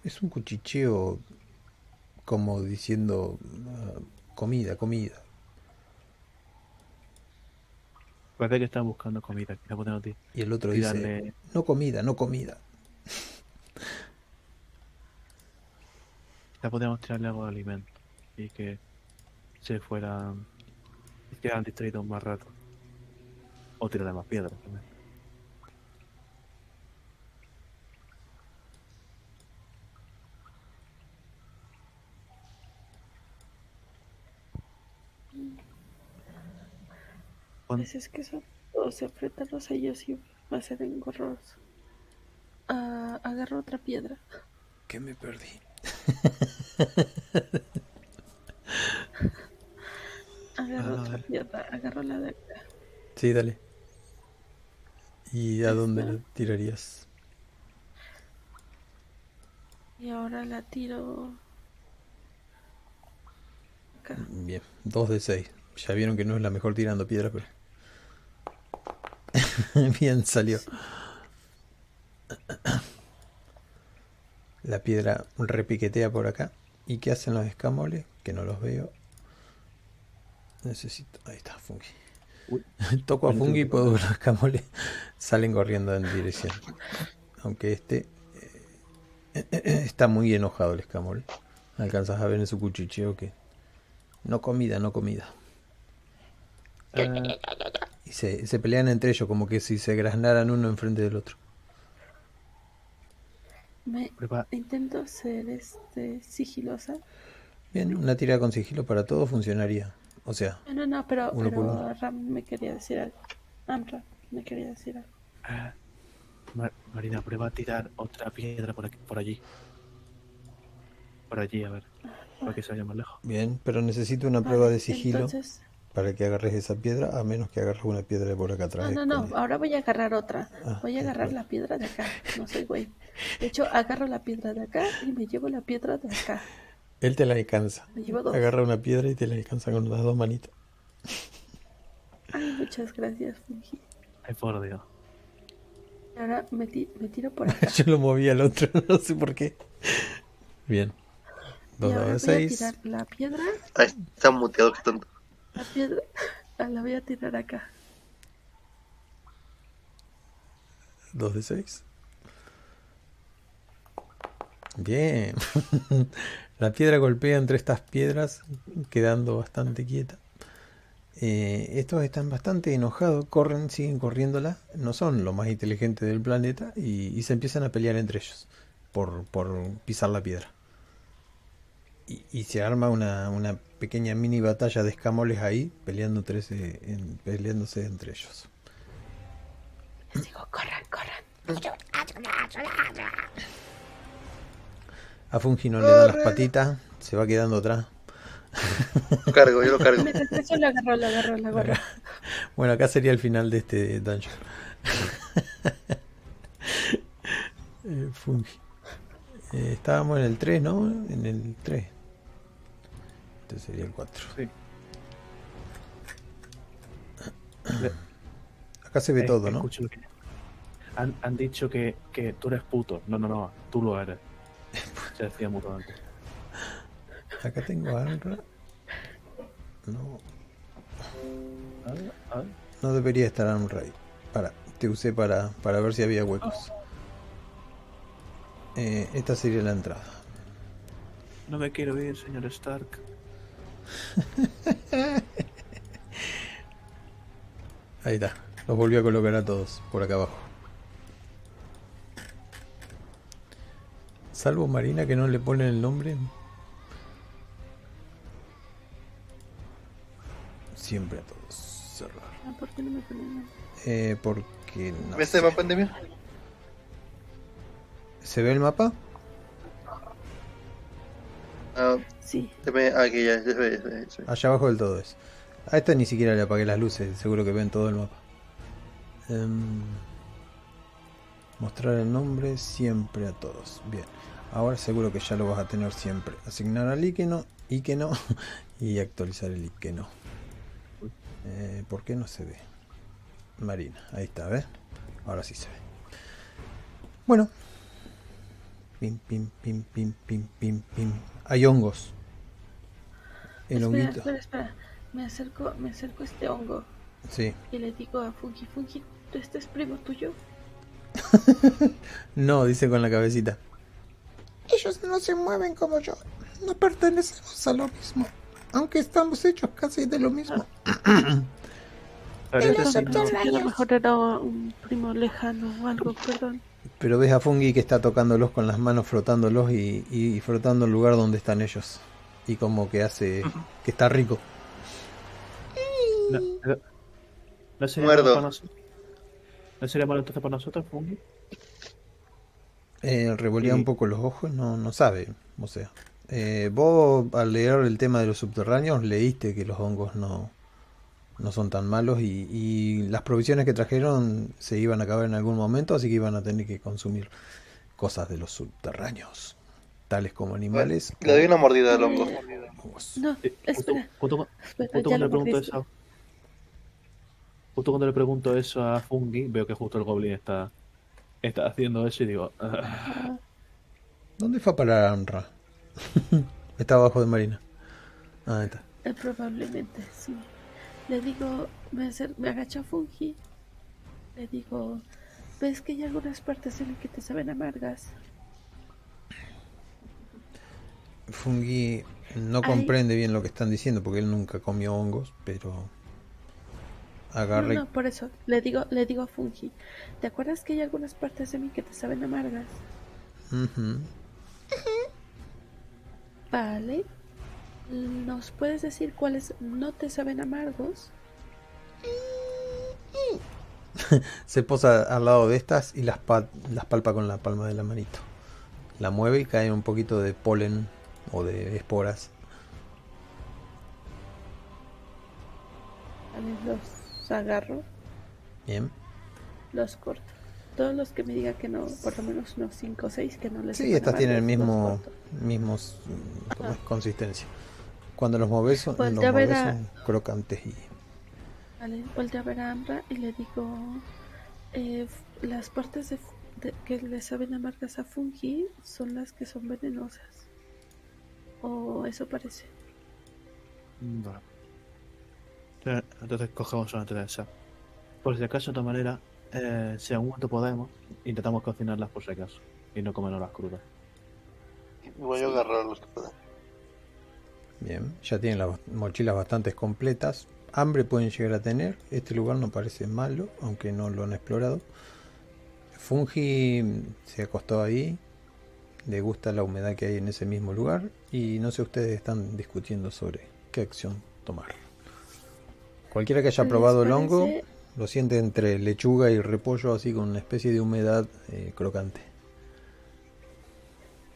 A: es un cuchicheo como diciendo ah, comida, comida.
C: Parece que están buscando comida. Podemos.
A: Y el otro
C: Y
A: dice, no comida, no comida.
C: Quizá podríamos tirarle algo de alimento. Y que se fueran. Quedan distraídos más rato. O tirarle más piedras también.
B: Pues es que son o se enfrentan los ellos y va a ser engorroso. Ah, agarro otra piedra.
A: ¿Qué me perdí?
B: Agarro
C: Ah,
B: otra
C: vale.
B: piedra. Agarro la de acá.
A: Sí, dale. ¿Y a dónde la tirarías?
B: Y ahora la tiro. Acá.
A: Bien, 2 de 6. Ya vieron que no es la mejor tirando piedra, pero... Bien salió. La piedra repiquetea por acá. ¿Y qué hacen los escamoles? Que no los veo. Necesito... Ahí está, Fungi.
C: Uy.
A: Toco a Fungi y puedo ver los escamoles. Salen corriendo en dirección. Aunque este... eh, está muy enojado el escamol. Alcanzas a ver en su cuchicheo que... No comida, no comida.
C: Eh,
A: Y se, se pelean entre ellos como que si se graznaran uno enfrente del otro.
B: Me intento ser este sigilosa.
A: Bien, una tirada con sigilo para todo funcionaría. O sea,
B: No, no, no, pero,
A: Uno
B: pero
A: uno.
B: Ram me quería decir algo. Amra me quería decir algo.
C: eh, Mar- Marina, prueba a tirar otra piedra por aquí, por allí. Por allí, a ver. Para que se vaya más lejos.
A: bien, pero necesito una prueba
B: Vale,
A: de sigilo
B: Entonces,
A: para que agarres esa piedra, a menos que agarres una piedra de por acá atrás.
B: no, no, no,
A: escondida.
B: ahora voy a agarrar otra.
A: Ah,
B: Voy a agarrar la piedra de acá. No soy güey. De hecho, agarro la piedra de acá y me llevo la piedra de acá.
A: Él te la alcanza.
B: Me llevo dos.
A: Agarra una piedra y te la alcanza con las dos manitas.
B: Ay, muchas gracias, Fungi.
C: Ay, por Dios.
B: Y ahora me, ti- me tiro por acá.
A: Yo lo moví al otro, no sé por qué. Bien.
B: Y
A: Dos
B: ahora
A: dados de
B: voy a
A: seis.
B: tirar la piedra,
D: Ahí está muteado, que tonto.
B: la piedra, ah, la voy a tirar acá.
A: Dos de seis. Bien. La piedra golpea entre estas piedras, quedando bastante quieta. Eh, estos están bastante enojados, corren, siguen corriéndola, no son lo más inteligentes del planeta y, se empiezan a pelear entre ellos por, por pisar la piedra. Y, se arma una, una pequeña mini batalla de escamoles ahí, ese- en- peleándose entre ellos.
B: Digo, corran, corran.
A: A Fungi no le dan las patitas, se va quedando atrás.
D: Lo cargo, yo lo cargo.
B: Lo agarro, lo agarro, lo agarro.
A: Bueno, acá sería el final de este dungeon. Eh, Fungi. Eh, estábamos en el 3, ¿no? En el 3. Este sería el 4.
C: Sí.
A: Acá se ve
C: eh,
A: todo, ¿no?
C: que- Han, han dicho que, que tú eres puto. No, no, no, tú lo eres. Se decía mutuamente.
A: Acá tengo a Anra. No, no debería estar Anra ahí. Para, te usé para, para ver si había huecos. Eh, esta sería la entrada.
C: No me quiero ir, señor Stark.
A: Ahí está. Los volví a colocar a todos por acá abajo. Salvo Marina que no le ponen el nombre. Siempre a todos. Cerrar.
B: Ah, ¿Por qué no me ponen?
A: Eh, porque no
D: ¿Ves este mapa pandemia?
A: ¿Se ve el mapa?
D: Ah,
B: Sí.
D: se ve- ah, aquí ya, ya se ve, ya se ve, ya se ve.
A: Allá abajo del todo es. A esta ni siquiera le apagué las luces, seguro que ven todo el mapa. Em, mostrar el nombre siempre a todos. Bien. Ahora seguro que ya lo vas a tener siempre. Asignar al íqueno, íqueno y actualizar el íqueno. Eh, ¿Por qué no se ve? Marina, ahí está, ¿ves? Ahora sí se ve. Bueno. Pim, pim, pim, pim, pim, pim, pim. Hay hongos. El
B: espera,
A: honguito.
B: espera, espera. Me acerco, me acerco a este hongo
A: Sí.
B: y le digo a Fungi, Fungi, ¿tú este es primo tuyo?
A: No, dice con la cabecita.
E: Ellos no se mueven como yo. No pertenecemos a lo mismo. Aunque estamos hechos casi de lo mismo.
C: Pero
E: El
C: este sí, no-
B: A lo mejor era un primo lejano o algo, perdón.
A: Pero ves a Fungi que está tocándolos con las manos, frotándolos y, y frotando el lugar donde están ellos. Y como que hace que está rico.
C: no, pero- ¿no sería
D: Muerdo.
C: malo para nosotros? ¿No sería malo entonces para nosotros, Fungi?
A: Eh, revolea
C: Sí.
A: un poco los ojos, no, no sabe. O sea, eh, vos al leer el tema de los subterráneos leíste que los hongos no, no son tan malos y, y las provisiones que trajeron se iban a acabar en algún momento, así que iban a tener que consumir cosas de los subterráneos, tales como animales.
D: Le doy una mordida al hongo.
B: No,
C: Eh, justo,
B: espera,
C: cuando le pregunto eso. Justo cuando le pregunto eso a Fungi, veo que justo el Goblin está, está haciendo eso y digo. "Ah,
A: ¿Dónde fue a parar Anra? está abajo de Marina. Ah, ahí está.
B: eh, probablemente, sí. Le digo, me, acer- me agacho a Fungi. Le digo, ¿ves que hay algunas partes en las que te saben amargas?
A: Fungi no
B: Ay.
A: comprende bien lo que están diciendo porque él nunca comió hongos, pero
B: No, no, por eso. Le digo, le digo a Fungi, ¿te acuerdas que hay algunas partes de mí que te saben amargas?
A: Ujú.
B: Vale. ¿Nos puedes decir cuáles no te saben amargos?
A: Se posa al lado de estas y las, pa- las palpa con la palma de la manito. La mueve y cae un poquito de polen o de esporas.
B: Los agarro,
A: Bien.
B: los corto. Todos los que me digan que no, por lo menos unos 5 o 6 que no les
A: Sí, estas tienen el mismo, mismos consistencia. Cuando los moves son, los moves son crocantes y
B: Vale, volteo a ver a Ambra y le digo, eh, las partes de, que le saben amargas a Fungi son las que son venenosas. O eso parece.
C: Vale. Entonces cogemos una esas. Por si acaso, de otra manera, eh, si un momento podemos, intentamos cocinarlas por si acaso. Y no comernos las crudas.
D: Voy a agarrar los que pueda.
A: Bien, ya tienen las mochilas bastante completas. Hambre pueden llegar a tener. Este lugar no parece malo, aunque no lo han explorado. Fungi se acostó ahí. Le gusta la humedad que hay en ese mismo lugar. Y no sé, ustedes están discutiendo sobre qué acción tomar. Cualquiera que haya
B: ¿Les
A: probado el hongo
B: parece-
A: lo siente entre lechuga y repollo, así con una especie de humedad eh, crocante.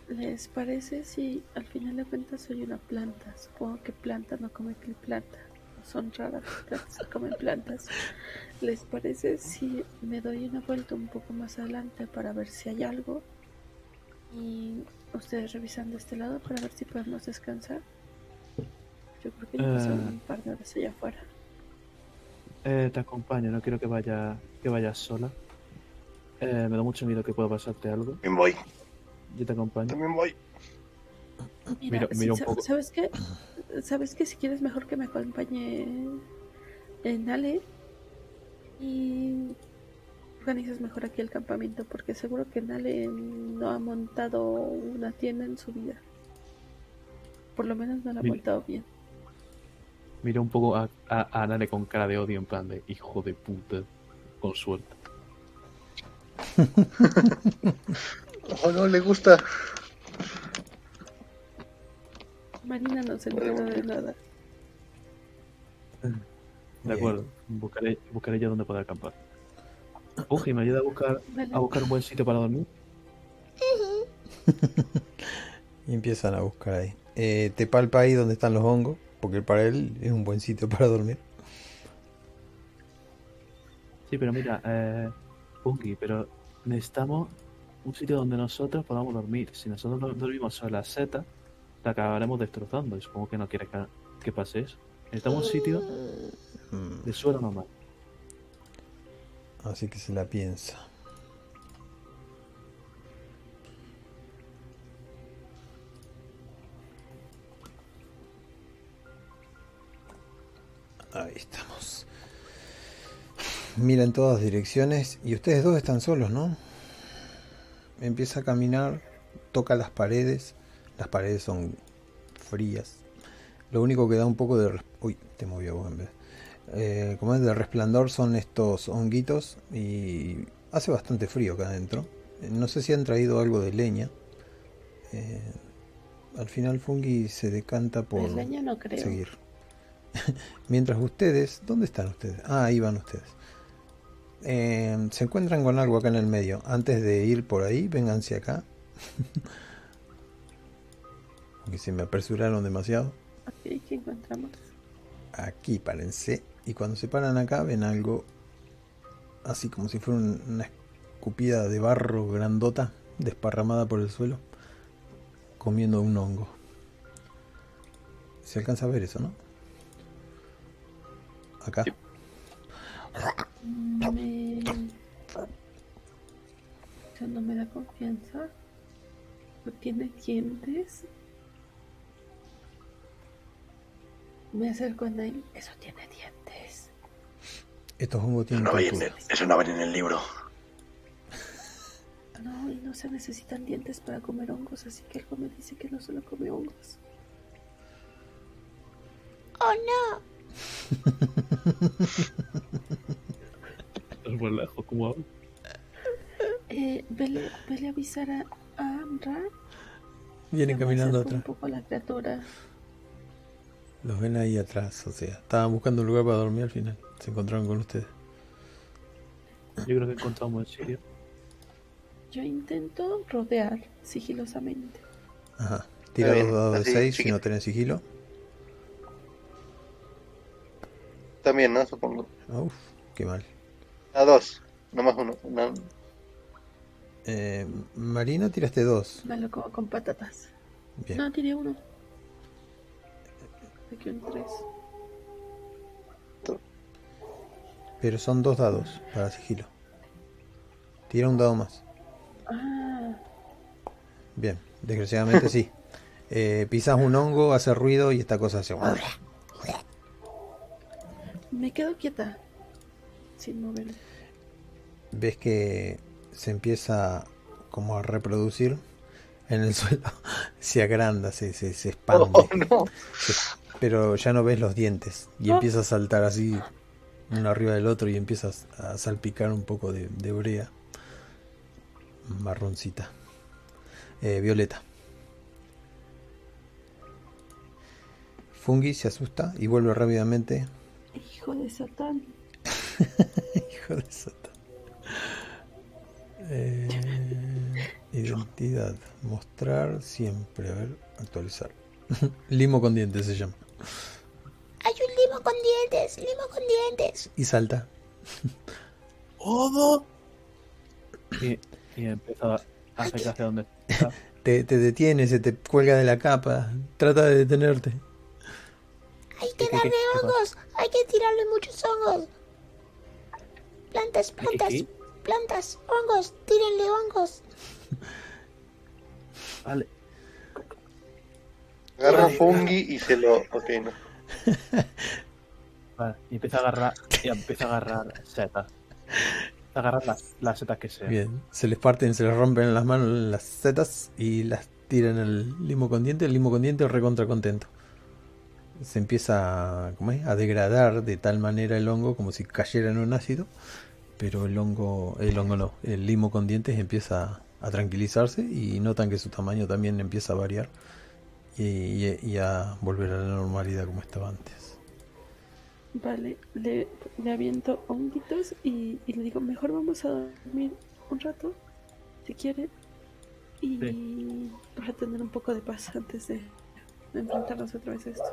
B: ¿Les parece si al final de cuentas soy una planta? Supongo que planta no come que planta. Son raras plantas que comen plantas. ¿Les parece si me doy una vuelta un poco más adelante para ver si hay algo? Y ustedes revisan de este lado para ver si podemos descansar. Yo creo que ya pasaron
C: Eh.
B: un par de horas allá afuera.
C: Eh, te acompaño, no quiero que vaya que vayas sola. Eh, me da mucho miedo que pueda pasarte algo.
D: También voy.
C: Yo te acompaño.
D: También voy.
B: Mira,
C: Mira- un poco.
B: ¿sabes qué? ¿Sabes qué? Si quieres mejor que me acompañe en Ale y organizas mejor aquí el campamento porque seguro que Nale no ha montado una tienda en su vida. Por lo menos no la ha montado bien.
C: Mira un poco a, a, a Nale con cara de odio, en plan de hijo de puta, con suerte.
D: Oh, no le gusta.
B: Marina no se entera de nada.
C: De acuerdo, buscaré, buscaré yo dónde poder acampar. Uji, ¿me ayuda a buscar,
B: Vale.
C: a buscar un buen sitio para dormir?
A: Y empiezan a buscar ahí. Eh, te palpa ahí donde están los hongos, porque para él es un buen sitio para dormir.
C: Sí, pero mira, eh, Punky, pero necesitamos un sitio donde nosotros podamos dormir. Si nosotros no dormimos sobre la seta, la acabaremos destrozando. Y supongo que no quieres que, que pase eso. Necesitamos un sitio de suelo normal.
A: Así que se la piensa. Ahí estamos. Mira en todas direcciones y ustedes dos están solos, ¿no? Empieza a caminar, toca las paredes. Las paredes son frías. Lo único que da un poco de... Uy, te movió vos en vez. Eh, como es de resplandor son estos honguitos y hace bastante frío acá adentro. Eh, No sé si han traído algo de leña. Eh, al final Fungi se decanta por
B: De leña no creo.
A: seguir. Mientras ustedes, ¿dónde están ustedes? Ah, ahí van ustedes. Eh, se encuentran con algo acá en el medio. Antes de ir por ahí, vénganse acá. Porque se me apresuraron demasiado.
B: Ok, ¿qué encontramos?
A: Aquí, párense. Y cuando se paran acá, ven algo así como si fuera un- una escupida de barro grandota, desparramada por el suelo, comiendo un hongo. Se alcanza a ver eso, ¿no? Acá.
D: Sí.
B: Me... Eso no me da confianza. No tiene dientes. Me acerco a Nail. Eso tiene dientes.
A: Estos hongos tienen
D: No el- eso no va a ir en el libro.
B: No, y no se necesitan dientes para comer hongos, así que algo me dice que no solo come hongos.
E: ¡Oh, no!
C: Muy lejos, ¿cómo hablo?
B: Eh, vele, vele a avisar a, a Amra.
A: Vienen caminando atrás.
B: Un poco a la criatura.
A: Los ven ahí atrás, o sea, estaban buscando un lugar para dormir al final. Se encontraron con ustedes.
C: Yo creo que encontramos el sitio.
B: Yo intento rodear sigilosamente.
A: Ajá. Tira dos dados de
D: así,
A: 6 si no tenés sigilo.
D: También, ¿no? Supongo.
A: Uf, qué mal.
D: A dos. No más uno. No.
A: Eh, Marina, tiraste dos.
B: Me lo como con patatas.
A: Bien.
B: No, tiré uno. Aquí un tres.
A: Pero son dos dados para sigilo. Tira un dado más.
B: Ah,
A: Bien, desgraciadamente sí. Eh, pisas un hongo, hace ruido y esta cosa hace.
B: Me quedo quieta. Sin moverme.
A: Ves que se empieza como a reproducir en el suelo. Se agranda, se, se, se expande.
D: Oh, no.
A: Se- pero ya no ves los dientes. Y
B: Oh.
A: empieza a saltar así uno arriba del otro y empiezas a salpicar un poco de, de brea marroncita. Eh, violeta. Fungi se asusta y vuelve rápidamente.
B: Hijo de Satán.
A: Hijo de Satán. Eh, identidad. Mostrar siempre. A ver, actualizar. Limo con dientes se llama.
E: Hay un limo con dientes, limo con dientes.
A: Y salta.
C: ¡Odo! Y, y empieza a acercarse hacia donde está.
A: Te, te detiene, se te cuelga de la capa. Trata de detenerte.
E: Hay
C: ¿Qué-
E: que
C: qué-
E: darle hongos, hay que tirarle muchos hongos. Plantas, plantas,
C: qué?
E: plantas, hongos, tírenle hongos.
C: Vale.
D: Agarra un fungi y se lo. Ok, no.
C: Vale, y empieza a agarrar, y empieza a agarrar setas. A agarrar las, las setas que sean.
A: Bien, se les parten, se les rompen las manos las setas y las tiran al limo con diente. El limo con diente recontra contento. Se empieza ¿cómo es? a degradar de tal manera el hongo como si cayera en un ácido. Pero el hongo, el hongo no, el limo con dientes empieza a tranquilizarse y notan que su tamaño también empieza a variar y, y- y a volver a la normalidad como estaba antes.
B: Vale, le, le aviento honguitos y, y le digo, mejor vamos a dormir un rato, si quiere, y
C: Sí.
B: para tener un poco de paz antes de enfrentarnos otra vez a esto.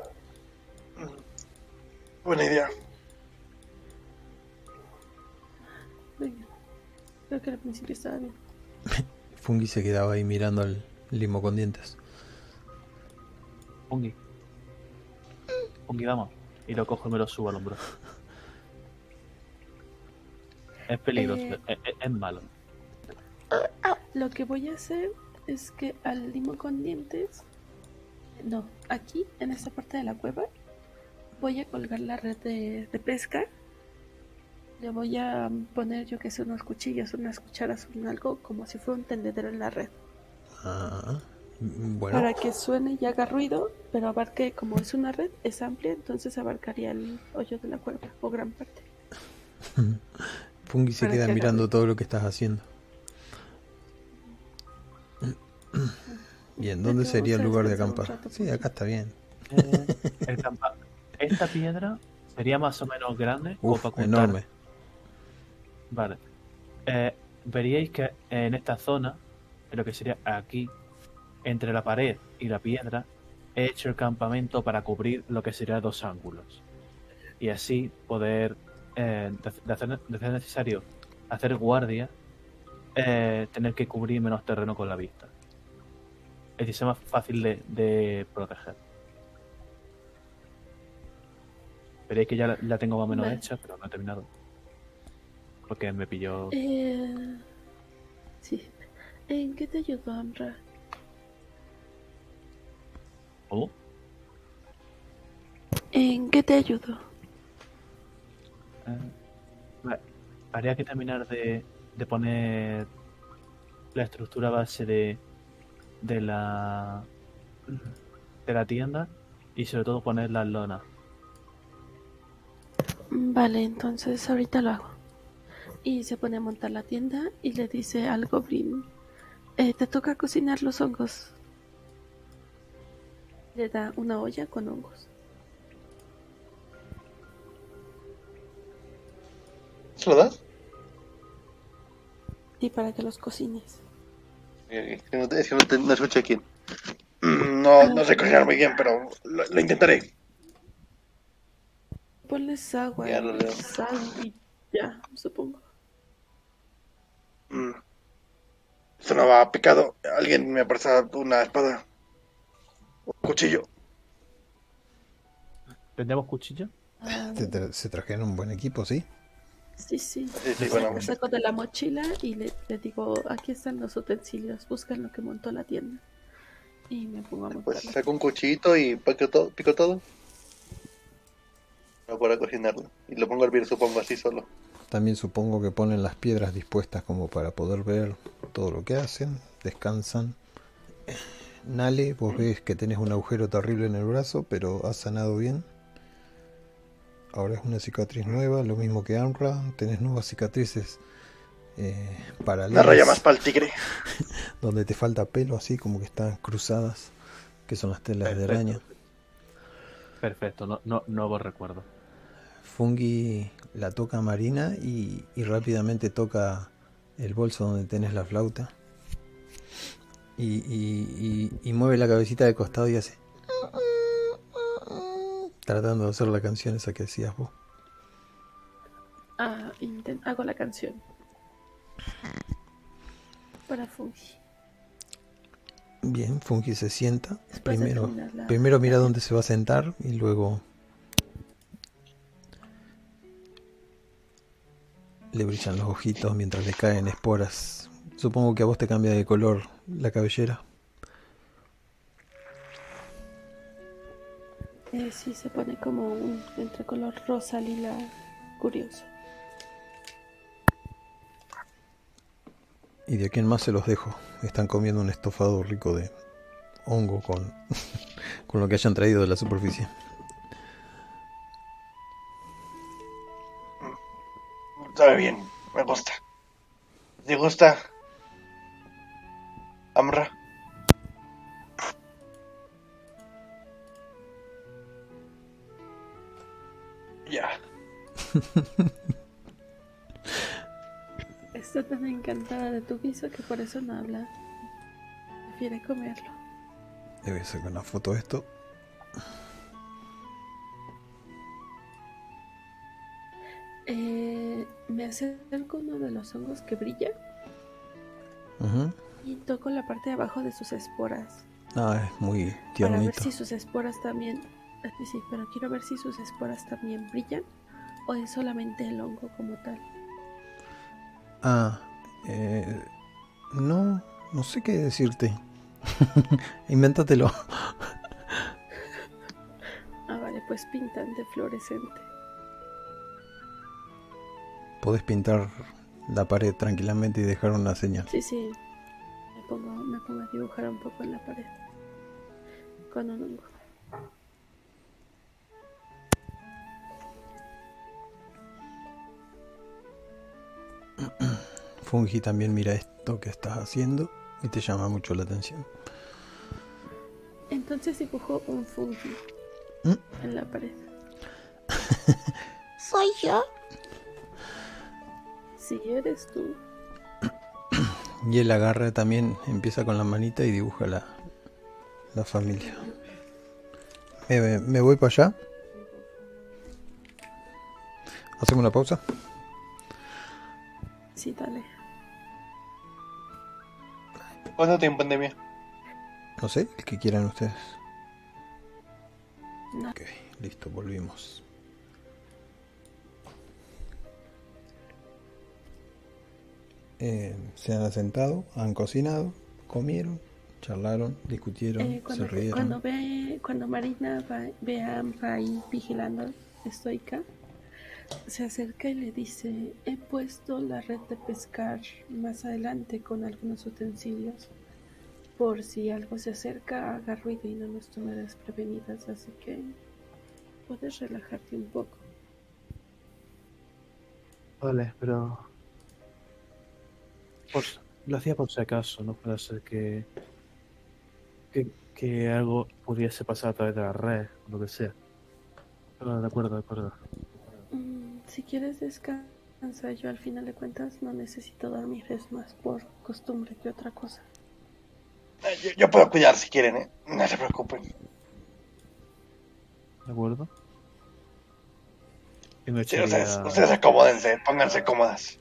D: Buena idea.
B: Venga, creo que al principio estaba bien.
A: Fungi se quedaba ahí mirando al limo con dientes.
C: Fungi. Fungi, vamos. Y lo cojo y me lo subo al hombro. Es peligroso,
B: Eh.
C: es, es- es malo.
B: Lo que voy a hacer es que al limo con dientes, no, aquí en esta parte de la cueva, voy a colgar la red de, de pesca. Le voy a poner yo que sé unos cuchillos, unas cucharas, un algo como si fuera un tendedero en la red.
A: Ah, mm, bueno.
B: Para que suene y haga ruido, pero abarque, como es una red, es amplia, entonces abarcaría el hoyo de la cueva, o gran parte.
A: Fungi se
B: para
A: queda
B: que
A: mirando todo lo que estás haciendo. Bien, ¿dónde sería el lugar de acampar? Sí,
B: porque-
A: acá está bien.
C: Eh, el campa- Esta piedra sería más o menos grande o
A: Uf,
C: para ocultar.
A: enorme.
C: Vale. Eh, veríais que en esta zona, en lo que sería aquí, entre la pared y la piedra, he hecho el campamento para cubrir lo que sería dos ángulos. Y así poder, eh, de, hacer, de ser necesario hacer guardia, eh, tener que cubrir menos terreno con la vista. Es decir, sea más fácil de, de proteger. Veréis que ya la, la tengo más o menos
B: Vale.
C: hecha, pero no he terminado. Porque me pilló.
B: Eh, sí. ¿En qué te ayudó, Amra?
C: ¿Cómo?
B: ¿En qué te ayudó?
C: Eh, vale. Habría que terminar de, de poner la estructura base de, de la de la tienda y sobre todo poner las lonas.
B: Vale, entonces ahorita lo hago. Y se pone a montar la tienda y le dice al goblin, "Eh, te toca cocinar los hongos. Le da una olla con hongos.
D: ¿Se lo das?
B: Y para que los cocines.
D: Eh, Es que no, te- es que no, te- no escuché quién. No, no sé cocinar muy bien, pero lo, lo intentaré.
B: Ponles agua
D: Ya lo
B: sal y ya, supongo.
D: Mm. Esto no va picado. Alguien me presta una espada. Un cuchillo.
C: ¿Tendremos cuchillo?
B: Ah,
A: Se, tra- se trajeron un buen equipo, ¿sí?
B: sí, sí.
D: Sí, sí, bueno,
B: Lo saco de la mochila y le, le digo, aquí están los utensilios, buscan lo que montó la tienda. Y me pongo a
D: pues
B: montarlo.
D: saco un cuchillito y pico todo. Pico todo. No para cocinarlo. Y lo pongo a hervir, supongo, así solo.
A: También supongo que ponen las piedras dispuestas como para poder ver todo lo que hacen, descansan. Nale, vos ves que tenés un agujero terrible en el brazo, pero has sanado bien. Ahora es una cicatriz nueva, lo mismo que Amra, tenés nuevas cicatrices eh, paralelas.
D: Una raya más para el tigre.
A: donde te falta pelo, así como que están cruzadas, que son las telas de araña.
C: Perfecto, no, no, nuevo recuerdo.
A: Fungi la toca a Marina y, y rápidamente toca el bolso donde tenés la flauta. Y, y- y- y mueve la cabecita de costado y hace. Tratando de hacer la canción esa que decías vos.
B: Ah, hago la canción. Para Fungi.
A: Bien, Fungi se sienta.
B: Después
A: Primero,
B: la-
A: primero mira dónde se va a sentar y luego le brillan los ojitos mientras le caen esporas. Supongo que a vos te cambia de color la cabellera.
B: Eh, sí, se pone como un entre color rosa, lila, curioso.
A: Y de aquí en más se los dejo. Están comiendo un estofado rico de hongo con, con lo que hayan traído de la superficie.
D: Sabe bien, me gusta. ¿Te gusta? Amra. Ya.
B: Está tan encantada de tu guiso que por eso no habla. Prefiere comerlo.
A: A sacar una foto de esto.
B: Eh, me acerco uno de los hongos que brilla
A: Ujú.
B: y toco la parte de abajo de sus esporas.
A: Ah, es muy
B: Para ver
A: tiernito.
B: si sus esporas también. Sí, sí, pero quiero ver si sus esporas también brillan o es solamente el hongo como tal.
A: Ah, eh, no, no sé qué decirte. Invéntatelo.
B: Ah, vale, pues pintan de fluorescente.
A: Podés pintar la pared tranquilamente y dejar una señal.
B: Sí, sí. Me pongo, me pongo a dibujar un poco en la pared. Con un hongo.
A: Fungi también mira esto que estás haciendo y te llama mucho la atención.
B: Entonces dibujo un fungi
A: ¿Mm?
B: en la pared.
E: ¿Soy yo?
B: Si eres tú.
A: Y él agarra también, empieza con la manita y dibuja la, la familia. Me, me voy para allá. Hacemos una pausa.
B: Sí, dale.
D: ¿Cuánto tiempo pandemia?
A: No sé, el que quieran ustedes.
B: No.
A: Ok, listo, volvimos. Eh, se han asentado, han cocinado, comieron, charlaron, discutieron,
B: Eh, cuando,
A: se rieron.
B: cuando ve, cuando Marina va- ve a Amra ahí vigilando estoica, se acerca y le dice, he puesto la red de pescar más adelante con algunos utensilios. Por si algo se acerca, haga ruido y no nos tome desprevenidas, así que puedes relajarte un poco.
C: Vale, pero. Por, lo hacía por si acaso, no puede ser que, que. algo pudiese pasar a través de la red, lo que sea. De acuerdo, de acuerdo.
B: Si quieres descansa, yo al final de cuentas no necesito dormir, es más por costumbre que otra cosa.
D: Eh, Yo, yo puedo cuidar si quieren, ¿eh? No se preocupen.
C: ¿De acuerdo? Y me
D: Sí,
C: echaría-
D: ustedes, ustedes acomódense, pónganse cómodas.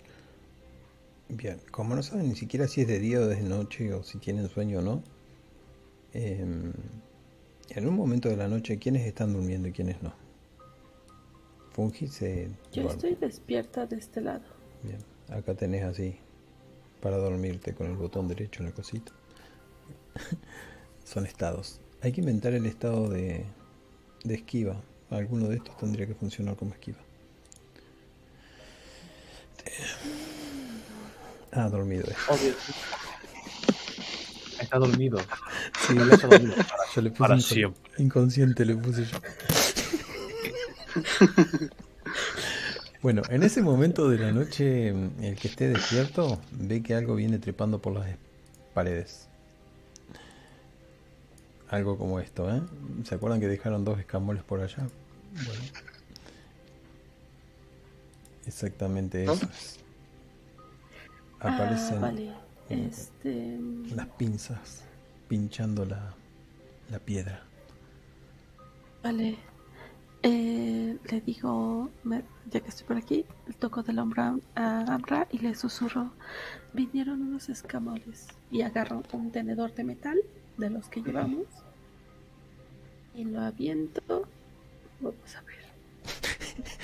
A: Bien, como no saben ni siquiera si es de día o de noche o si tienen sueño o no, em, en un momento de la noche, ¿quiénes están durmiendo y quiénes no? Fungi se
B: Yo
A: duerme.
B: estoy despierta de este lado.
A: Bien, acá tenés así para dormirte con el botón derecho en la cosita. Son estados. Hay que inventar el estado de, de esquiva. Alguno de estos tendría que funcionar como esquiva. Ah, dormido.
C: Obvio. Está dormido.
A: Sí,
C: Él está dormido.
A: yo le puse
C: Para siempre.
A: inconsciente le puse yo. Bueno, en ese momento de la noche, el que esté despierto ve que algo viene trepando por las paredes. algo como esto, ¿eh? ¿Se acuerdan que dejaron dos escamoles por allá? Bueno. Exactamente eso es. Aparecen
B: Ah, vale. Este.
A: las pinzas pinchando la, la piedra.
B: Vale. Eh, le digo, me- ya que estoy por aquí, le toco del hombro a, a Amra y le susurro, vinieron unos escamoles. Y agarro un tenedor de metal de los que llevamos y lo aviento. Vamos a ver.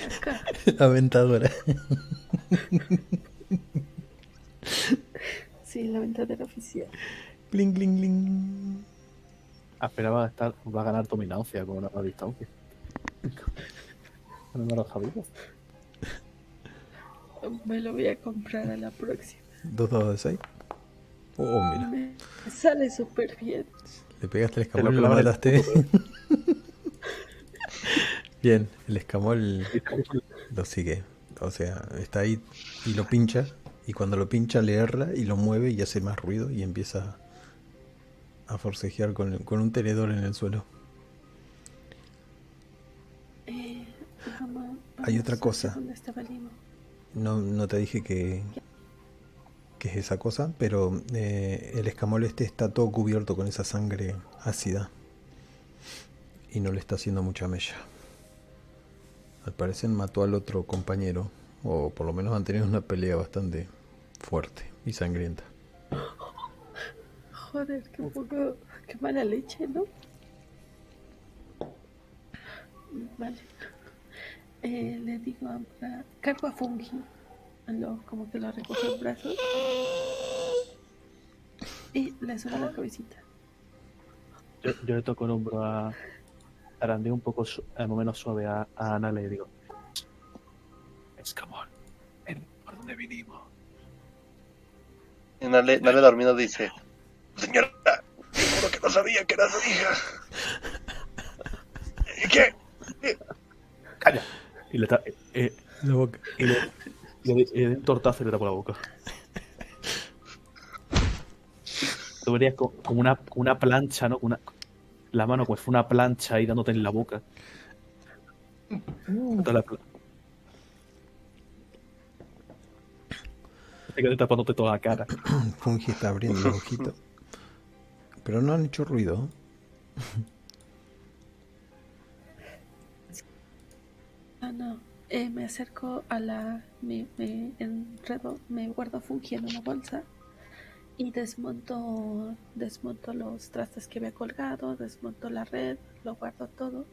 B: Acá.
A: La aventadora.
B: Sí, la ventadera oficial.
A: Bling, bling, bling.
C: Esperaba estar, va a ganar dominancia con una distancia. No me lo sabía.
B: Me lo voy a comprar a la próxima.
A: Dos dados de seis. Oh, mira.
B: Me sale súper bien.
A: Le pegaste el escamol y lo mataste. Bien, el escamol lo sigue. O sea, está ahí y lo pincha. Y cuando lo pincha le erra y lo mueve y hace más ruido y empieza a forcejear con, con un tenedor en el suelo. Hay otra cosa.
B: ¿Dónde estaba Limo?
A: No, no te dije que, que es esa cosa, pero eh, el escamol este está todo cubierto con esa sangre ácida. Y no le está haciendo mucha mella. Al parecer mató al otro compañero, o por lo menos han tenido una pelea bastante fuerte y sangrienta.
B: Joder, qué poco, qué mala leche, ¿no? Vale. Eh, le digo a Amra, cargo a Fungi. Lo, como que lo recoge en brazos. Y le suena la cabecita.
C: Yo, yo le toco el hombro a. Arandeo un poco su- eh, menos suave a, a Ana le digo: Escamón, ven por dónde vinimos.
D: Y Nale, Nale dormido dice: Señora, seguro que no sabía que era su hija. ¿Y qué?
C: ¡Calla! Y le, ta- eh,
A: La boca.
C: y le, y le- y le doy un tortazo y le tapo la boca. Tú verías co- como una, como una plancha, ¿no? Como Una, la mano pues fue una plancha ahí dándote en la boca. Toda la Te quedé tapándote toda la cara.
A: Fungi está abriendo los ojitos. Pero no han hecho ruido.
B: Ah, no. Eh, me acerco a la. Me, me enredo, me guardo Fungi en una bolsa y desmonto, desmonto los trastes que había colgado, desmonto la red, lo guardo todo.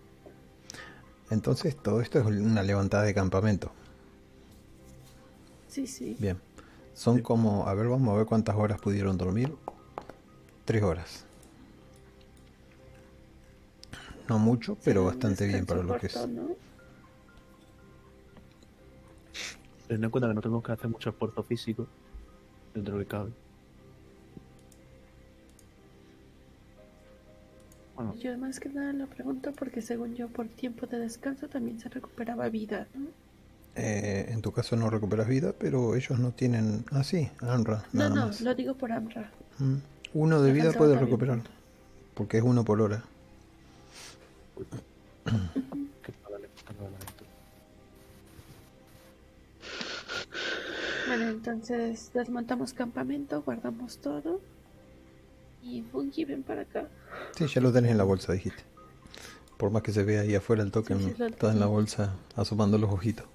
A: Entonces todo esto es una levantada de campamento.
B: Sí, sí.
A: Bien. Son como, a ver, vamos a ver cuántas horas pudieron dormir. Tres horas. No mucho, pero
B: Sí,
A: bastante bien para lo que es.
B: ¿no?
C: Teniendo en cuenta que no tenemos que hacer mucho esfuerzo físico dentro de lo que cabe. Bueno,
B: Yo más que nada lo pregunto porque según yo por tiempo de descanso también se recuperaba vida, ¿no?
A: Eh, en tu caso no recuperas vida, pero ellos no tienen... Ah, sí, Anra,
B: No, no,
A: más.
B: lo digo por Amra.
A: Mm. Uno de
B: Me
A: vida puede recuperar, porque es uno por hora.
B: Bueno, entonces desmontamos campamento, guardamos todo. Y Fungi, ven para acá.
A: Sí, ya lo tenés en la bolsa, dijiste. Por más que se vea ahí afuera el token,
B: Sí,
A: está en la bolsa asomando los ojitos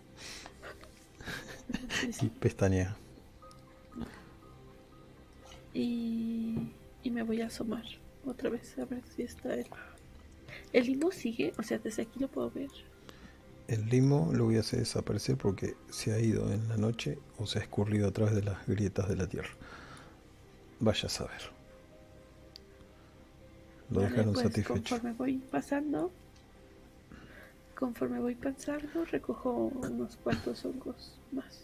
B: Sí,
A: y pestañea.
B: Y, y me voy a asomar otra vez a ver si está él. El limo sigue, o sea, desde aquí lo puedo ver.
A: El limo lo voy a hacer desaparecer porque se ha ido en la noche o se ha escurrido a través de las grietas de la tierra. Vaya a saber. Lo
B: Vale,
A: dejaron
B: pues,
A: satisfecho.
B: Conforme voy pasando, conforme voy pasando, recojo unos cuantos hongos más.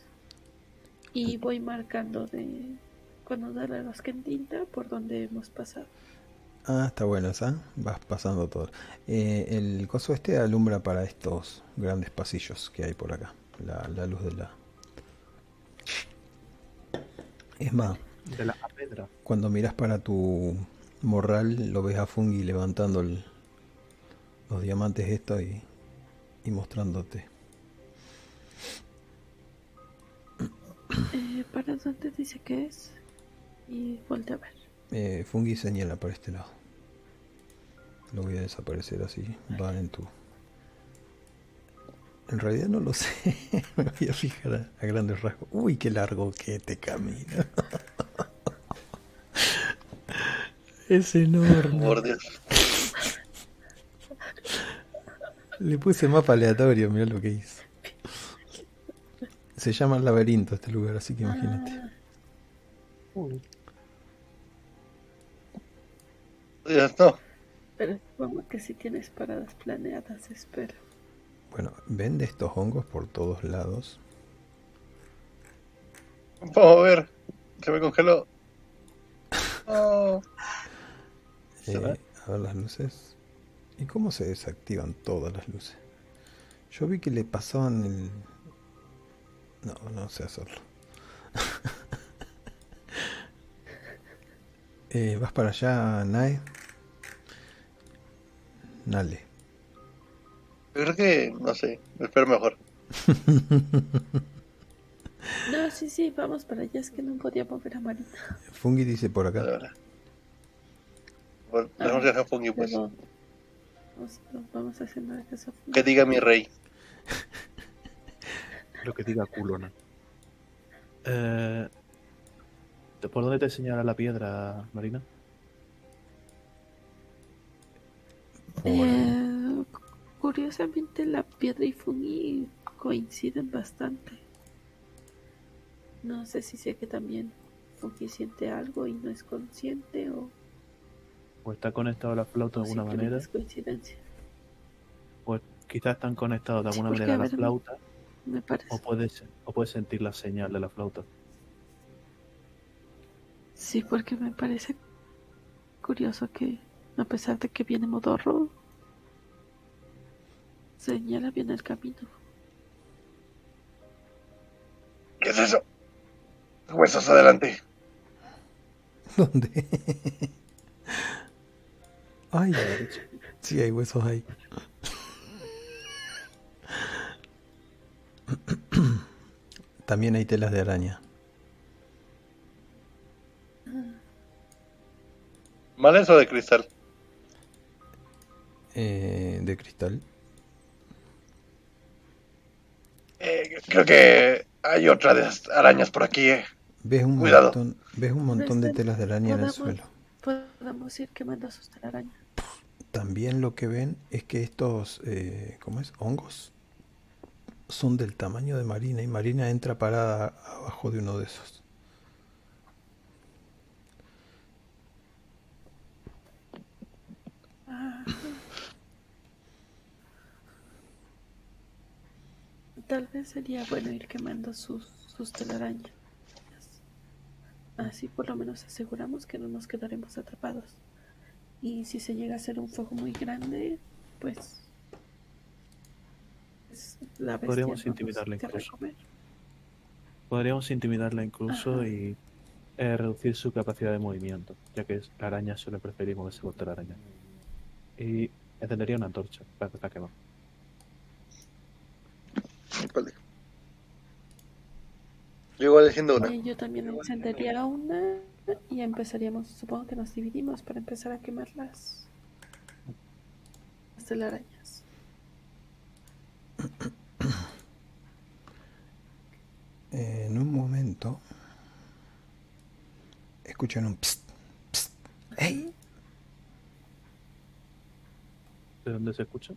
B: Y voy marcando de cuando da la tinta por donde hemos pasado.
A: Ah, está bueno esa. Vas pasando todo. Eh, el coso este alumbra para estos grandes pasillos que hay por acá. La, la luz de la... Es más,
C: De la pedra.
A: cuando miras para tu Morral lo ves a Fungi levantando el- los diamantes estos y, y mostrándote.
B: Eh, ¿Para dónde dice que es? Y voltea a ver.
A: Eh, Fungi señala para este lado. Lo voy a desaparecer así. Va en tu. En realidad no lo sé. Me voy a fijar a, a grandes rasgos. Uy, qué largo que te camina. es enorme.
D: Por Dios.
A: Le puse mapa aleatorio, mirá lo que hizo. Se llama laberinto este lugar, así que imagínate.
D: Dios, no.
B: Pero supongo que si tienes paradas planeadas, espero.
A: Bueno, ven de estos hongos por todos lados.
D: Vamos a ver. Se me congeló. No.
C: ¿Se ve?
A: Eh, a ver las luces. ¿Y cómo se desactivan todas las luces? Yo vi que le pasaban el... No, no sé hacerlo. Eh, ¿Vas para allá, Nae? Nale.
D: Yo creo que, no sé, me espero mejor.
B: No, sí, sí, vamos para allá. Es que no podía mover a Marina.
A: Fungi dice por
D: La
A: acá.
D: verdad. Bueno, dejamos de dejar Fungi, pues.
B: Vamos, vamos casa.
D: Que diga mi rey.
C: Lo que diga culona. Eh, ¿Por dónde te señala la piedra, Marina?
B: Eh, curiosamente, la piedra y Fungi coinciden bastante. No sé si sé que también Fungi siente algo y no es consciente o,
C: ¿O está conectado a la flauta
B: o
C: de alguna manera?
B: es coincidencia.
C: Pues quizás están conectados de alguna manera a
B: a
C: la
B: ver,
C: flauta
B: Me parece.
C: o puedes, o puedes sentir la señal de la flauta.
B: Sí, porque me parece curioso que, a pesar de que viene Modorro, señala bien el camino.
D: ¿Qué es eso? Huesos adelante.
A: ¿Dónde? Ay, sí hay huesos ahí. También hay telas de araña.
D: ¿Males o de cristal?
A: eh, de cristal.
D: Eh, creo que hay otra de arañas por aquí, eh.
A: Ves un
D: Cuidado.
A: montón, ves un montón de telas de araña en el suelo.
B: Podemos ir quemando sus telarañas.
A: También lo que ven es que estos, eh, ¿cómo es? Hongos son del tamaño de Marina y Marina entra parada abajo de uno de esos.
B: Tal vez sería bueno ir quemando sus, sus telarañas. Así por lo menos aseguramos que no nos quedaremos atrapados. Y si se llega a hacer un fuego muy grande, pues... pues, la
C: Podríamos intimidarla incluso. Podríamos intimidarla incluso
B: Ajá.
C: y eh, reducir su capacidad de movimiento, ya que es- la araña suele preferir moverse por telaraña. Y encendería una antorcha para que la quemar.
D: Vale. Yo igual una.
B: Eh, yo también encendería una y empezaríamos, supongo que nos dividimos para empezar a quemar las, las telarañas.
A: En un momento escuchan un psst, psst, ¡Ey!
C: ¿De dónde se escucha?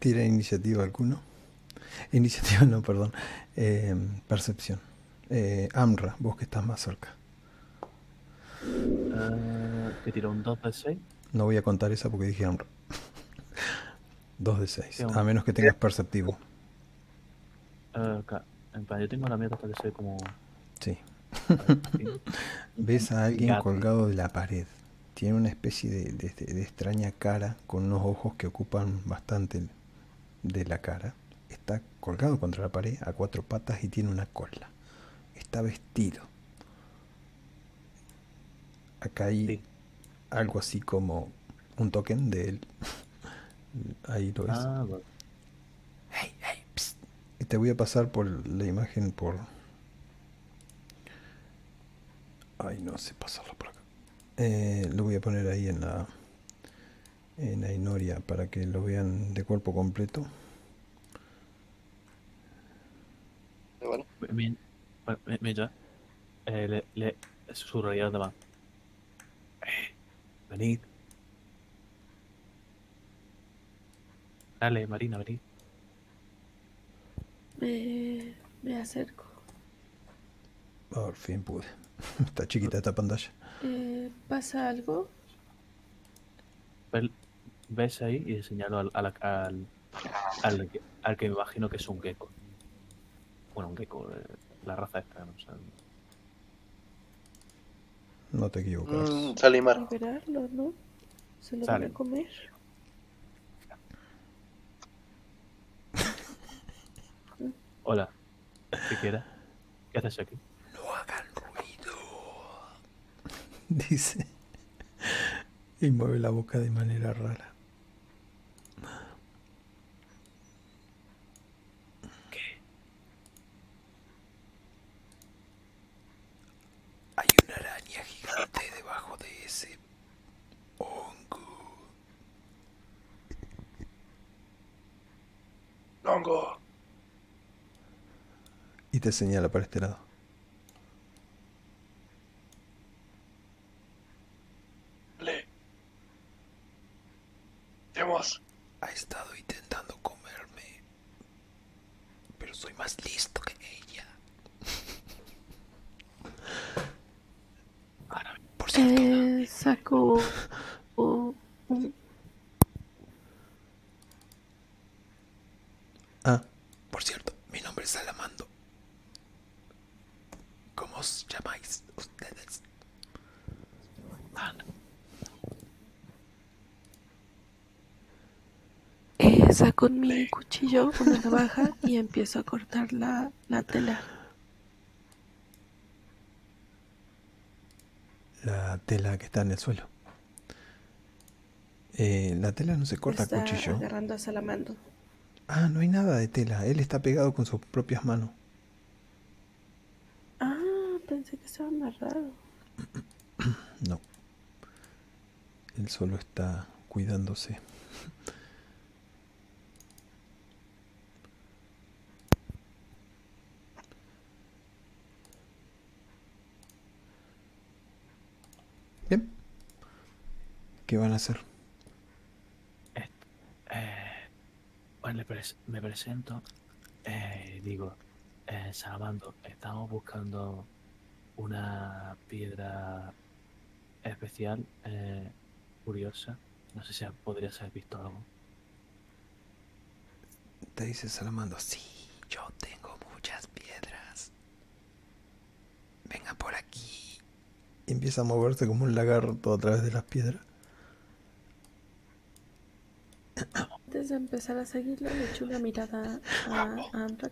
A: ¿Tira iniciativa alguno? Iniciativa no, perdón. Eh, percepción. Eh, Amra, vos que estás más cerca.
C: Eh, que tira un 2 de 6.
A: No voy a contar esa porque dije Amra. 2 de 6.
C: Sí,
A: A menos que tengas perceptivo.
C: Plan, yo tengo la mierda para que sea como.
A: Sí. Ves a alguien
C: Gato.
A: colgado de la pared. Tiene una especie de- de extraña cara con unos ojos que ocupan bastante de la cara. Está colgado contra la pared a cuatro patas y tiene una cola. Está vestido acá hay
C: Sí.
A: algo así como un token de él. Ahí lo ves.
C: Ah.
A: Hey, hey. Y te voy a pasar por la imagen por. Ay, no sé pasarlo por acá. Eh, lo voy a poner ahí en la. En la Inoria para que lo vean de cuerpo completo.
D: Bueno,
C: Mi- mi- Mira, eh, le, le susurraría a los demás. Eh, venid. Dale, Marina, venid.
B: Me, me acerco.
A: Por fin pude. Está chiquita esta pantalla.
B: Eh, ¿Pasa algo?
C: Ves ahí y señalo al, al, al, al que- al que me imagino que es un gecko. Bueno, un gecko, eh, la raza esta, no sé.
A: No te equivocas.
D: mm, Salimar.
B: Liberarlo, ¿no? Se lo
C: Sale.
B: van a comer.
C: Hola, ¿qué quieres? ¿Qué haces aquí?
A: No hagan ruido. Dice. Y mueve la boca de manera rara. Hay una araña gigante debajo de ese hongo.
D: Hongo.
A: Te señala para este lado.
D: Le. Vamos.
A: Ha estado intentando comerme. Pero soy más listo que ella. Por cierto,
B: Eh, saco oh, un,
A: Ah, por cierto, mi nombre es Salamando. ¿Cómo os llamáis ustedes? Ah, no.
B: eh, saco mi cuchillo, una navaja y empiezo a cortar la, la tela.
A: La tela que está en el suelo. Eh, la tela no se corta
B: Está
A: cuchillo.
B: agarrando a Salamando.
A: Ah, no hay nada de tela. Él está pegado con sus propias manos.
B: Ah, pensé que estaba amarrado.
A: No. Él solo está cuidándose. Bien. ¿Qué van a hacer?
C: Eh, bueno, pres- me presento. Eh, digo, eh, Salamando, estamos buscando una piedra especial, eh, curiosa. No sé si podrías haber visto algo.
A: Te dice Salamando. Sí, yo tengo muchas piedras. Vengan por aquí. Y empieza a moverse como un lagarto a través de las piedras.
B: Antes de empezar a seguirlo, le echo una mirada a,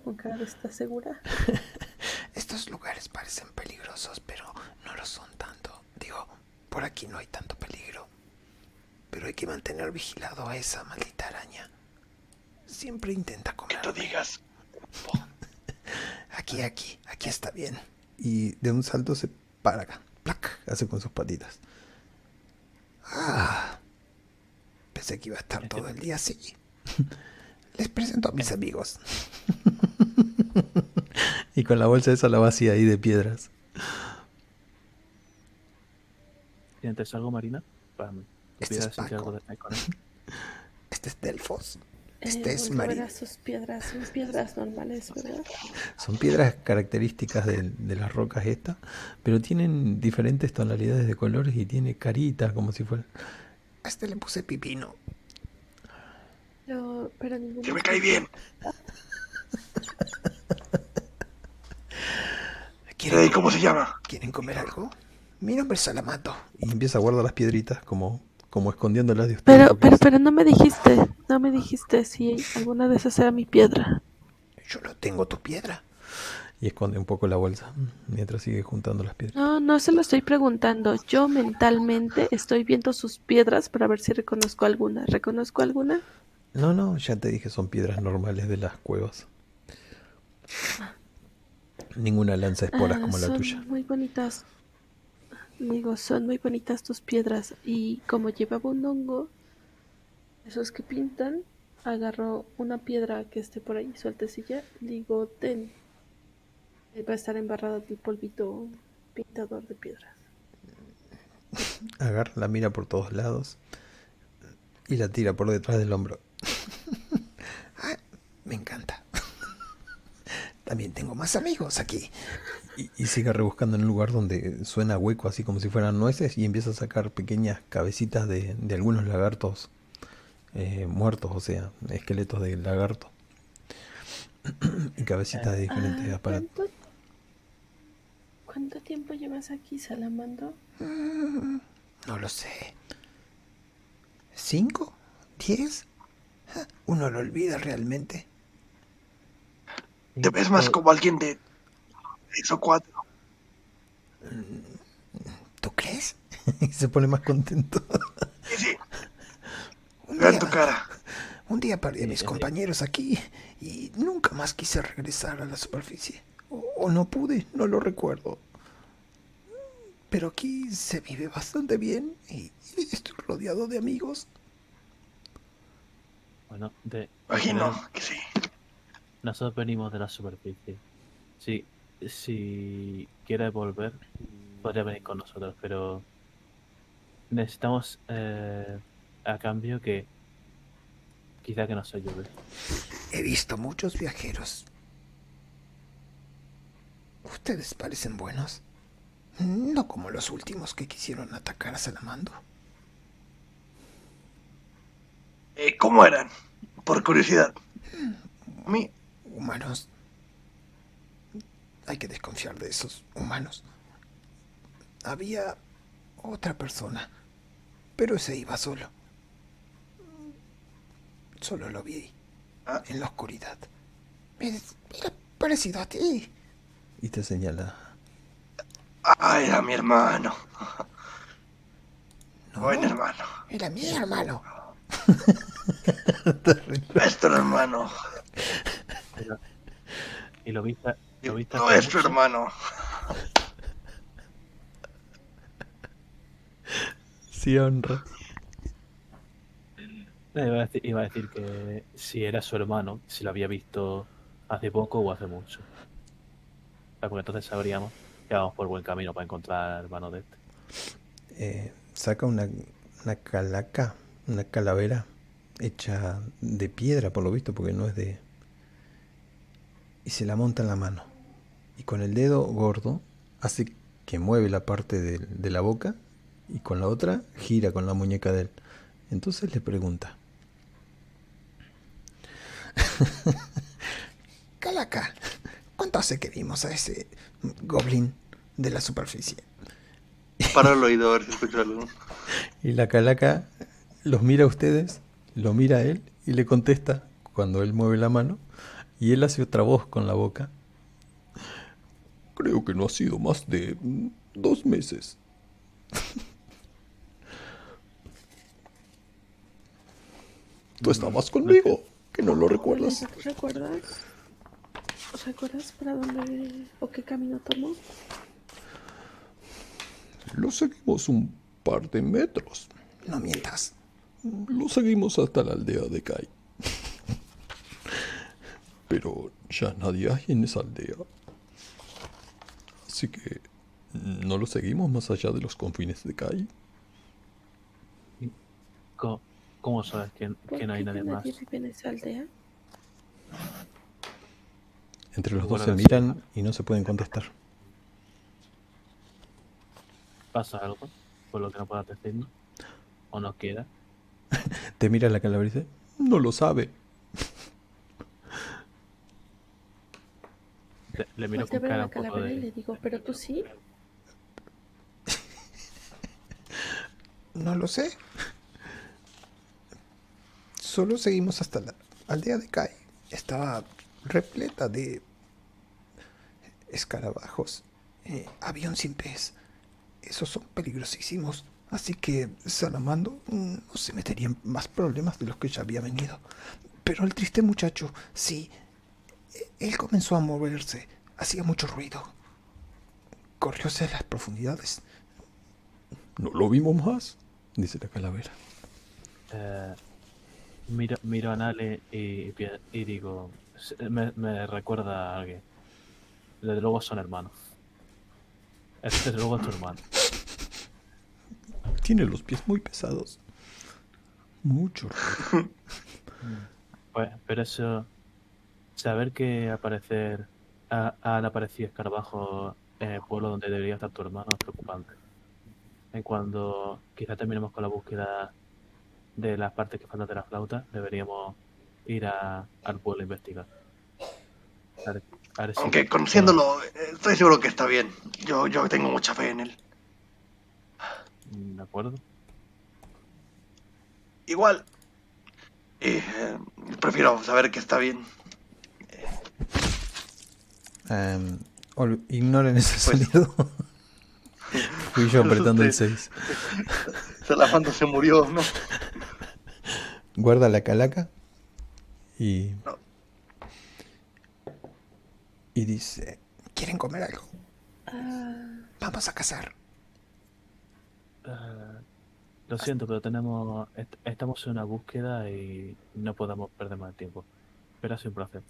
B: con cara de ¿estás segura?
A: Estos lugares parecen peligrosos, pero no lo son tanto. Digo, por aquí no hay tanto peligro. Pero hay que mantener vigilado a esa maldita araña. Siempre intenta
D: Que tú digas.
A: Aquí, aquí, aquí está bien. Y de un salto se para acá. ¡Plac! Hace con sus patitas. Ah. Pensé que iba a estar todo el día así. Les presento a mis amigos. y con la bolsa esa la vacía ahí de piedras.
C: ¿Tienes algo, Marina? Para.
A: Este. Este es Delfos.
B: Eh,
A: Este es
B: volteo a ver
A: María.
B: a sus piedras, son piedras normales, ¿verdad?
A: Son piedras características de, de las rocas estas, pero tienen diferentes tonalidades de colores y tiene caritas como si fuera... A este le puse pipino.
B: Pero.
D: Que me cae bien.
A: ¿Quieren,
D: ¿Cómo se llama?
A: ¿Quieren comer algo? Mi nombre es Salamato. Y empieza a guardar las piedritas como, como escondiéndolas de ustedes.
B: Pero, pero,
A: es-
B: pero no me dijiste, no me dijiste si alguna de esas era mi piedra.
A: Yo no tengo tu piedra. Y esconde un poco la bolsa mientras sigue juntando las piedras.
B: No, no se lo estoy preguntando. Yo mentalmente estoy viendo sus piedras para ver si reconozco alguna. ¿Reconozco alguna?
A: No, no, ya te dije, son piedras normales de las cuevas. Ninguna lanza esporas
B: Ah,
A: como la
B: son
A: tuya.
B: Muy bonitas. Digo, son muy bonitas tus piedras. Y como llevaba un hongo, esos que pintan, agarro una piedra que esté por ahí sueltecilla. Digo, ten. Eh, Va a estar embarrada del polvito pintador de piedras.
A: Agarra, la mira por todos lados y la tira por detrás del hombro.
E: Me encanta. También tengo más amigos aquí.
A: Y, y sigue rebuscando en un lugar donde suena hueco, así como si fueran nueces, y empieza a sacar pequeñas cabecitas de, de algunos lagartos eh, muertos, o sea, esqueletos de lagarto. y cabecitas de diferentes
B: Ah,
A: aparatos.
B: ¿cuánto, ¿Cuánto tiempo llevas aquí, Salamando?
E: Mm, No lo sé. ¿Cinco? ¿Diez? Ah, Uno lo olvida realmente.
F: Te ves más como alguien de tres o cuatro.
E: ¿Tú crees?
A: y se pone más contento.
F: Sí, sí,
E: Un
F: en tu
E: día,
F: cara.
E: un día perdí a mis
C: sí.
E: compañeros aquí y nunca más quise regresar a la superficie. O, o no pude, no lo recuerdo. Pero aquí se vive bastante bien y y estoy rodeado de amigos.
C: Bueno, de,
F: Imagino que sí.
C: Nosotros venimos de la superficie. Si, si quiere volver, podría venir con nosotros, pero necesitamos eh, a cambio que quizá que nos ayude.
E: He visto muchos viajeros. Ustedes parecen buenos. No como los últimos que quisieron atacar a Salamando.
F: Eh, ¿Cómo eran? Por curiosidad. A mí,
E: Humanos. Hay que desconfiar de esos humanos. Había otra persona, pero ese iba solo. Solo lo vi
F: Ah.
E: en la oscuridad. Es- Era parecido a ti.
A: Y te señala.
F: ah, era mi hermano.
E: No,
F: Buen hermano.
E: era mi hermano.
F: Nuestro hermano.
C: Y lo viste, lo viste hace
F: Nuestro
C: mucho.
F: hermano.
A: Sí, honra.
C: Iba a, decir, iba a decir que si era su hermano, si lo había visto hace poco o hace mucho. O sea, Porque entonces sabríamos que vamos por buen camino para encontrar al hermano de este.
A: Eh, saca una, una calaca, una calavera hecha de piedra, por lo visto, porque no es de... Y se la monta en la mano. Y con el dedo gordo hace que mueve la parte de, de la boca y con la otra gira con la muñeca de él. Entonces le pregunta.
E: Calaca, ¿cuánto hace que vimos a ese goblin de la superficie?
D: Para el oído a ver si escucho algo.
A: Y la calaca los mira a ustedes, lo mira a él y le contesta cuando él mueve la mano. Y él hace otra voz con la boca. Creo que no ha sido más de mm, dos meses. Tú estabas conmigo, que no lo recuerdas.
B: ¿Recuerdas? ¿Recuerdas para dónde o qué camino tomó?
A: Lo seguimos un par de metros.
E: No mientas.
A: Lo seguimos hasta la aldea de Kai. Pero ya nadie hay en esa aldea. Así que no lo seguimos más allá de los confines de Kai.
C: ¿Cómo, cómo sabes que,
B: ¿Por
C: que no hay nadie más?
B: nadie vive en esa aldea?
A: Entre los dos se miran y no se pueden contestar.
C: ¿Pasa algo? Por lo que no puedas decirnos. ¿O no queda?
A: Te mira la dice, no lo sabe.
C: Le, miro con cara un poco
B: y le digo, ¿pero tú sí?
E: No lo sé. Solo seguimos hasta la aldea de Kai. Estaba repleta de escarabajos, eh, avión sin pez. Esos son peligrosísimos. Así que Salamando mm, no se metería en más problemas de los que ya había venido. Pero el triste muchacho, sí, él comenzó a moverse, hacía mucho ruido. Corrió hacia las profundidades.
A: No lo vimos más, dice la calavera.
C: Eh, miro, miro a Nale y, y digo, "Se- me, me recuerda a alguien. Desde luego son hermanos. Este desde luego es tu hermano.
A: Tiene los pies muy pesados. Mucho ruido.
C: Pues, pero eso, saber que aparecer ha- han aparecido escarabajos en el pueblo donde debería estar tu hermano es preocupante. En cuando quizá terminemos con la búsqueda de las partes que faltan de la flauta, deberíamos ir a- al pueblo a investigar. A ver- a ver si-
F: Aunque conociéndolo, eh, estoy seguro que está bien. Yo, yo tengo mucha fe en él.
C: ¿De acuerdo?
F: Igual, eh, prefiero saber que está bien.
A: Ol- ignoren ese
D: Pues-
A: sonido. Fui yo apretando el
D: Usted-
A: 6.
D: Salamando se murió, ¿no?
A: Guarda la calaca y.
F: No.
A: Y dice:
E: ¿Quieren comer algo?
B: Ah,
E: Vamos a cazar.
C: Eh, lo siento, pero tenemos est- estamos en una búsqueda y no podemos perder más tiempo. Pero ha sido un placer.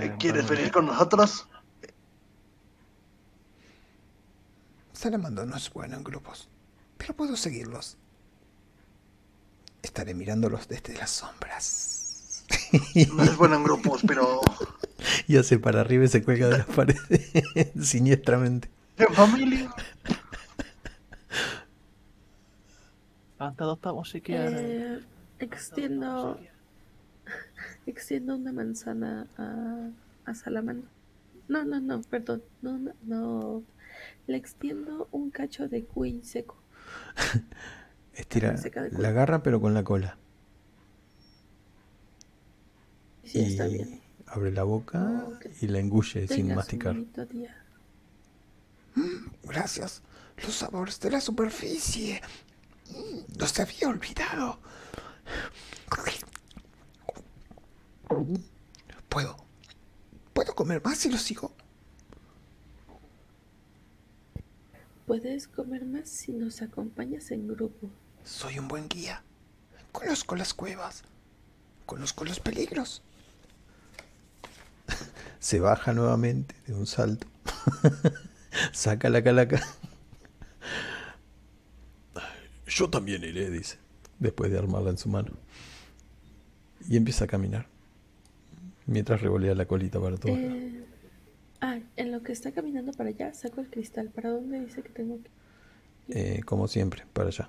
C: Eh,
F: ¿Quieres venir con nosotros?
E: Salamando no es bueno en grupos, pero puedo seguirlos. Estaré mirándolos desde las sombras.
F: No es bueno en grupos, pero
A: y hace para arriba y se cuelga de las paredes siniestramente.
F: en familia.
C: Ah, te adoptamos si quieres.
B: eh, extiendo, extiendo una manzana a, a Salamandra. No, no, no, perdón. No, no, no. Le extiendo un cacho de cuy seco.
A: Estira
B: Seca
A: la
B: cuello.
A: garra, pero con la cola.
B: Sí,
A: y
B: está bien.
A: abre la boca
B: Ah,
A: y la engulle sin
B: Tengas
A: masticar.
E: Gracias. Los sabores de la superficie. Mm, Los había olvidado. ¿Puedo? ¿Puedo comer más si lo sigo?
B: Puedes comer más si nos acompañas en grupo.
E: Soy un buen guía. Conozco las cuevas. Conozco los peligros.
A: Se baja nuevamente de un salto. Saca la calaca. Yo también iré, dice, después de armarla en su mano. Y empieza a caminar. Mientras revolea la colita para todos lados.
B: Eh, ah, en lo que está caminando para allá, saco el cristal. ¿Para dónde dice que tengo que
A: Eh, como siempre, para allá.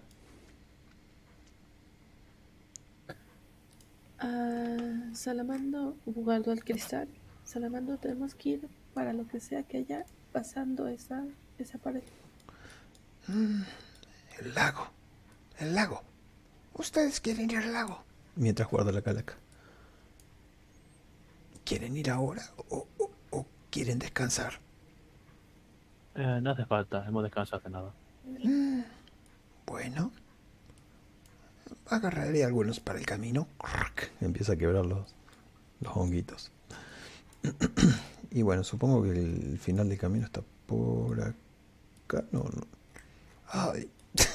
B: Ah, Salamando guardo el cristal. Salamando tenemos que ir para lo que sea que haya pasando esa, esa pared.
E: El lago. El lago. Ustedes quieren ir al lago.
A: Mientras guarda la calaca.
E: ¿Quieren ir ahora o, o- o quieren descansar?
C: Eh, no hace falta, hemos descansado hace nada.
E: Bueno. Agarraré algunos para el camino.
A: Empieza a quebrar los, los honguitos. y bueno, supongo que el final del camino está por acá. No, no.
E: Ay.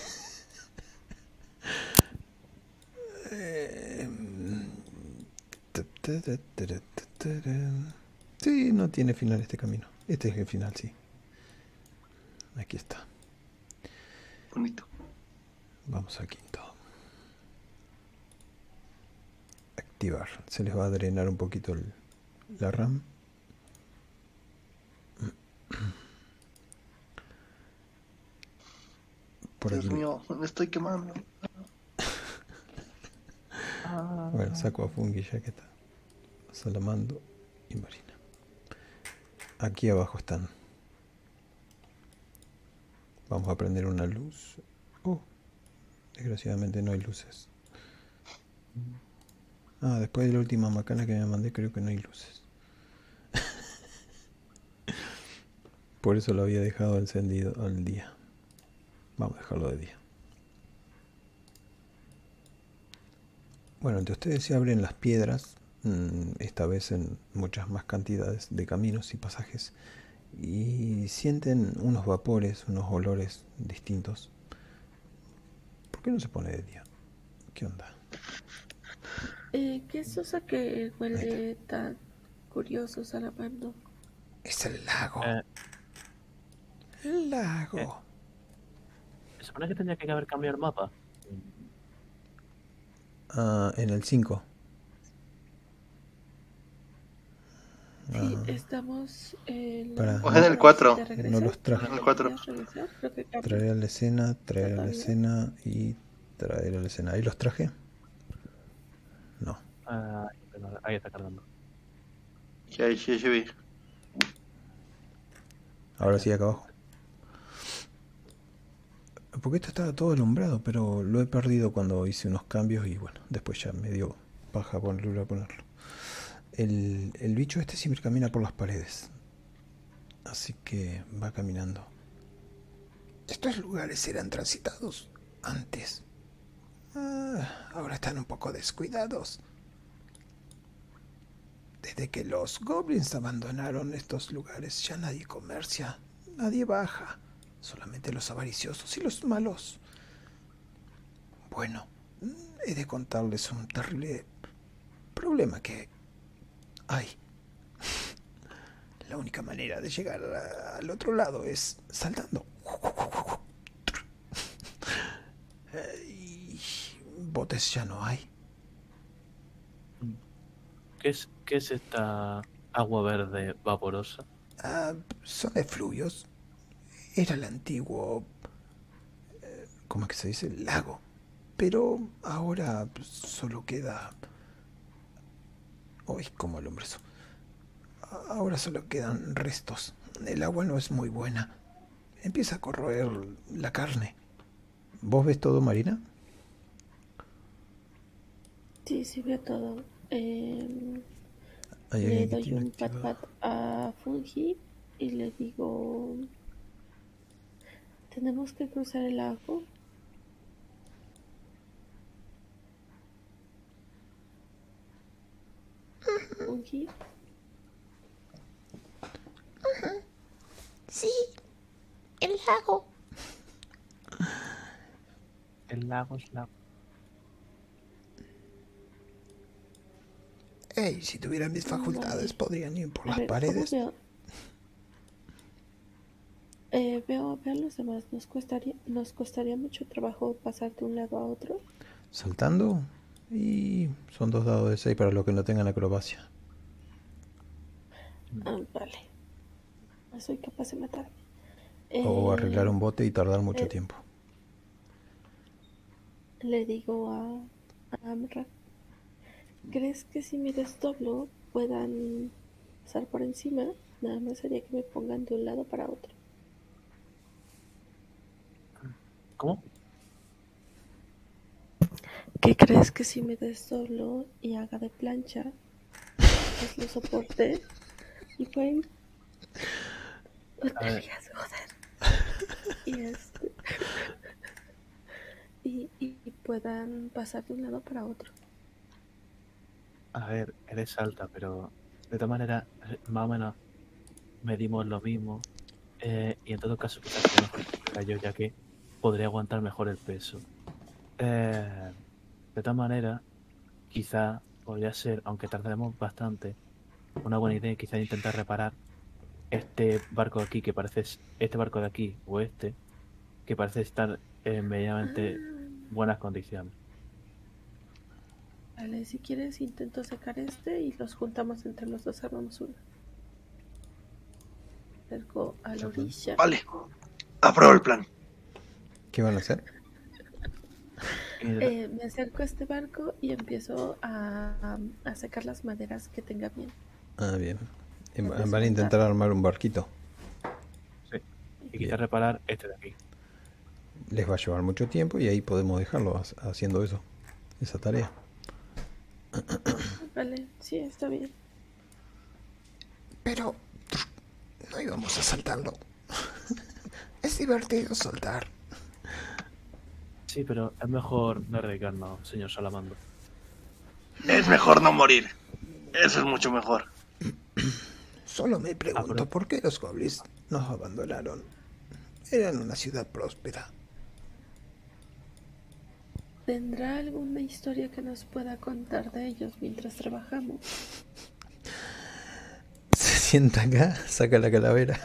E: Eh,
A: Sí, no tiene final este camino. Este es el final, sí. Aquí está.
F: Bonito.
A: Vamos al quinto. Activar. Se les va a drenar un poquito el- la RAM. Por
F: Dios
A: aquí.
F: mío, me estoy quemando.
A: Bueno, saco a Fungi ya que está. Salamando y Marina. Aquí abajo están. Vamos a prender una luz. Oh, desgraciadamente no hay luces. Ah, después de la última macana que me mandé creo que no hay luces. Por eso lo había dejado encendido al día. Vamos a dejarlo de día. Bueno, entre ustedes se abren las piedras esta vez en muchas más cantidades de caminos y pasajes, y sienten unos vapores, unos olores distintos. ¿Por qué no se pone de día? ¿Qué onda?
B: Eh, ¿Qué es eso que huele tan curioso, Salamando?
E: Es el lago.
C: Eh,
E: El lago.
C: se supone que tendría que haber cambiado el mapa.
A: Ah, en el 5.
B: Sí, estamos en
A: Para-
D: el cuatro.
B: de regreso.
A: No los traje.
D: El
B: que cambió.
A: Traer a la escena, traer a la escena y traer a la escena. ¿Ahí los traje? No.
C: Ah, ahí está cargando.
D: Sí, sí, vi.
A: Ahora sí, acá abajo. Porque esto estaba todo alumbrado, pero lo he perdido cuando hice unos cambios y bueno, después ya me dio paja ponerlo a ponerlo. El, el bicho este siempre camina por las paredes. Así que va caminando.
E: Estos lugares eran transitados antes. Ah, ahora están un poco descuidados. Desde que los goblins abandonaron estos lugares, ya nadie comercia, nadie baja, solamente los avariciosos y los malos. Bueno, he de contarles un terrible problema que hay. La única manera de llegar a- al otro lado es saltando. Y botes ya no hay.
C: ¿Qué es, ¿Qué es esta agua verde vaporosa?
E: Ah, son efluvios. Era el antiguo... eh, ¿Cómo es que se dice? Lago. Pero ahora solo queda... Uy, ¿cómo alumbra eso? A- Ahora solo quedan restos. El agua no es muy buena. Empieza a corroer la carne.
A: ¿Vos ves todo, Marina?
B: Sí, sí veo todo. Eh,
A: Hay
B: le doy un pat pat a Fungi y le digo... Tenemos que cruzar el lago.
G: Sí, el lago.
C: El lago es lago.
E: Ey, si tuvieran mis facultades podrían ir por
B: A
E: las
B: ver, ¿cómo
E: paredes.
B: veo? Eh, veo, veo a los demás. ¿Nos costaría, ¿Nos costaría mucho trabajo pasar de un lado a otro?
A: Saltando. Y son dos dados de 6 para los que no tengan acrobacia.
B: Ah, vale. No soy capaz de matarme.
A: O
B: Eh,
A: arreglar un bote y tardar mucho
B: eh,
A: tiempo.
B: Le digo a, a Amra. ¿Crees que si me desdoblo puedan pasar por encima? Nada más sería que me pongan de un lado para otro.
C: ¿Cómo?
B: ¿Qué crees que si me desdoblo y haga de plancha, pues lo soporte y pueden...
C: A ver.
B: Odias, joder. Y este... y, y, y puedan pasar de un lado para otro.
C: A ver, eres alta, pero de todas maneras, más o menos medimos lo mismo. eh, y en todo caso, quizás que yo, ya que podría aguantar mejor el peso. Eh, de todas maneras, quizá podría ser, aunque tardemos bastante, una buena idea quizás intentar reparar este barco de aquí, que parece este barco de aquí o este, que parece estar en medianamente buenas condiciones.
B: Vale, si quieres intento sacar este y los juntamos entre los dos, armamos uno. Acerco a la orilla.
F: Vale. Apruebo el plan.
A: ¿Qué van a hacer?
B: Eh, me acerco a este barco y empiezo a, a sacar las maderas que tenga bien.
A: Ah, bien.
B: Entonces,
A: Van a intentar armar un barquito.
C: y quizás reparar este de aquí.
A: Les va a llevar mucho tiempo y ahí podemos dejarlo ha- haciendo eso. Esa tarea.
B: Vale, sí, está bien.
E: Pero no íbamos a saltarlo. Es divertido soldar.
C: Sí, pero es mejor no arriesgarnos, señor Salamando.
F: Es mejor no morir. Eso es mucho mejor.
E: Solo me pregunto
C: pero-
E: por qué los goblins nos abandonaron. Eran una ciudad próspera.
B: ¿Tendrá alguna historia que nos pueda contar de ellos mientras trabajamos?
A: Se sienta acá, saca la calavera.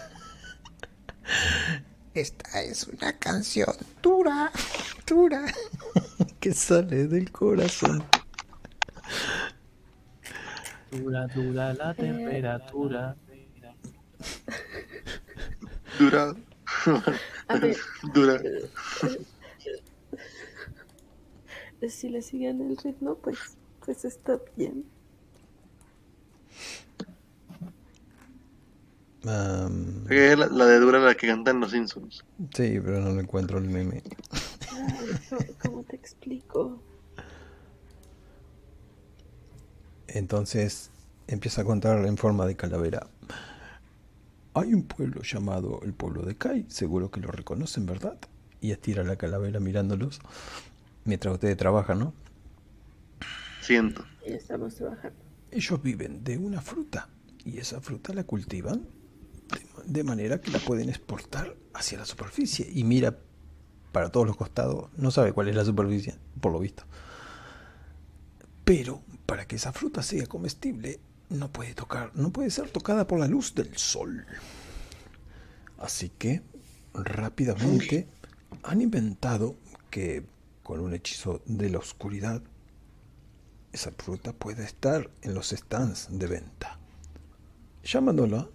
E: Esta es una canción dura, dura.
A: Que sale del corazón.
C: Dura, dura la temperatura.
D: Dura. Dura.
B: si le siguen el ritmo, pues, pues está bien.
D: Es la, la de Dura la que cantan los Simpsons.
A: sí, pero no lo encuentro el meme.
B: Ay, ¿cómo- ¿Cómo te explico?
A: Entonces empieza a contar en forma de calavera. Hay un pueblo llamado el pueblo de Kai, seguro que lo reconocen, ¿verdad? Y estira la calavera mirándolos mientras ustedes trabajan, ¿no?
D: Siento.
B: Estamos trabajando.
A: Ellos viven de una fruta y esa fruta la cultivan de, de manera que la pueden exportar hacia la superficie y mira para todos los costados, no sabe cuál es la superficie, por lo visto. Pero para que esa fruta sea comestible, no puede tocar, no puede ser tocada por la luz del sol. Así que rápidamente han inventado que con un hechizo de la oscuridad esa fruta puede estar en los stands de venta, llamándola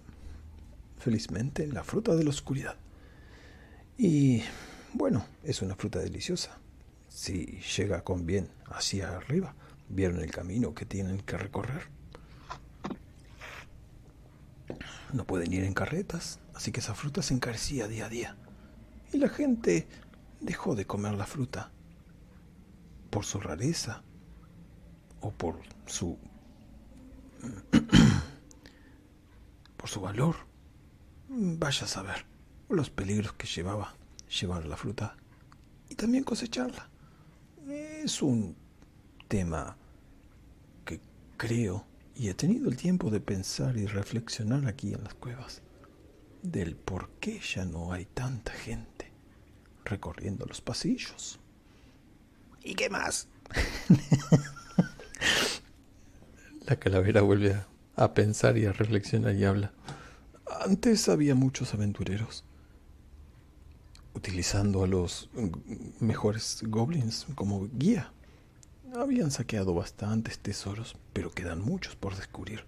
A: felizmente la fruta de la oscuridad. Y bueno, es una fruta deliciosa. Si llega con bien hacia arriba, vieron el camino que tienen que recorrer. No pueden ir en carretas, así que esa fruta se encarecía día a día. Y la gente dejó de comer la fruta por su rareza o por su por su valor. Vaya a saber los peligros que llevaba llevar la fruta y también cosecharla. Es un tema creo y he tenido el tiempo de pensar y reflexionar aquí en las cuevas del por qué ya no hay tanta gente recorriendo los pasillos.
E: ¿Y qué más?
A: La calavera vuelve a, a pensar y a reflexionar y habla. Antes había muchos aventureros utilizando a los mejores goblins como guía. Habían saqueado bastantes tesoros, pero quedan muchos por descubrir.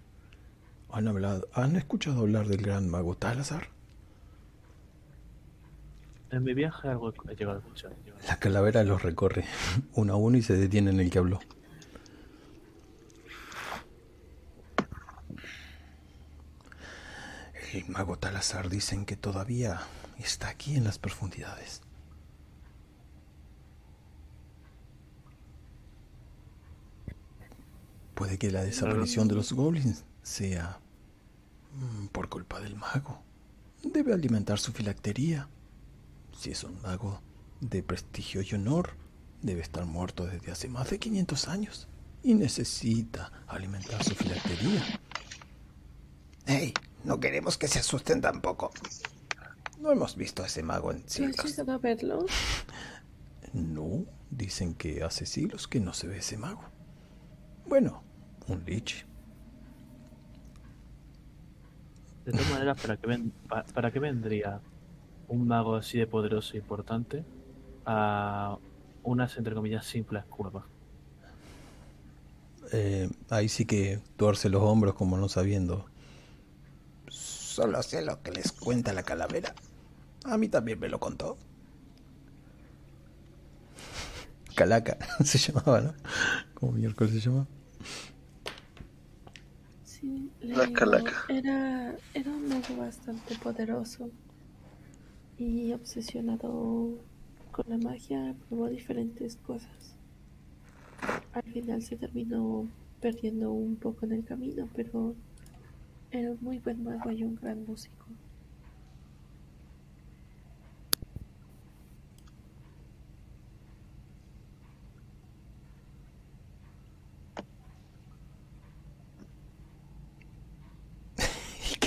A: ¿Han, hablado, ¿Han escuchado hablar del gran mago Talazar?
C: En mi viaje algo he llegado a escuchar.
A: La calavera los recorre uno a uno y se detiene en el que habló. El mago Talazar dicen que todavía está aquí en las profundidades. Puede que la desaparición de los goblins sea mm, por culpa del mago. Debe alimentar su filactería. Si es un mago de prestigio y honor, debe estar muerto desde hace más de 500 años y necesita alimentar su filactería.
E: ¡Hey! No queremos que se asusten tampoco. No hemos visto a ese mago en
B: ¿Tú has
E: siglos.
B: llegado a verlo?
A: No, dicen que hace siglos que no se ve ese mago. Bueno, un lich.
C: De todas maneras, ¿para qué, ven- pa- ¿para qué vendría un mago así de poderoso e importante a unas, entre comillas, simples cuevas?
A: Eh, ahí sí que tuerce los hombros como no sabiendo.
E: Solo sé lo que les cuenta la calavera. A mí también me lo contó.
A: Calaca se llamaba, ¿no? Como miércoles se llama.
B: Sí, le
D: La calaca.
B: Era, era un mago bastante poderoso y obsesionado con la magia, probó diferentes cosas. Al final se terminó perdiendo un poco en el camino, pero era un muy buen mago y un gran músico.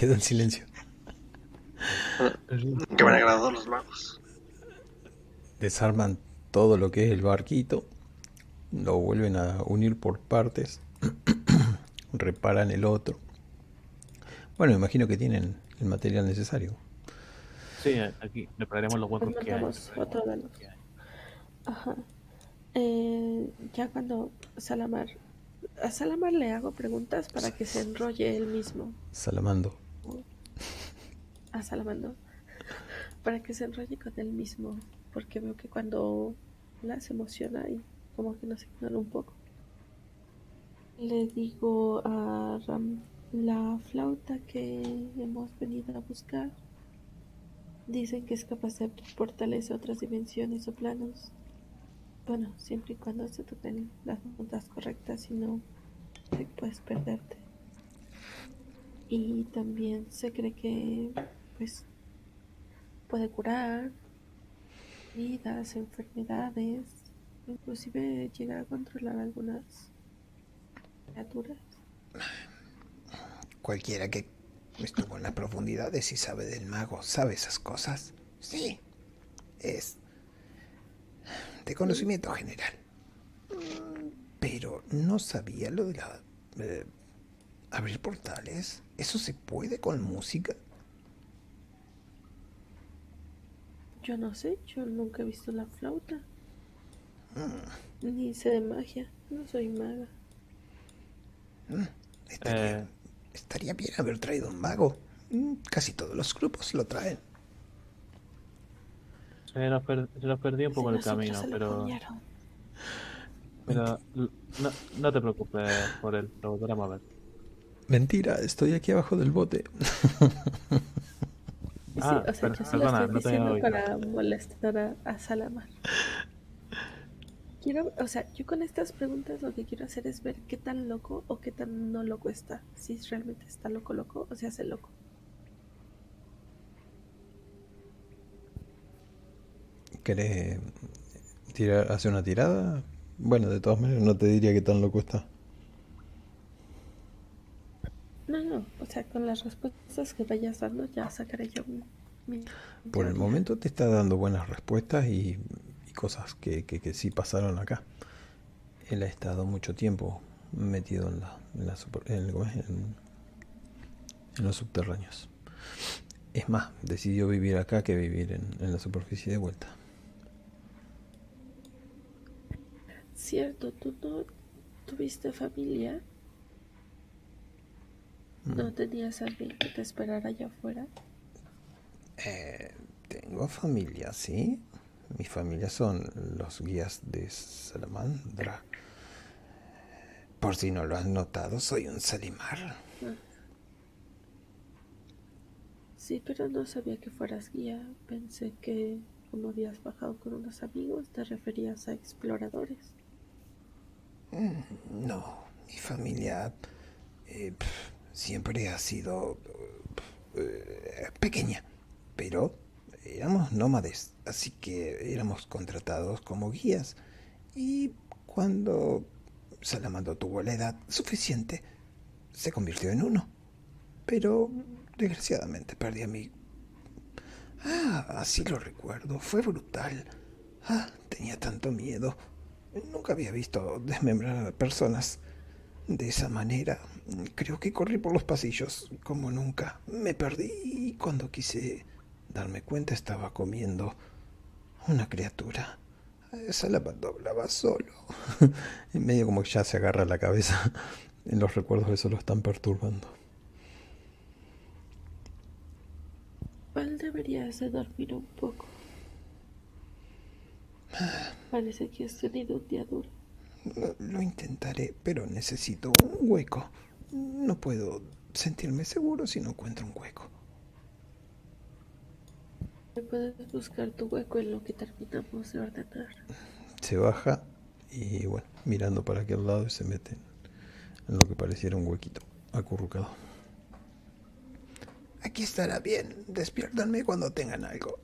A: Quedó en silencio.
F: Que me han agradado los magos.
A: Desarman todo lo que es el barquito. Lo vuelven a unir por partes. Reparan el otro. Bueno, me imagino que tienen el material necesario.
C: Sí, aquí repararemos los huecos que hay.
B: De los- Ajá. Eh, ya cuando Salamar. A Salamar le hago preguntas para que se enrolle él mismo.
A: Salamando.
B: A Salamando. Para que se enrolle con él mismo. Porque veo que cuando la se emociona y como que nos ignora un poco. Le digo a Ram la flauta que hemos venido a buscar. Dicen que es capaz de abrir portales a otras dimensiones o planos. Bueno, siempre y cuando se toquen las notas correctas y no te puedes perderte. Y también se cree que pues puede curar vidas, enfermedades, inclusive llegar a controlar algunas criaturas.
E: Cualquiera que estuvo en las profundidades y sabe del mago, sabe esas cosas. Sí. Es de conocimiento general. Pero no sabía lo de la... eh, abrir portales. ¿Eso se puede con música?
B: Yo no sé, yo nunca he visto la flauta. Ni sé de magia, no soy maga.
E: Estaría,
C: Eh.
E: estaría bien haber traído un mago. Mm, Casi todos los grupos lo traen.
C: Se nos, per- se nos perdió un poco el camino,
B: se
C: pero, pero no, no te preocupes por él, lo volveremos a ver.
A: Mentira, estoy aquí abajo del bote.
B: Sí,
C: Ah,
B: o sea, yo se lo estoy
C: no
B: diciendo
C: oído.
B: para molestar a, a Salamar. Quiero, o sea, yo con estas preguntas lo que quiero hacer es ver qué tan loco o qué tan no loco está. Si realmente está loco loco o se hace loco.
A: ¿Querés tirar, hacer una tirada? Bueno, de todas maneras no te diría que tan loco está.
B: No, no, o sea, con las respuestas que vayas dando ya sacaré yo mi... mi
A: Por el momento te está dando buenas respuestas y, y cosas que, que- que sí pasaron acá. Él ha estado mucho tiempo metido en, la, en, la super- en- ¿cómo es? En- en los subterráneos. Es más, decidió vivir acá que vivir en, en la superficie de vuelta.
B: Cierto, tú no tuviste familia. ¿No tenías alguien que te esperara allá afuera?
A: Eh, tengo familia, ¿sí? Mi familia son los guías de Salamandra. Por si no lo has notado, soy un Salimar.
B: Sí, pero no sabía que fueras guía. Pensé que como habías bajado con unos amigos, te referías a exploradores.
E: Mm, No, mi familia eh, pf, siempre ha sido eh, pequeña, pero éramos nómades, así que éramos contratados como guías. Y cuando Salamando tuvo la edad suficiente, se convirtió en uno. Pero desgraciadamente perdí a mi... Ah, así lo recuerdo, fue brutal. Ah, tenía tanto miedo. Nunca había visto desmembrar a personas de esa manera. Creo que corrí por los pasillos como nunca. Me perdí y cuando quise darme cuenta estaba comiendo una criatura. Esa la hablaba solo.
A: En medio como que ya se agarra la cabeza. En los recuerdos eso lo están perturbando.
B: Igual deberías de dormir un poco. Parece que has tenido un día duro.
E: Lo, lo intentaré, pero necesito un hueco. No puedo sentirme seguro si no encuentro un hueco.
B: Puedes buscar tu hueco en lo que terminamos de ordenar.
A: Se baja y bueno, mirando para aquel lado y se mete en lo que pareciera un huequito acurrucado.
E: Aquí estará bien. Despiértanme cuando tengan algo.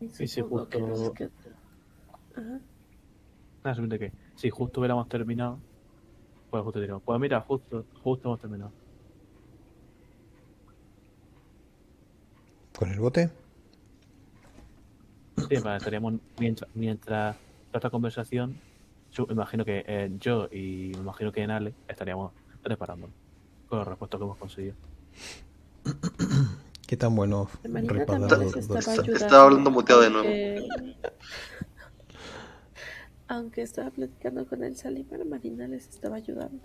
C: Y si
B: Supongo que
C: justo-
B: los que- Ajá.
C: Nada, simplemente que si justo hubiéramos terminado, pues justo diríamos, pues mira, justo, justo hemos terminado.
A: ¿Con el bote?
C: Sí, estaríamos mientras, mientras toda esta conversación, yo imagino que eh, yo y me imagino que en Ale estaríamos reparando con los repuestos que hemos conseguido.
A: ¿Qué tan bueno.
B: Estaba
D: hablando muteado de nuevo.
B: Aunque- estaba platicando con el Salimar, Marina les estaba ayudando.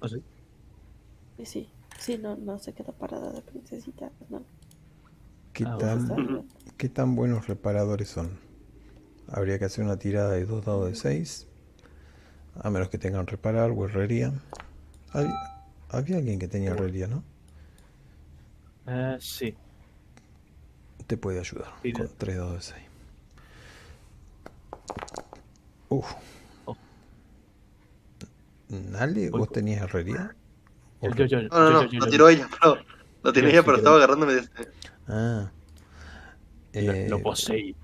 C: ¿Ah, sí?
B: Y sí, sí, no, no se quedó parada de princesita, no.
A: ¿Qué
C: Ah,
A: tan,
B: Estaba ayudando.
A: ¿Qué tan buenos reparadores son? Habría que hacer una tirada de dos dados de 6. A menos que tengan reparar o herrería. Hay- había alguien que tenía herrería, ¿no?
C: Eh, sí.
A: Te puede ayudar
C: Sí,
A: con
C: de-
A: 3 dados de 6. Uf.
C: Oh.
A: ¿Vos tenías herrería? ¿O
C: Yo, yo,
D: No, no, no, lo tiró ella, pero lo tiró ella, pero estaba
C: lo-
D: agarrándome de este.
A: Ah.
C: lo-
A: Eh,
C: lo poseí.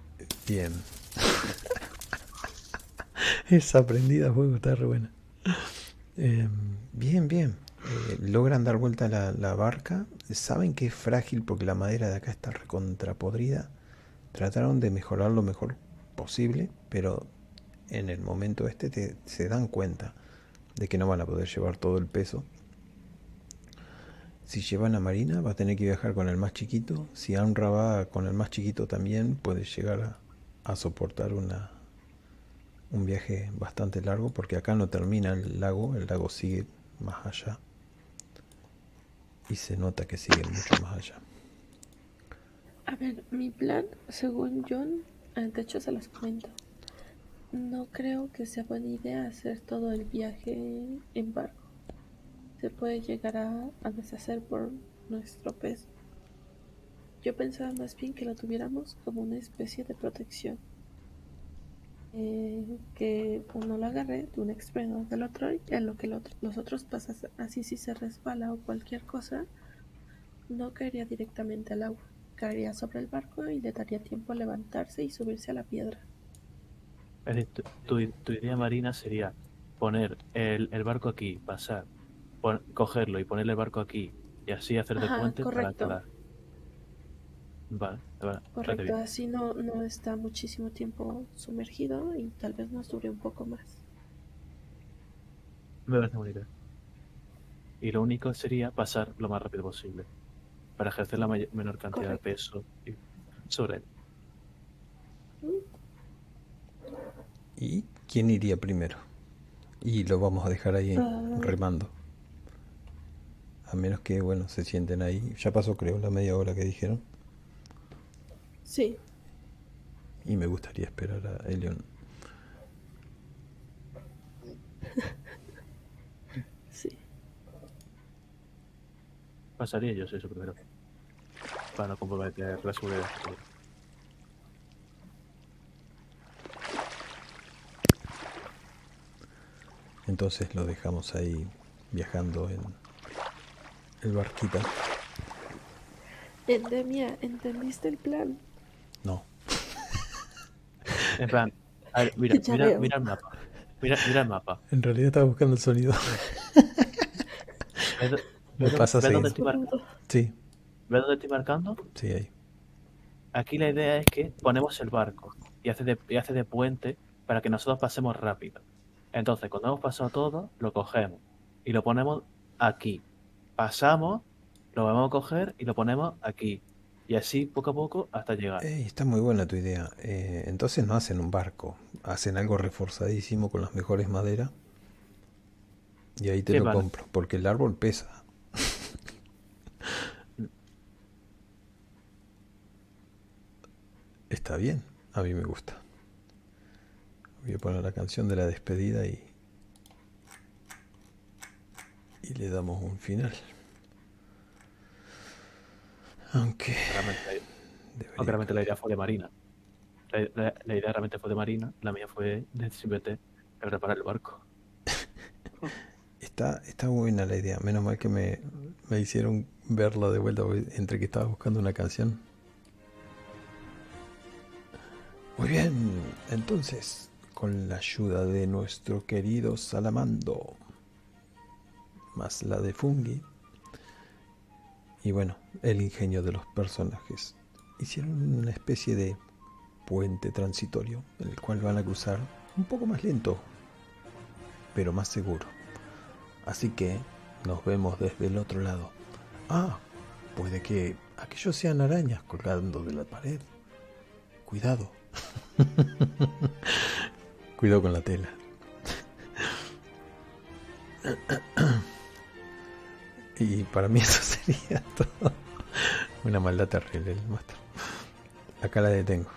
A: Bien. Esa aprendida a fuego está re buena. Eh, bien, bien. Eh, logran dar vuelta a la, la barca. Saben que es frágil porque la madera de acá está recontrapodrida. Trataron de mejorar lo mejor posible, pero en el momento este te- se dan cuenta de que no van a poder llevar todo el peso. Si llevan a Marina va a tener que viajar con el más chiquito. Si Amra va con el más chiquito también puede llegar a, a soportar una, un viaje bastante largo porque acá no termina el lago, el lago sigue más allá. Y se nota que sigue mucho más allá.
B: A ver, mi plan, según John, de hecho se los comento. No creo que sea buena idea hacer todo el viaje en barco. Se puede llegar a, deshacer por nuestro peso. Yo pensaba más bien que lo tuviéramos como una especie de protección. Eh, que uno lo agarre de un extremo del otro y en lo que los otros pasan así si se resbala o cualquier cosa no caería directamente al agua caería sobre el barco y le daría tiempo a levantarse y subirse a la piedra.
C: Es decir, tu, tu- tu idea marina sería poner el, el barco aquí, pasar, pon- cogerlo y ponerle el barco aquí y así hacer de
B: Ajá,
C: puente para
B: correcto.
C: quedar. Vale, vale, parece
B: Correcto,
C: bien.
B: así no, no está muchísimo tiempo sumergido y tal vez nos dure un poco más.
C: Me parece idea. Y lo único sería pasar lo más rápido posible para ejercer la may- menor cantidad
B: Correcto.
C: de peso y- sobre él.
A: ¿Y quién iría primero? Y lo vamos a dejar ahí
B: Ah.
A: remando. A menos que, bueno, se sienten ahí. Ya pasó, creo, la media hora que dijeron.
B: Sí,
A: Y me gustaría esperar a Elion.
B: sí.
C: Pasaría yo eso primero. Para no comprometer la seguridad.
A: Entonces lo dejamos ahí viajando en el barquita.
B: Endemia, ¿entendiste el plan?
A: No.
C: En plan, a ver, mira, mira, mira el mapa. Mira, mira el mapa.
A: En realidad estaba buscando el sonido.
C: ¿Ves, do-
A: Me pasa
C: mar-
A: Sí,
C: ves dónde estoy marcando?
A: sí, ahí.
C: Aquí la idea es que ponemos el barco y hace de, y hace de puente para que nosotros pasemos rápido. Entonces, cuando hemos pasado todo, lo cogemos y lo ponemos aquí. Pasamos, lo vamos a coger y lo ponemos aquí. Y así, poco a poco, hasta llegar.
A: Ey, está muy buena tu idea. Eh, entonces no hacen un barco, hacen algo reforzadísimo con las mejores maderas. Y ahí te
C: Sí,
A: lo
C: vale.
A: compro, porque el árbol pesa. Está bien, a mí me gusta. Voy a poner la canción de la despedida y. Y le damos un final. Aunque.
C: Realmente, aunque realmente la idea fue de Marina. La, la- la idea realmente fue de Marina, la mía fue de simplemente reparar el barco.
A: Está, está buena la idea. Menos mal que me, me hicieron verla de vuelta entre que estaba buscando una canción. Muy bien, entonces, con la ayuda de nuestro querido Salamando, más la de Fungi, y bueno, el ingenio de los personajes, hicieron una especie de puente transitorio, en el cual van a cruzar un poco más lento, pero más seguro. Así que nos vemos desde el otro lado. Ah, puede que aquellos sean arañas colgando de la pared. Cuidado. Cuidado con la tela. y para mí eso sería todo. Una maldad terrible el maestro. Acá la detengo.